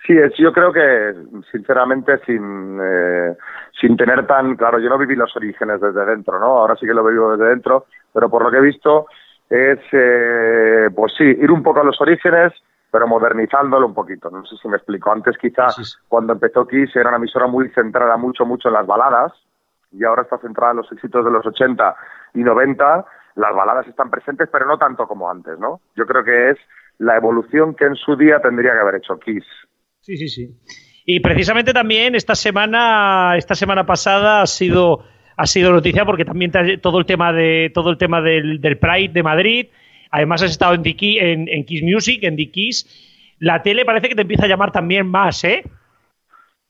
Sí, es, yo creo que, sinceramente, sin, eh, sin tener tan claro, yo no viví los orígenes desde dentro, ¿no? Ahora sí que lo vivo desde dentro, pero por lo que he visto es, eh, pues sí, ir un poco a los orígenes, pero modernizándolo un poquito. No sé si me explico. Antes, quizás, cuando empezó Kiss, era una emisora muy centrada mucho, mucho en las baladas, y ahora está centrada en los éxitos de los 80 y 90, las baladas están presentes, pero no tanto como antes, ¿no? Yo creo que es la evolución que en su día tendría que haber hecho Kiss. Sí, sí, sí. Y precisamente también esta semana, esta semana pasada ha sido ha sido noticia porque también todo el tema de todo el tema del, del Pride de Madrid. Además has estado en, en, en Kiss Music, en The Kiss. La tele parece que te empieza a llamar también más, ¿eh?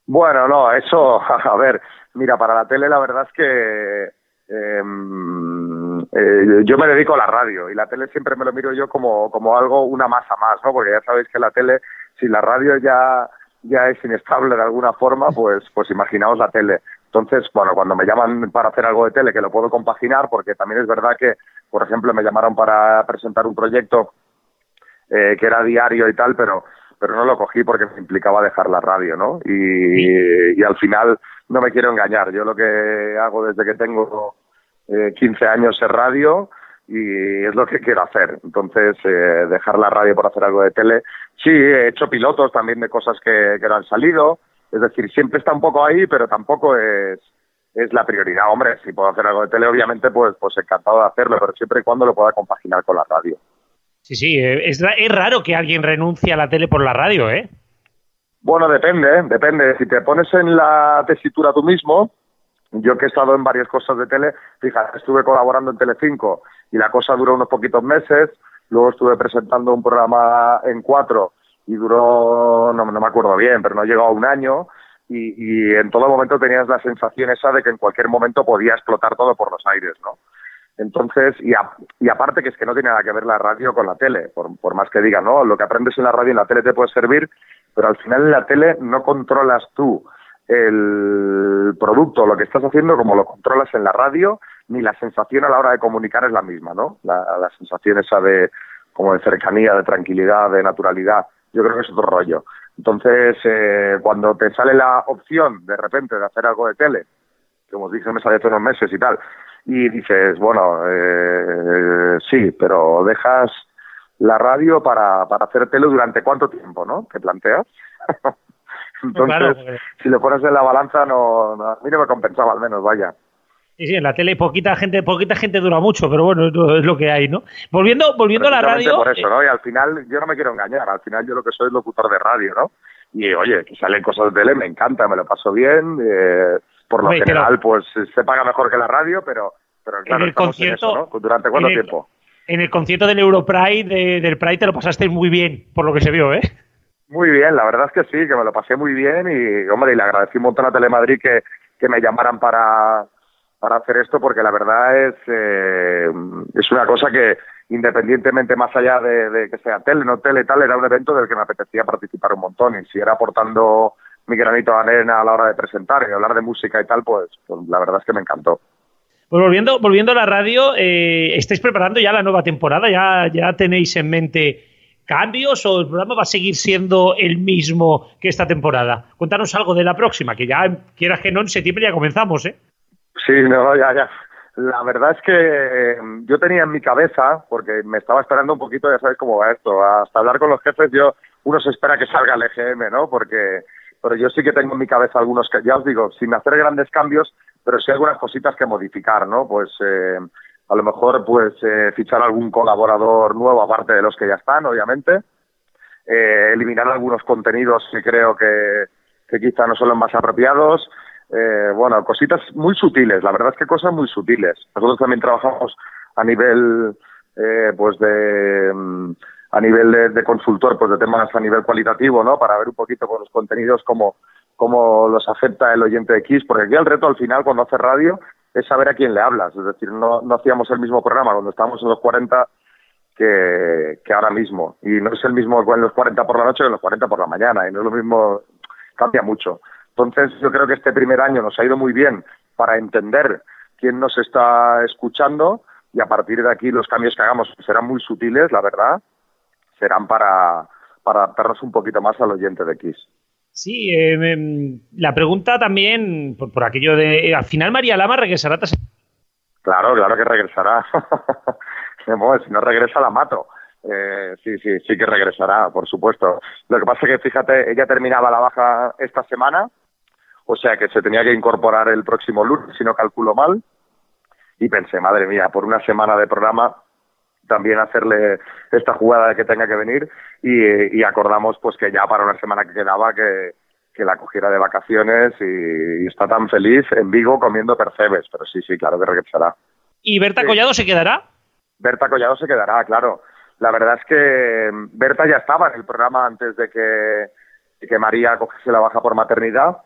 Bueno, no, eso, a ver, mira, para la tele la verdad es que em, eh, yo me dedico a la radio y la tele siempre me lo miro yo como, como algo, una masa más, ¿no? Porque ya sabéis que la tele, si la radio ya, ya es inestable de alguna forma, pues, pues imaginaos la tele. Entonces, bueno, cuando me llaman para hacer algo de tele, que lo puedo compaginar, porque también es verdad que, por ejemplo, me llamaron para presentar un proyecto eh, que era diario y tal, pero pero no lo cogí porque me implicaba dejar la radio, ¿no? Y, y, al final no me quiero engañar. Yo lo que hago desde que tengo eh, 15 años es radio y es lo que quiero hacer. Entonces, eh, dejar la radio por hacer algo de tele. Sí, he hecho pilotos también de cosas que, que no han salido. Es decir, siempre está un poco ahí, pero tampoco es, es la prioridad. Hombre, si puedo hacer algo de tele, obviamente, pues, pues encantado de hacerlo, pero siempre y cuando lo pueda compaginar con la radio. Sí, sí, eh, es, es raro que alguien renuncie a la tele por la radio, ¿eh? Bueno, depende, ¿eh? depende. Si te pones en la tesitura tú mismo, yo que he estado en varias cosas de tele, fíjate, estuve colaborando en Telecinco y la cosa duró unos poquitos meses, luego estuve presentando un programa en cuatro y duró, no, no me acuerdo bien, pero no llegó a un año y, y en todo momento tenías la sensación esa de que en cualquier momento podía explotar todo por los aires, ¿no? Entonces, y, y aparte que es que no tiene nada que ver la radio con la tele, por, más que diga, ¿no? Lo que aprendes en la radio y en la tele te puede servir, pero al final en la tele no controlas tú el producto, lo que estás haciendo, como lo controlas en la radio, ni la sensación a la hora de comunicar es la misma, ¿no? La, la sensación esa de como de cercanía, de tranquilidad, de naturalidad yo creo que es otro rollo. Entonces, eh, cuando te sale la opción de repente de hacer algo de tele, como os dije, me sale hace unos meses y tal, y dices, bueno, eh, sí, pero dejas la radio para, para hacer tele durante cuánto tiempo, ¿no? ¿Te planteas? Entonces, si le pones en la balanza, no, no, a mí no me compensaba al menos, vaya. Sí, sí, en la tele poquita gente, poquita gente dura mucho, pero bueno, es lo que hay, ¿no? Volviendo, volviendo a la radio. Por eso, ¿no? Y al final, yo no me quiero engañar, al final yo lo que soy es locutor de radio, ¿no? Y oye, que salen cosas de tele, me encanta, me lo paso bien. Eh, por lo general, pues se paga mejor que la radio, pero, pero claro, en el concierto, eso, ¿no? ¿Durante cuánto tiempo? En el concierto del Europride, del Pride, te lo pasaste muy bien, por lo que se vio, ¿eh? Muy bien, la verdad es que sí, que me lo pasé muy bien y, hombre, y le agradecí un montón a Telemadrid que, que me llamaran para para hacer esto porque la verdad es, eh, es una cosa que independientemente más allá de, que sea tele, no tele, tal, era un evento del que me apetecía participar un montón y si era aportando mi granito de arena a la hora de presentar y hablar de música y tal, pues, pues la verdad es que me encantó. Pues volviendo, volviendo a la radio, eh, ¿estáis preparando ya la nueva temporada? ¿Ya, ¿Ya tenéis en mente cambios o el programa va a seguir siendo el mismo que esta temporada? Cuéntanos algo de la próxima, que ya, quieras que no, en septiembre ya comenzamos, ¿eh? Sí, no, ya, ya. La verdad es que eh, yo tenía en mi cabeza, porque me estaba esperando un poquito, ya sabes cómo va esto, hasta hablar con los jefes, yo uno se espera que salga el EGM, ¿no? Porque, pero yo sí que tengo en mi cabeza algunos que, ya os digo, sin hacer grandes cambios, pero sí algunas cositas que modificar, ¿no? Pues eh, a lo mejor pues eh, fichar algún colaborador nuevo aparte de los que ya están, obviamente, eh, eliminar algunos contenidos que creo que, quizá no son los más apropiados, eh, bueno, cositas muy sutiles, la verdad es que cosas muy sutiles. Nosotros también trabajamos a nivel, eh, pues de, mm, a nivel de, consultor, pues de temas a nivel cualitativo, ¿no? Para ver un poquito con los contenidos cómo, cómo los acepta el oyente de X, porque aquí el reto al final cuando hace radio es saber a quién le hablas, es decir, no, no hacíamos el mismo programa cuando estábamos en los 40 que, que ahora mismo, y no es el mismo en los 40 por la noche que en los 40 por la mañana, y no es lo mismo, cambia mucho. Entonces, yo creo que este primer año nos ha ido muy bien para entender quién nos está escuchando y a partir de aquí los cambios que hagamos serán muy sutiles, la verdad, serán para, para adaptarnos un poquito más al oyente de X. Sí, eh, la pregunta también, por, por aquello de, eh, al final María Lama regresará. Claro, claro que regresará. si no regresa la mato. Eh, sí, sí, sí que regresará, por supuesto. Lo que pasa es que, fíjate, ella terminaba la baja esta semana, o sea que se tenía que incorporar el próximo lunes, si no calculo mal, y pensé, madre mía, por una semana de programa también hacerle esta jugada de que tenga que venir y, acordamos pues que ya para una semana que quedaba que, que la cogiera de vacaciones y, está tan feliz en Vigo comiendo percebes, pero sí, sí, claro que regresará. ¿Y Berta Collado se quedará? Berta Collado se quedará, claro. La verdad es que Berta ya estaba en el programa antes de que, que María cogiese la baja por maternidad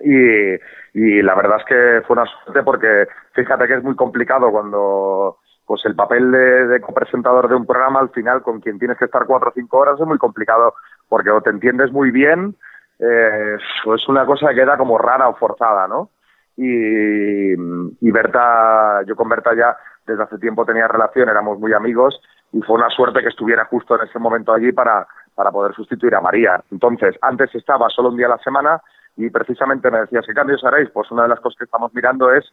y, y la verdad es que fue una suerte porque fíjate que es muy complicado cuando pues el papel de, copresentador de un programa al final con quien tienes que estar cuatro o cinco horas es muy complicado porque o te entiendes muy bien eh, es una cosa que queda como rara o forzada, ¿no? Y, y Berta, yo con Berta ya desde hace tiempo tenía relación, éramos muy amigos y fue una suerte que estuviera justo en ese momento allí para, para poder sustituir a María. Entonces, antes estaba solo un día a la semana y precisamente me decías, ¿qué cambios haréis? Pues una de las cosas que estamos mirando es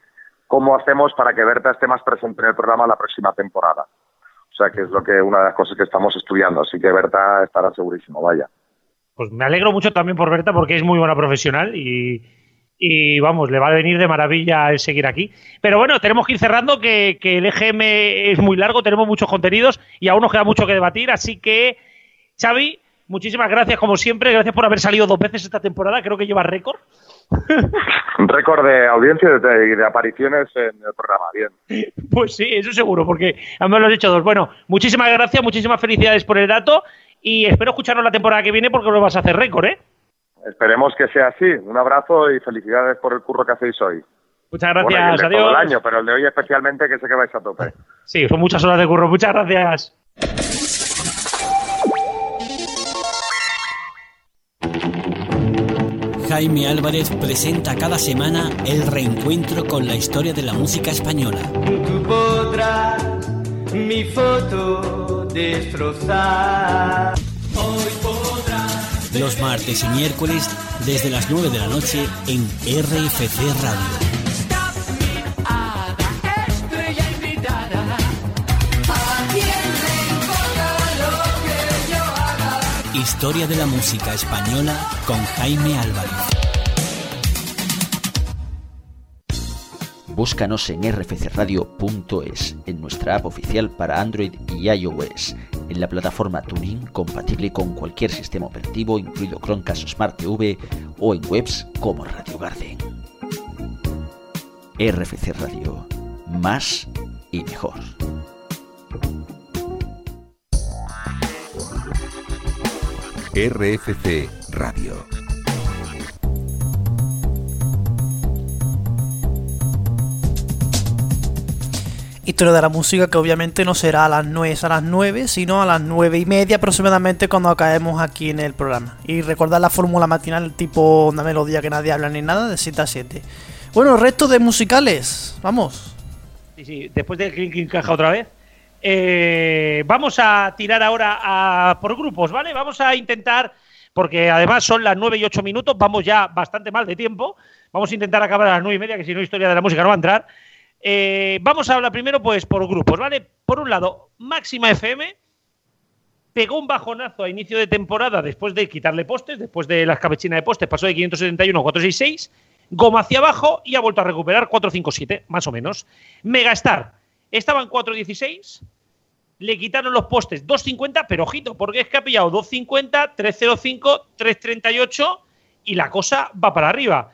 cómo hacemos para que Berta esté más presente en el programa la próxima temporada. O sea, que es lo que una de las cosas que estamos estudiando. Así que Berta estará segurísimo, vaya. Pues me alegro mucho también por Berta porque es muy buena profesional y, y vamos, le va a venir de maravilla el seguir aquí. Pero bueno, tenemos que ir cerrando, que, que, el EGM es muy largo, tenemos muchos contenidos y aún nos queda mucho que debatir, así que, Xavi, muchísimas gracias como siempre, gracias por haber salido dos veces esta temporada, creo que lleva récord. Un récord de audiencia y de, apariciones en el programa, bien. Pues sí, eso seguro, porque ambos lo has hecho dos. Bueno, muchísimas gracias, muchísimas felicidades por el dato y espero escucharnos la temporada que viene porque lo vas a hacer récord, ¿eh? Esperemos que sea así. Un abrazo y felicidades por el curro que hacéis hoy. Muchas gracias, adiós. Todo el año, pero el de hoy especialmente que sé que vais a tope. Sí, son muchas horas de curro. Muchas gracias. Jaime Álvarez presenta cada semana el reencuentro con la historia de la música española. Tú podrás mi foto destrozar. Los martes y miércoles desde las 9 de la noche en RFC Radio. Historia de la música española con Jaime Álvarez. Búscanos en rfcradio.es, en nuestra app oficial para Android y iOS, en la plataforma Tuning compatible con cualquier sistema operativo, incluido Chromecast Smart TV, o en webs como Radio Garden. RFC Radio, más y mejor. RFC Radio. Historia de la música que obviamente no será a las 9, a las 9, sino a las 9 y media aproximadamente cuando caemos aquí en el programa. Y recordar la fórmula matinal tipo una melodía que nadie habla ni nada de 7 a 7. Bueno, resto de musicales, vamos. Sí, sí, después de Clink Caja otra vez. Eh, vamos a tirar ahora a, por grupos, ¿vale? Vamos a intentar, porque además son las 9 y 8 minutos, vamos ya bastante mal de tiempo. Vamos a intentar acabar a las 9 y media, que si no, historia de la música no va a entrar. Eh, vamos a hablar primero, pues, por grupos, ¿vale? Por un lado, Máxima FM pegó un bajonazo a inicio de temporada después de quitarle postes, después de las cabecinas de postes, pasó de 571 a 466, goma hacia abajo y ha vuelto a recuperar 457, más o menos. Megastar estaba en 416, le quitaron los postes 250, pero ojito, porque es que ha pillado 250, 305, 338 y la cosa va para arriba.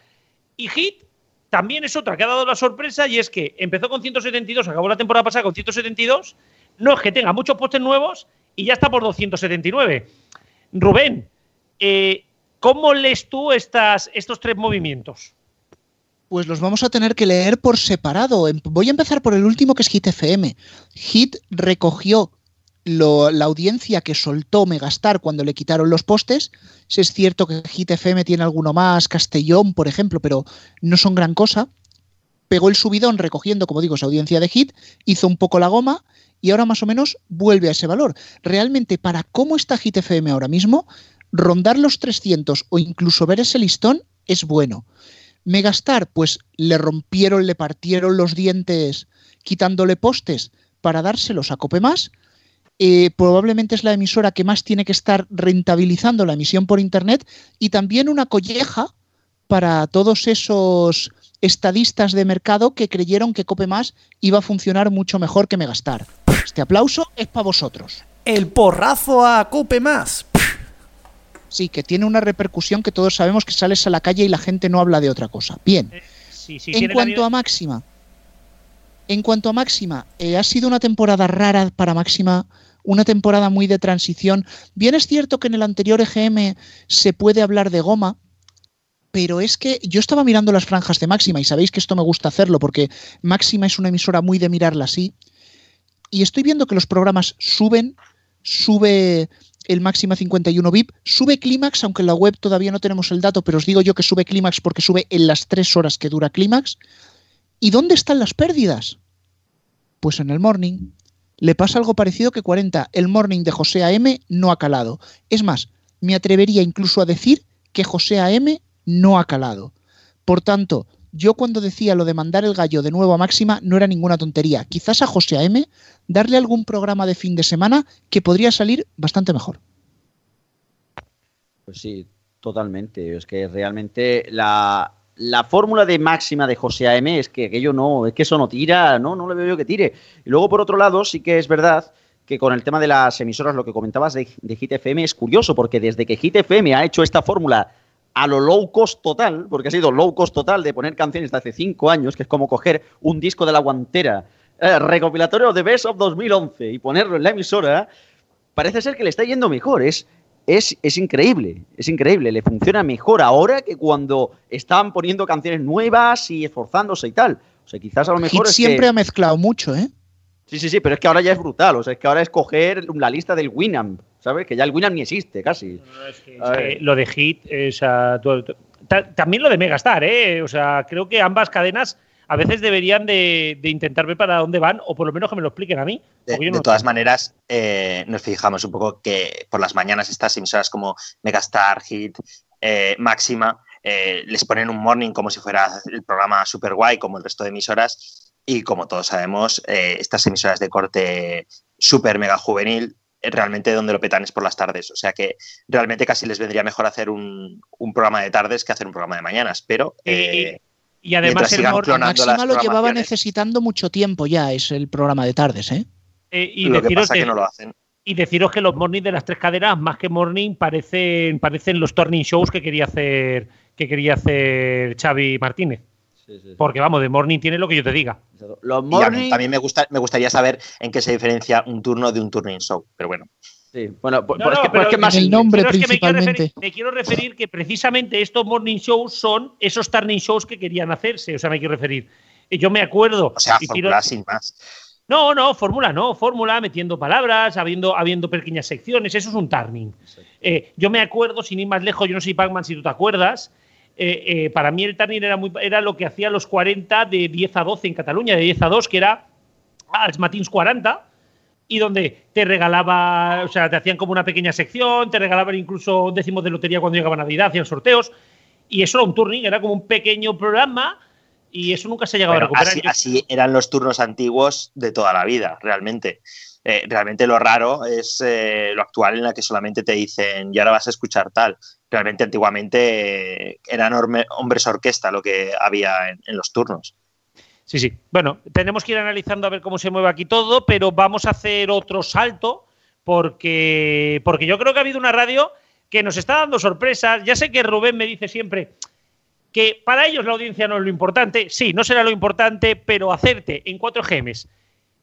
Y Hit también es otra que ha dado la sorpresa y es que empezó con 172, acabó la temporada pasada con 172. No es que tenga muchos postes nuevos y ya está por 279. Rubén, eh, ¿cómo lees tú estas, estos tres movimientos? Pues los vamos a tener que leer por separado. Em, voy a empezar por el último que es Hit FM. Hit recogió la audiencia que soltó Megastar cuando le quitaron los postes. Si es cierto que Hit FM tiene alguno más, Castellón, por ejemplo, pero no son gran cosa. Pegó el subidón recogiendo, como digo, esa audiencia de Hit, hizo un poco la goma y ahora más o menos vuelve a ese valor. Realmente, para cómo está Hit FM ahora mismo, rondar los 300 o incluso ver ese listón es bueno. Megastar, pues le rompieron, le partieron los dientes quitándole postes para dárselos a Cope más eh, probablemente es la emisora que más tiene que estar rentabilizando la emisión por Internet y también una colleja para todos esos estadistas de mercado que creyeron que Cope Más iba a funcionar mucho mejor que Megastar. Este aplauso es para vosotros. El porrazo a Cope Más. Sí, que tiene una repercusión que todos sabemos que sales a la calle y la gente no habla de otra cosa. Bien. Sí, sí, en cuanto a Máxima, en cuanto a Máxima, eh, ha sido una temporada rara para Máxima, una temporada muy de transición. Bien es cierto que en el anterior EGM se puede hablar de goma, pero es que yo estaba mirando las franjas de Máxima y sabéis que esto me gusta hacerlo porque Máxima es una emisora muy de mirarla así. Y estoy viendo que los programas suben, sube el Máxima 51 VIP, sube Clímax, aunque en la web todavía no tenemos el dato, pero os digo yo que sube Clímax porque sube en las tres horas que dura Clímax. ¿Y dónde están las pérdidas? Pues en el morning. Le pasa algo parecido que 40. El morning de José AM no ha calado. Es más, me atrevería incluso a decir que José AM no ha calado. Por tanto, yo cuando decía lo de mandar el gallo de nuevo a Máxima no era ninguna tontería. Quizás a José AM darle algún programa de fin de semana que podría salir bastante mejor. Pues sí, totalmente. Es que realmente la, la fórmula de máxima de José AM es que aquello no, es que eso no tira, no, no le veo yo que tire. Y luego, por otro lado, sí que es verdad que con el tema de las emisoras, lo que comentabas de, de Hit FM es curioso, porque desde que Hit FM ha hecho esta fórmula a lo low cost total, porque ha sido low cost total de poner canciones de hace cinco años, que es como coger un disco de la guantera, eh, recopilatorio de Best of 2011 y ponerlo en la emisora, parece ser que le está yendo mejor. Es, es, es increíble, es increíble. Le funciona mejor ahora que cuando estaban poniendo canciones nuevas y esforzándose y tal. O sea, quizás a lo mejor Hit es siempre que- ha mezclado mucho, ¿eh? Sí, sí, sí, pero es que ahora ya es brutal. O sea, es que ahora es coger la lista del Winamp, ¿sabes? Que ya el Winamp ni existe, casi. Es que lo de Hit, eh, o sea, tú- tú- ta- también lo de Megastar, ¿eh? O sea, creo que ambas cadenas a veces deberían de, de intentar ver para dónde van, o por lo menos que me lo expliquen a mí. De, no- todas maneras, eh, nos fijamos un poco que por las mañanas estas emisoras como Megastar, Hit, eh, Máxima, eh, les ponen un morning como si fuera el programa super guay, como el resto de emisoras. Y como todos sabemos, eh, estas emisoras de corte super mega juvenil, eh, realmente donde lo petan es por las tardes. O sea que realmente casi les vendría mejor hacer un, un programa de tardes que hacer un programa de mañanas. Pero. eh, y además mientras el Máxima lo llevaba necesitando mucho tiempo ya, es el programa de tardes, ¿eh? Eh, y lo que deciros pasa que- que no lo hacen. Y deciros que los morning de las tres cadenas, más que morning, parecen, parecen los turning shows que quería hacer, que quería hacer Xavi Martínez. Porque vamos, de morning tiene lo que yo te diga. Los Y a mí también me, gusta, me gustaría saber en qué se diferencia un turno de un turning show. Pero bueno. Sí, bueno, pues, No, no, pero- El nombre pero es que me quiero, principalmente. referir, me quiero referir que precisamente estos morning shows son esos turning shows que querían hacerse. O sea, me quiero referir. Y Yo me acuerdo. O sea, quiero- fórmula sin más. No, no, fórmula no, fórmula, metiendo palabras, habiendo, habiendo pequeñas secciones, eso es un turning. Eh, yo me acuerdo, sin ir más lejos, yo no soy Pac-Man si tú te acuerdas, eh, eh, para mí el turning era, muy, era lo que hacía los 40 de 10 a 12 en Cataluña, de 10 a 2, que era als matins 40, y donde te regalaba, o sea, te hacían como una pequeña sección, te regalaban incluso décimos de lotería cuando llegaba Navidad, hacían sorteos, y eso era un turning, era como un pequeño programa, y eso nunca se ha llegado a recuperar. así, eran los turnos antiguos de toda la vida, realmente. Eh, realmente lo raro es eh, lo actual en la que solamente te dicen y ahora vas a escuchar tal. Realmente antiguamente eran hombres orquesta lo que había en, los turnos. Sí, sí. Bueno, tenemos que ir analizando a ver cómo se mueve aquí todo, pero vamos a hacer otro salto porque, porque yo creo que ha habido una radio que nos está dando sorpresas. Ya sé que Rubén me dice siempre que para ellos la audiencia no es lo importante. Sí, no será lo importante, pero hacerte en 4 GMs,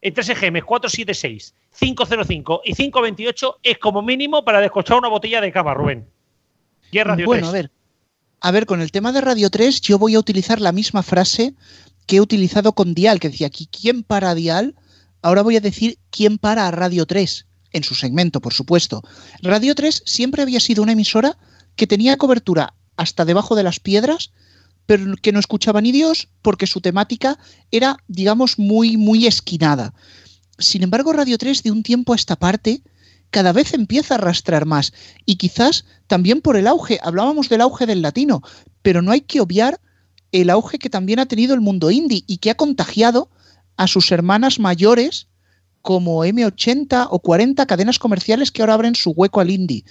en 3 GMs, 476, 505 y 528 es como mínimo para descochar una botella de cava, Rubén. Y Radio bueno, 3. a ver. A ver, con el tema de Radio 3, yo voy a utilizar la misma frase que he utilizado con Dial, que decía aquí, ¿quién para a Dial? Ahora voy a decir, ¿quién para a Radio 3? En su segmento, por supuesto. Radio 3 siempre había sido una emisora que tenía cobertura hasta debajo de las piedras, pero que no escuchaba ni Dios porque su temática era, digamos, muy, muy esquinada. Sin embargo, Radio 3 de un tiempo a esta parte cada vez empieza a arrastrar más y quizás también por el auge, hablábamos del auge del latino, pero no hay que obviar el auge que también ha tenido el mundo indie y que ha contagiado a sus hermanas mayores como M80 o 40 cadenas comerciales que ahora abren su hueco al indie.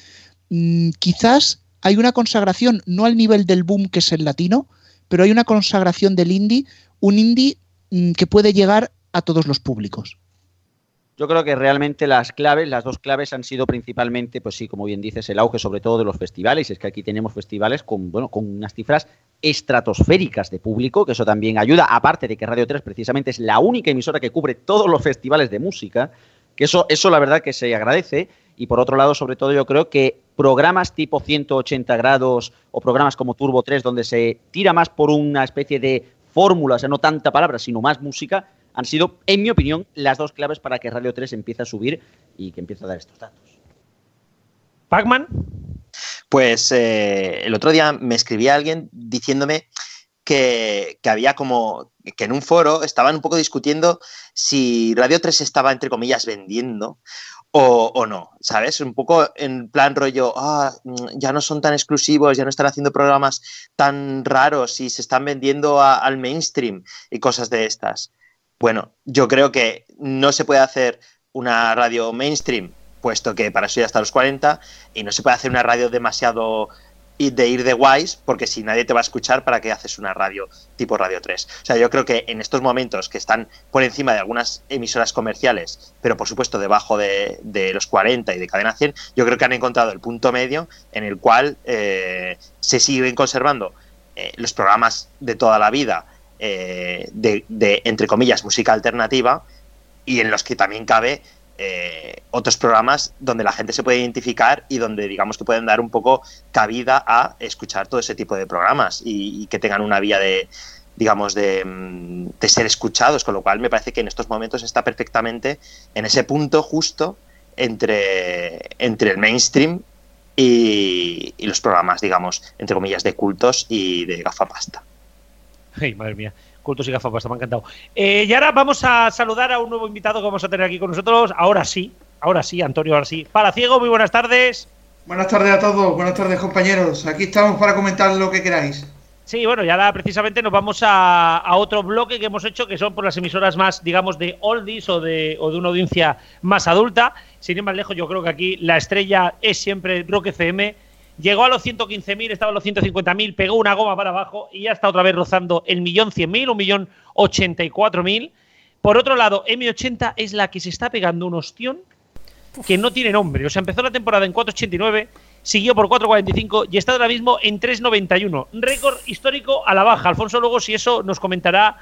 Mm, quizás hay una consagración, no al nivel del boom que es el latino, pero hay una consagración del indie, un indie mm, que puede llegar a todos los públicos. Yo creo que realmente las claves, las dos claves han sido principalmente, pues sí, como bien dices, el auge sobre todo de los festivales. Es que aquí tenemos festivales con, bueno, con unas cifras estratosféricas de público, que eso también ayuda, aparte de que Radio 3 precisamente es la única emisora que cubre todos los festivales de música, que eso, eso la verdad que se agradece. Y por otro lado, sobre todo, yo creo que programas tipo 180 grados o programas como Turbo 3, donde se tira más por una especie de fórmula, o sea, no tanta palabra, sino más música, han sido, en mi opinión, las dos claves para que Radio 3 empiece a subir y que empiece a dar estos datos. Pacman. Pues eh, el otro día me escribía alguien diciéndome que, que, había como que en un foro estaban un poco discutiendo si Radio 3 estaba, entre comillas, vendiendo o, o, no, ¿sabes? Un poco en plan rollo, ah, ya no son tan exclusivos, ya no están haciendo programas tan raros y se están vendiendo a, al mainstream y cosas de estas. Bueno, yo creo que no se puede hacer una radio mainstream, puesto que para eso ya está los 40, y no se puede hacer una radio demasiado de ir de guays, porque si nadie te va a escuchar, ¿para qué haces una radio tipo Radio 3? O sea, yo creo que en estos momentos que están por encima de algunas emisoras comerciales, pero por supuesto debajo de, de los 40 y de Cadena 100, yo creo que han encontrado el punto medio en el cual eh, se siguen conservando eh, los programas de toda la vida, eh, de, de, entre comillas, música alternativa, y en los que también cabe eh, otros programas donde la gente se puede identificar y donde digamos que pueden dar un poco cabida a escuchar todo ese tipo de programas y, que tengan una vía de digamos de, de, ser escuchados con lo cual me parece que en estos momentos está perfectamente en ese punto justo entre, entre el mainstream y, y los programas digamos entre comillas de cultos y de gafapasta Ay, madre mía cultos y gafapasta, me ha encantado. Eh, y ahora vamos a saludar a un nuevo invitado que vamos a tener aquí con nosotros. Ahora sí, ahora sí, Antonio, ahora sí. Para Ciego, muy buenas tardes. Buenas tardes a todos, buenas tardes compañeros. Aquí estamos para comentar lo que queráis. Sí, bueno, y ahora precisamente nos vamos a, a, otro bloque que hemos hecho, que son por las emisoras más, digamos, de oldies o de, o de una audiencia más adulta. Sin ir más lejos, yo creo que aquí la estrella es siempre Rock FM Llegó a los 115.000, estaba a los 150.000, pegó una goma para abajo y ya está otra vez rozando el millón 100.000, un millón 84.000. Por otro lado, M80 es la que se está pegando un ostión que no tiene nombre. O sea, empezó la temporada en 4.89, siguió por 4.45 y está ahora mismo en 3.91. Récord histórico a la baja. Alfonso luego si eso nos comentará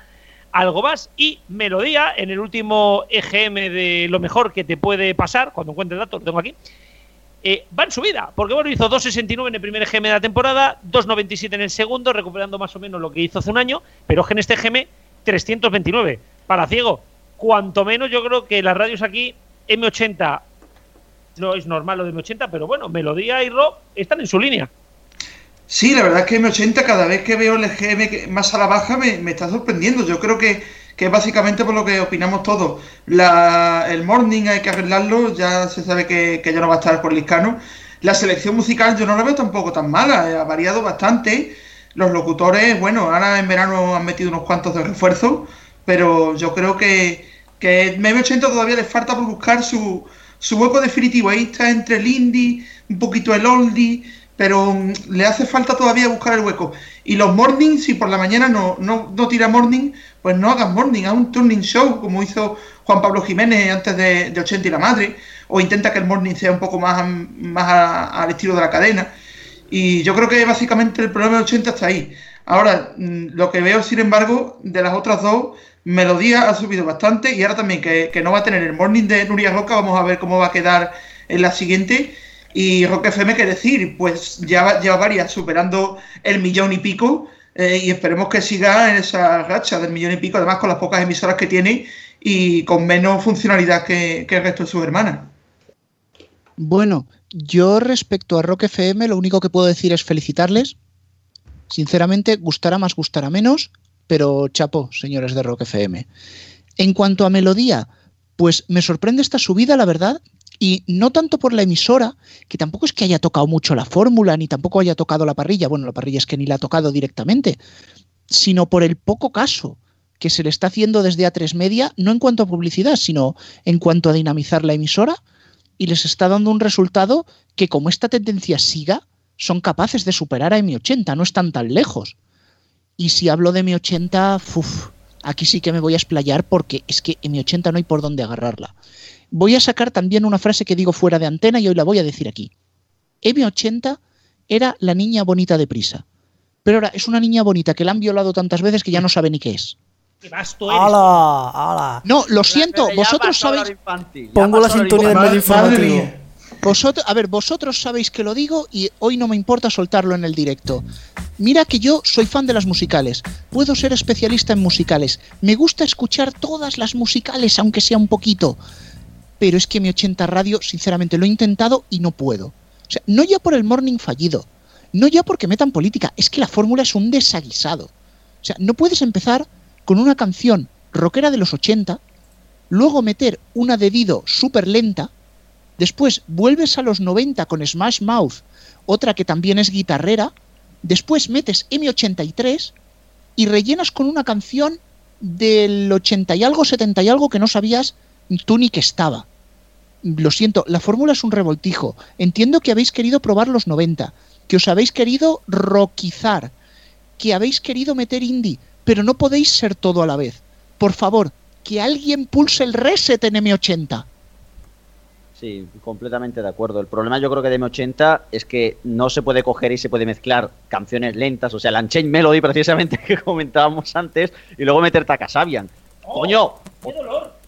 algo más. Y Melodía, en el último EGM de lo mejor que te puede pasar, cuando encuentre el dato, lo tengo aquí, eh, va en subida, porque bueno, hizo 2.69 en el primer GM de la temporada, 2.97 en el segundo, recuperando más o menos lo que hizo hace un año, pero en este GM 329. Para ciego, cuanto menos yo creo que las radios aquí, M80, no es normal lo de M80, pero bueno, Melodía y Rock están en su línea. Sí, la verdad es que M80 cada vez que veo el GM más a la baja me, me está sorprendiendo. Yo creo que que es básicamente por lo que opinamos todos. La, el morning hay que arreglarlo, ya se sabe que, que ya no va a estar por Liscano. La selección musical yo no la veo tampoco tan mala, eh, ha variado bastante. Los locutores, bueno, ahora en verano han metido unos cuantos de refuerzo, pero yo creo que, que M80 todavía le falta por buscar su, su hueco definitivo. Ahí está entre el indie, un poquito el oldie, pero um, le hace falta todavía buscar el hueco. Y los mornings, si por la mañana no, no, no tira morning, pues no hagas morning, haz un turning show, como hizo Juan Pablo Jiménez antes de, de 80 y la madre, o intenta que el morning sea un poco más, más al estilo de la cadena. Y yo creo que básicamente el problema de 80 está ahí. Ahora, mm, lo que veo, sin embargo, de las otras dos, Melodía ha subido bastante y ahora también que, que no va a tener el morning de Nuria Roca, vamos a ver cómo va a quedar en la siguiente. Y Rock FM, ¿qué decir? Pues ya lleva varias superando el millón y pico eh, y esperemos que siga en esa racha del millón y pico, además con las pocas emisoras que tiene y con menos funcionalidad que, que el resto de sus hermanas. Bueno, yo respecto a Rock FM lo único que puedo decir es felicitarles. Sinceramente, gustará más, gustará menos, pero chapo, señores de Rock FM. En cuanto a melodía, pues me sorprende esta subida, la verdad, y no tanto por la emisora, que tampoco es que haya tocado mucho la fórmula, ni tampoco haya tocado la parrilla, bueno, la parrilla es que ni la ha tocado directamente, sino por el poco caso que se le está haciendo desde A3 Media, no en cuanto a publicidad, sino en cuanto a dinamizar la emisora, y les está dando un resultado que como esta tendencia siga, son capaces de superar a M80, no están tan lejos. Y si hablo de M80, uf, aquí sí que me voy a explayar porque es que M80 no hay por dónde agarrarla. Voy a sacar también una frase que digo fuera de antena y hoy la voy a decir aquí. M80 era la niña bonita de prisa. Pero ahora es una niña bonita que la han violado tantas veces que ya no sabe ni qué es. Qué vasto eres. ¡Hala! ¡Hala! No, lo siento, vosotros sabéis. infantil, Pongo la sintonía del infantil. medio informativo. Vosotros, a ver, vosotros sabéis que lo digo y hoy no me importa soltarlo en el directo. Mira que yo soy fan de las musicales. Puedo ser especialista en musicales. Me gusta escuchar todas las musicales, aunque sea un poquito. Pero es que mi 80 radio, sinceramente, lo he intentado y no puedo. O sea, no ya por el morning fallido, no ya porque metan política, es que la fórmula es un desaguisado. O sea, no puedes empezar con una canción rockera de los 80, luego meter una de Dido súper lenta, después vuelves a los 90 con Smash Mouth, otra que también es guitarrera, después metes M83 y rellenas con una canción del 80 y algo, 70 y algo que no sabías tú ni que estaba. Lo siento, la fórmula es un revoltijo. Entiendo que habéis querido probar los 90, que os habéis querido rockizar, que habéis querido meter indie, pero no podéis ser todo a la vez. Por favor, que alguien pulse el reset en M80. Sí, completamente de acuerdo. El problema yo creo que de M80 es que no se puede coger y se puede mezclar canciones lentas, o sea, la Unchained Melody precisamente que comentábamos antes, y luego meterte a Casabian. ¡Coño!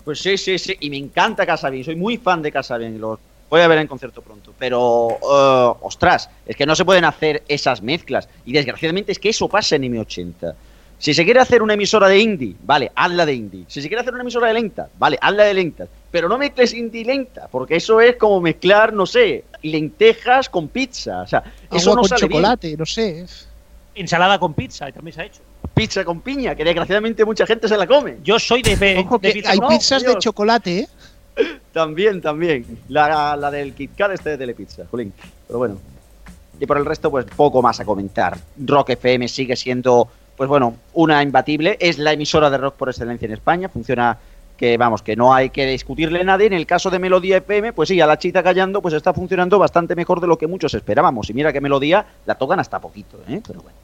Pues sí, sí, sí, y me encanta Casabian, soy muy fan de Casabian y los voy a ver en concierto pronto. Pero, eh, ostras, es que no se pueden hacer esas mezclas, y desgraciadamente es que eso pasa en M80. Si se quiere hacer una emisora de indie, vale, hazla de indie. Si se quiere hacer una emisora de lenta, vale, hazla de lenta. Pero no mezcles indie y lenta, porque eso es como mezclar, no sé, lentejas con pizza. O sea, eso no con sale bien. chocolate, no sé. Ensalada con pizza, también se ha hecho. Pizza con piña, que desgraciadamente mucha gente se la come. Yo soy de, de Ojo que pizza hay pizzas de chocolate, ¿eh? También, también. La, la del Kit Kat este de Telepizza, jolín. Pero bueno. Y por el resto, pues poco más a comentar. Rock FM sigue siendo, pues bueno, una imbatible. Es la emisora de rock por excelencia en España. Funciona que, vamos, que no hay que discutirle nada. En el caso de Melodía FM, pues sí, a la chita callando, pues está funcionando bastante mejor de lo que muchos esperábamos. Y mira que Melodía la tocan hasta poquito, ¿eh? Pero bueno.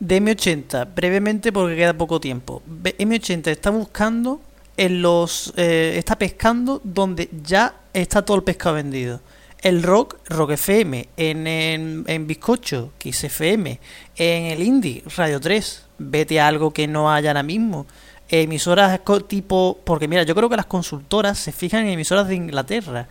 De M80, brevemente porque queda poco tiempo. Be- M80 está buscando en los. eh, está pescando donde ya está todo el pescado vendido. El rock, Rock FM, en, en, en Bizcocho, Kiss FM, en el Indie, Radio 3. Vete a algo que no haya ahora mismo. Emisoras tipo. Porque mira, yo creo que las consultoras se fijan en emisoras de Inglaterra.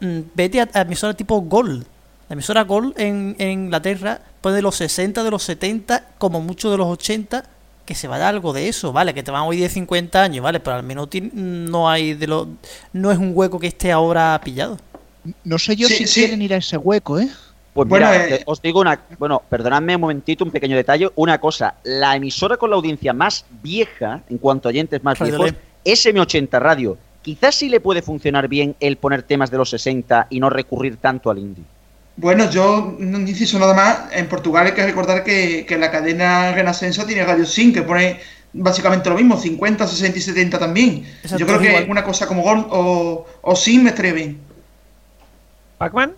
Mm, Vete a, a emisoras tipo Gold. La emisora Gold en, en Inglaterra pone de los 60, de los 70, como mucho de los 80, que se vaya algo de eso, ¿vale? Que te van hoy de 50 años, ¿vale? Pero al menos no hay de lo, no es un hueco que esté ahora pillado. No sé yo Sí, si sí. quieren ir a ese hueco, ¿eh? Pues Bueno, mira, eh, os digo una. Bueno, perdonadme un momentito, un pequeño detalle. Una cosa, la emisora con la audiencia más vieja, en cuanto a oyentes más Radio viejos, Lem. es M80 Radio. Quizás sí le puede funcionar bien el poner temas de los 60 y no recurrir tanto al indie. Bueno, yo no inciso nada más. En Portugal hay que recordar que, que la cadena Renascença tiene Radio Sin, que pone básicamente lo mismo, 50, 60 y 70 también. Exacto, yo creo que igual. una cosa como Gold o, o Sin me estaría bien. ¿Pac-Man?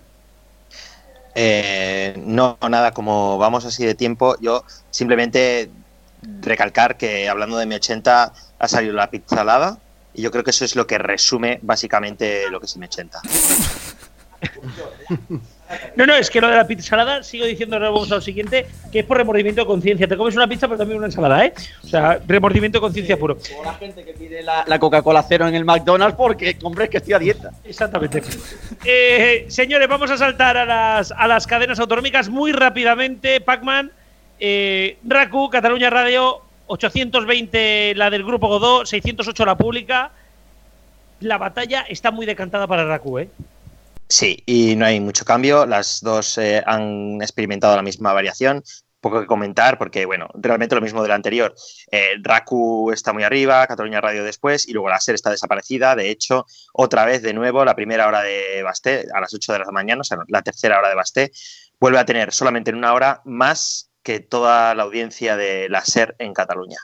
Eh, no, nada, como vamos así de tiempo, yo simplemente recalcar que hablando de mi 80 ha salido la pizzalada y yo creo que eso es lo que resume básicamente lo que es mi 80. No, no, es que lo de la pizza salada, sigo diciendo, vamos a lo siguiente, que es por remordimiento de conciencia. Te comes una pizza, pero también una ensalada, ¿eh? O sea, remordimiento de conciencia puro. O la gente que pide la, la Coca-Cola cero en el McDonald's porque, hombre, es que estoy a dieta. Exactamente. Eh, señores, vamos a saltar a las, a las cadenas autonómicas muy rápidamente. Pac-Man, eh, RACU, Cataluña Radio, 820 la del Grupo Godó, 608 la pública. La batalla está muy decantada para RACU, ¿eh? Sí, y no hay mucho cambio. Las dos eh, han experimentado la misma variación. Poco que comentar, porque, bueno, realmente lo mismo del anterior. Eh, Raku está muy arriba, Cataluña Radio después, y luego la SER está desaparecida. De hecho, otra vez de nuevo, la primera hora de Basté, a las 8 de la mañana, o sea, la tercera hora de Basté, vuelve a tener solamente en una hora más que toda la audiencia de la SER en Cataluña.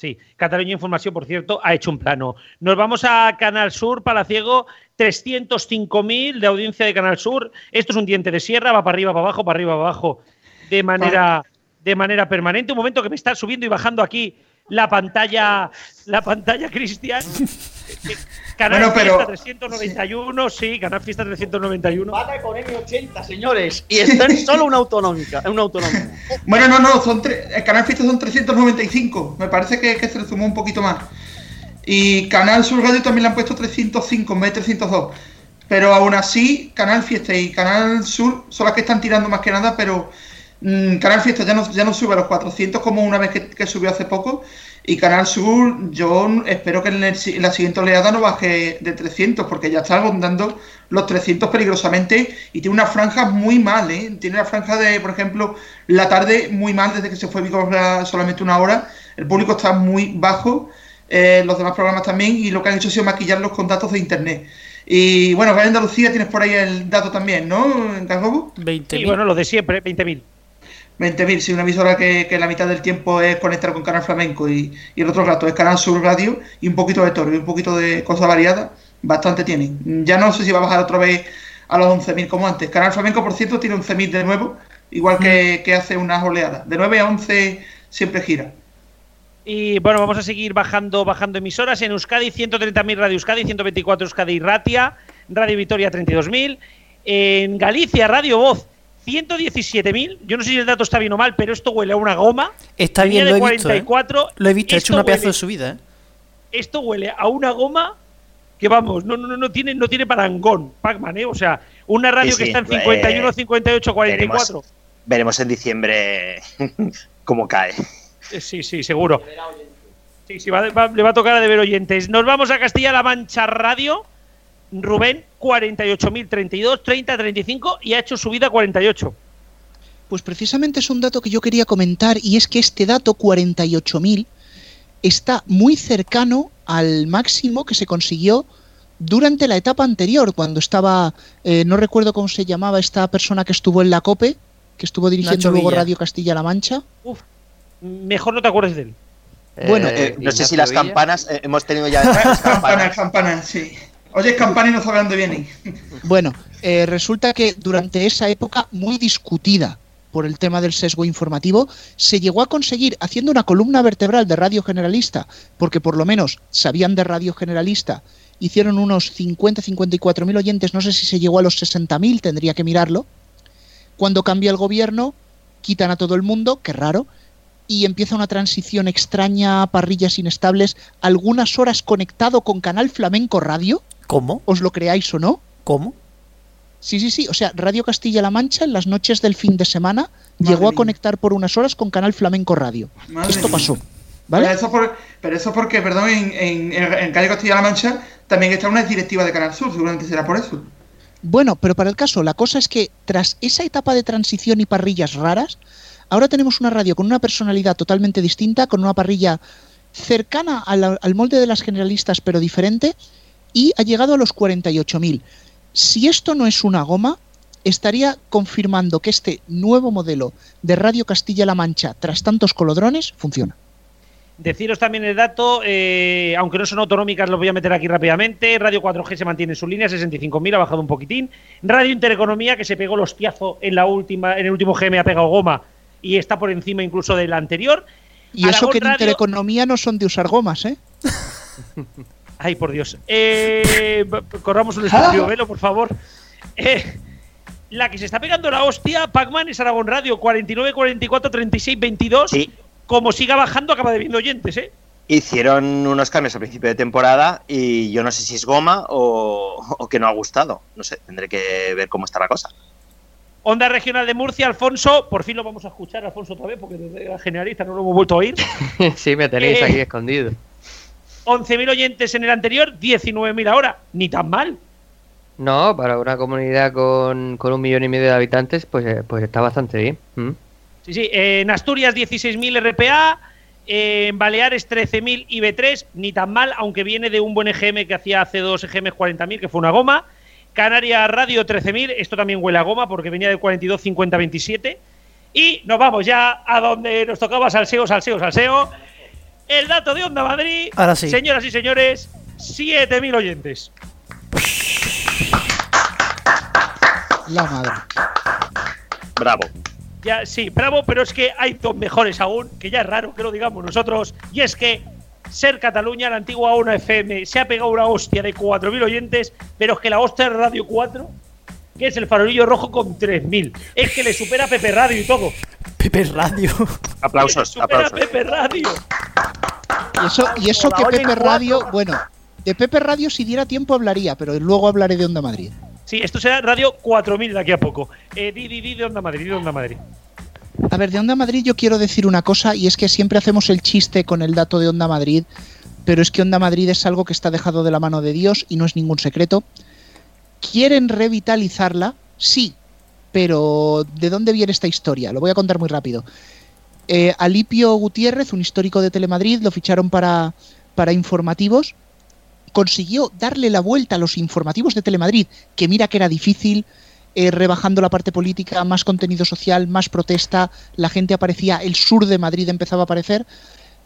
Sí, Cataluña Información, por cierto, ha hecho un plano. Nos vamos a Canal Sur, Palaciego, 305.000 de audiencia de Canal Sur. Esto es un diente de sierra, va para arriba, para abajo, para arriba, para abajo, de manera, de manera permanente. Un momento que me está subiendo y bajando aquí la pantalla, la pantalla Cristian. Canal Bueno, pero- Fiesta 391, sí, Canal Fiesta 391. Pata con M80, señores. Y está en solo una autonómica. Una autonómica. Bueno, no, no, son el Canal Fiesta son 395. Me parece que, que se le sumó un poquito más. Y Canal Sur Radio también le han puesto 305 en vez de 302. Pero aún así, Canal Fiesta y Canal Sur son las que están tirando más que nada, pero mm, Canal Fiesta ya no, ya no sube a los 400 como una vez que, que subió hace poco. Y Canal Sur, yo espero que en, el si- en la siguiente oleada no baje de 300, porque ya está rondando los 300 peligrosamente y tiene una franja muy mal, ¿eh? Tiene una franja de, por ejemplo, la tarde muy mal desde que se fue Vigorra solamente una hora. El público está muy bajo, eh, los demás programas también, y lo que han hecho ha sido maquillarlos con datos de internet. Y bueno, en Andalucía tienes por ahí el dato también, ¿no? En Cargobo. 20.000. Y bueno, lo de siempre, 20.000. 20.000, sí, una emisora que, que la mitad del tiempo es conectar con Canal Flamenco y, y el otro rato es Canal Sur Radio y un poquito de toro y un poquito de cosas variadas, bastante tienen. Ya no sé si va a bajar otra vez a los 11.000 como antes. Canal Flamenco, por cierto, tiene 11.000 de nuevo, igual que, que hace unas oleadas. De 9 a 11 siempre gira. Y bueno, vamos a seguir bajando, bajando emisoras. En Euskadi, 130.000 Radio Euskadi, 124 Euskadi Ratia, Radio Vitoria, 32.000. En Galicia, Radio Voz, 117.000. Yo no sé si el dato está bien o mal, pero esto huele a una goma. Está bien, de lo he visto. ¿eh? 44. Lo he visto, he hecho una pedazo huele- de subida. ¿eh? Esto huele a una goma que vamos, no, no, no tiene, no tiene parangón, Pac-Man, ¿eh? O sea, una radio Sí, que sí, está en 51, eh, 58, 44. Veremos, veremos en diciembre cómo cae. Eh, Sí, sí, seguro. Sí, sí, va- va- le va a tocar a deber oyentes. Nos vamos a Castilla-La Mancha Radio. Rubén, 48.032, 30, 35 y ha hecho subida a 48. Pues precisamente es un dato que yo quería comentar y es que este dato 48.000 está muy cercano al máximo que se consiguió durante la etapa anterior, cuando estaba, eh, no recuerdo cómo se llamaba esta persona que estuvo en la COPE, que estuvo dirigiendo luego. Radio Castilla-La Mancha. Mejor no te acuerdes de él. Bueno, Eh, no sé si las Villa. campanas, eh, hemos tenido ya las campanas. campanas, sí. Oye, campana y no sabe dónde vienen. Bueno, eh, resulta que durante esa época muy discutida por el tema del sesgo informativo, se llegó a conseguir, haciendo una columna vertebral de Radio Generalista, porque por lo menos sabían de Radio Generalista, hicieron unos 50-54 mil oyentes, no sé si se llegó a los 60 mil, tendría que mirarlo. Cuando cambia el gobierno, quitan a todo el mundo, qué raro, y empieza una transición extraña, parrillas inestables, algunas horas conectado con Canal Flamenco Radio, ¿Cómo? os lo creáis o no. ¿Cómo? Sí, sí, sí. O sea, Radio Castilla-La Mancha en las noches del fin de semana Madre llegó a conectar por unas horas con Canal Flamenco Radio. Madre Esto mía. pasó. Pero ¿Vale? eso, por- pero eso porque, perdón, en, en, en Calle Castilla-La Mancha también está una directiva de Canal Sur, seguramente será por eso. Bueno, pero para el caso, la cosa es que tras esa etapa de transición y parrillas raras, ahora tenemos una radio con una personalidad totalmente distinta, con una parrilla cercana a la- al molde de las generalistas, pero diferente, y ha llegado a los 48.000. Si esto no es una goma, estaría confirmando que este nuevo modelo de Radio Castilla-La Mancha, tras tantos colodrones, funciona. Deciros también el dato, eh, aunque no son autonómicas, los voy a meter aquí rápidamente. Radio 4G se mantiene en su línea, 65.000, ha bajado un poquitín. Radio Intereconomía, que se pegó el hostiazo en, la última, en el último GM, ha pegado goma y está por encima incluso del anterior. Y eso que en Radio- Intereconomía no son de usar gomas, ¿eh? Ay, por Dios. Eh, corramos un estudio, velo, por favor. Eh, la que se está pegando la hostia, Pac-Man es Aragón Radio, 49, 44, 36, 22. Sí. Como siga bajando, acaba debiendo oyentes, ¿eh? Hicieron unos cambios a principio de temporada y yo no sé si es goma o, o que no ha gustado. No sé, tendré que ver cómo está la cosa. Onda Regional de Murcia, Alfonso, por fin lo vamos a escuchar, Alfonso, otra vez, porque desde la generalista no lo hemos vuelto a oír. sí, me tenéis Eh. aquí escondido. 11.000 oyentes en el anterior, 19.000 ahora. Ni tan mal. No, para una comunidad con, con un millón y medio de habitantes, pues, eh, pues está bastante bien. ¿Mm? Sí, sí. En Asturias, 16.000 RPA. En Baleares, 13.000 IB3. Ni tan mal, aunque viene de un buen EGM que hacía hace dos EGMs 40.000, que fue una goma. Canarias Radio, 13.000. Esto también huele a goma porque venía de 42, 50, 27. Y nos vamos ya a donde nos tocaba salseo, salseo, salseo. El dato de Onda Madrid. Ahora sí. Señoras y señores, 7.000 oyentes. La madre. Bravo. Ya, sí, bravo, pero es que hay dos mejores aún, que ya es raro que lo digamos nosotros, y es que Ser Cataluña, la antigua 1 FM, se ha pegado una hostia de 4.000 oyentes, pero es que la hostia de Radio 4, que es el farolillo rojo con 3.000, es que le supera a Pepe Radio y todo. Pepe Radio. Aplausos, Supera a aplausos. Pepe Radio. Y eso, y eso que Pepe. Radio, bueno, de Pepe Radio si diera tiempo hablaría, pero luego hablaré de Onda Madrid. Sí, esto será Radio 4000 de aquí a poco. Eh, di, di, di de Onda Madrid, di de Onda Madrid. A ver, de Onda Madrid yo quiero decir una cosa y es que siempre hacemos el chiste con el dato de Onda Madrid, pero es que Onda Madrid es algo que está dejado de la mano de Dios y no es ningún secreto. ¿Quieren revitalizarla? Sí, pero ¿de dónde viene esta historia? Lo voy a contar muy rápido. Eh, Alipio Gutiérrez, un histórico de Telemadrid, lo ficharon para, para informativos. Consiguió darle la vuelta a los informativos de Telemadrid, que mira que era difícil, eh, rebajando la parte política, más contenido social, más protesta, la gente aparecía, el sur de Madrid empezaba a aparecer,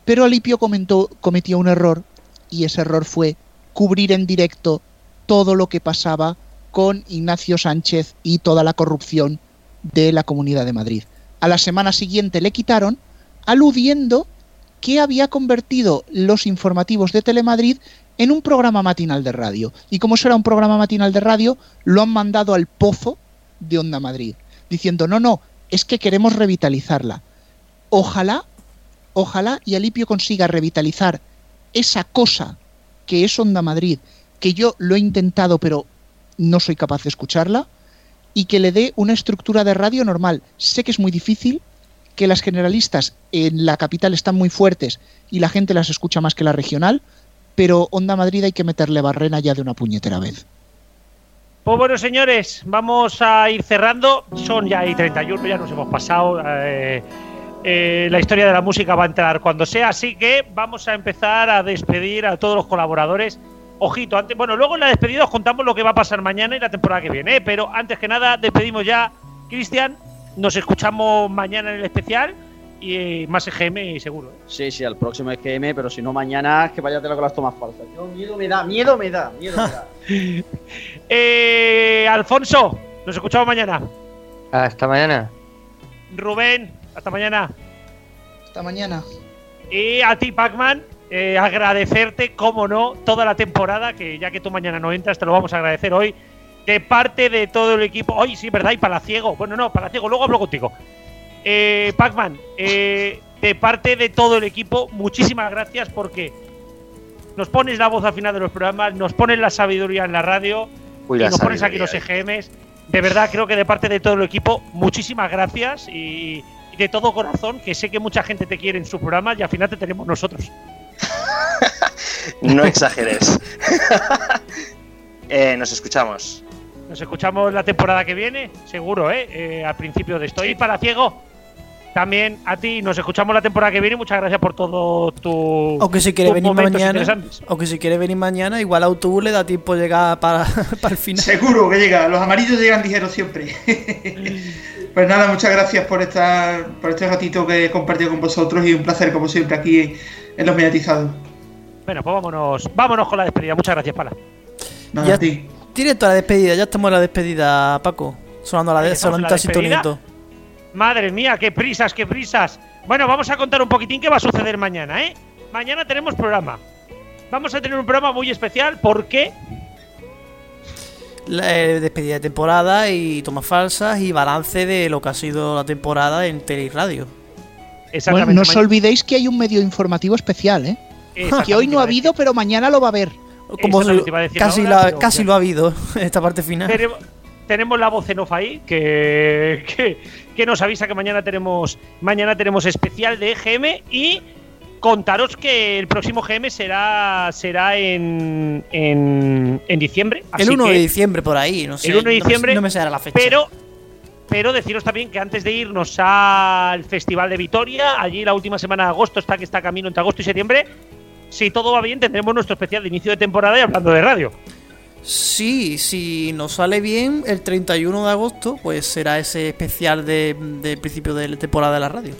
pero Alipio comentó, cometió un error y ese error fue cubrir en directo todo lo que pasaba con Ignacio Sánchez y toda la corrupción de la Comunidad de Madrid. A la semana siguiente le quitaron, aludiendo que había convertido los informativos de Telemadrid en un programa matinal de radio. Y como eso era un programa matinal de radio, lo han mandado al pozo de Onda Madrid, diciendo, no, no, es que queremos revitalizarla. Ojalá, ojalá y Alipio consiga revitalizar esa cosa que es Onda Madrid, que yo lo he intentado pero no soy capaz de escucharla, y que le dé una estructura de radio normal. Sé que es muy difícil, que las generalistas en la capital están muy fuertes y la gente las escucha más que la regional, pero Onda Madrid hay que meterle barrena ya de una puñetera vez. Pues bueno, señores, vamos a ir cerrando. Son ya ahí 31, ya nos hemos pasado. eh, eh, la historia de la música va a entrar cuando sea, así que vamos a empezar a despedir a todos los colaboradores. Ojito, antes, bueno, luego en la despedida os contamos lo que va a pasar mañana y la temporada que viene, ¿eh? pero antes que nada despedimos ya. Cristian, nos escuchamos mañana en el especial y eh, más EGM seguro. ¿eh? Sí, sí, al próximo EGM, pero si no mañana, que vaya con las tomas falsas. Yo, miedo me da, miedo me da, miedo me da. Eh, Alfonso, nos escuchamos mañana. Hasta mañana. Rubén, hasta mañana. Hasta mañana. Y a ti, Pacman, eh, agradecerte, como no, toda la temporada, que ya que tú mañana no entras, te lo vamos a agradecer hoy, de parte de todo el equipo. Hoy sí, ¿verdad? Y Palaciego. Bueno, no, Palaciego, luego hablo contigo. Eh, Pacman, eh, de parte de todo el equipo, muchísimas gracias porque nos pones la voz al final de los programas, nos pones la sabiduría en la radio, Uy, y nos pones aquí los EGMs. De verdad, creo que de parte de todo el equipo, muchísimas gracias y, y de todo corazón, que sé que mucha gente te quiere en su programa y al final te tenemos nosotros. No exageres. Eh, nos escuchamos. Nos escuchamos la temporada que viene, seguro, ¿eh? Eh, al principio de esto. Y para Ciego, también a ti, nos escuchamos la temporada que viene. Muchas gracias por todo tu. Aunque si quiere tus venir mañana, aunque si quiere venir mañana, igual a autobús le da tiempo llegar para, para el final. Seguro que llega, los amarillos llegan ligeros siempre. pues nada, muchas gracias por estar, por este ratito que he compartido con vosotros y un placer como siempre aquí en los mediatizados. Bueno, pues vámonos, vámonos con la despedida. Muchas gracias, Pala. Nada, Ya- a ti. Directo a la despedida, ya estamos en la despedida, Paco. Sonando la de ¿Estamos en la sonando el despedida? sintonito. Madre mía, qué prisas, qué prisas. Bueno, vamos a contar un poquitín qué va a suceder mañana, ¿eh? Mañana tenemos programa. Vamos a tener un programa muy especial porque La, eh, despedida de temporada y tomas falsas y balance de lo que ha sido la temporada en tele y radio. Bueno, no os olvidéis que hay un medio informativo especial, ¿eh? Que hoy no ha habido, pero mañana lo va a haber. Como casi, ahora, la- pero casi ya. lo ha habido esta parte final. Tenemos, tenemos la voz en off ahí que, que, que nos avisa que mañana tenemos mañana tenemos especial de EGM y contaros que el próximo GM será será en, en, en diciembre. El así 1 de diciembre por ahí, no sé. el 1 de no diciembre. No me, sé la fecha. Pero, pero deciros también que antes de irnos al Festival de Vitoria, allí la última semana de agosto está que está camino entre agosto y septiembre. Si todo va bien, tendremos nuestro especial de inicio de temporada y hablando de radio. Sí, si nos sale bien, el 31 de agosto, pues será ese especial de, de principio de la temporada de la radio.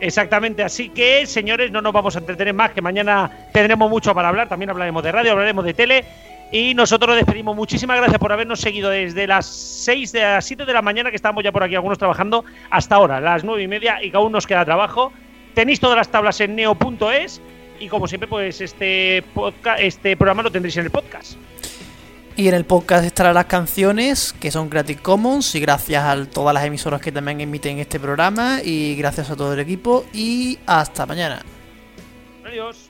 Exactamente, así que señores, no nos vamos a entretener más, que mañana tendremos mucho para hablar, también hablaremos de radio, hablaremos de tele y nosotros nos despedimos. Muchísimas gracias por habernos seguido desde las 6 de las 7 de la mañana, que estamos ya por aquí algunos trabajando, hasta ahora, las 9 y media, y que aún nos queda trabajo. Tenéis todas las tablas en neo.es y como siempre, pues este, podcast, este programa lo tendréis en el podcast. Y en el podcast estarán las canciones que son Creative Commons y gracias a todas las emisoras que también emiten este programa y gracias a todo el equipo y hasta mañana. Adiós.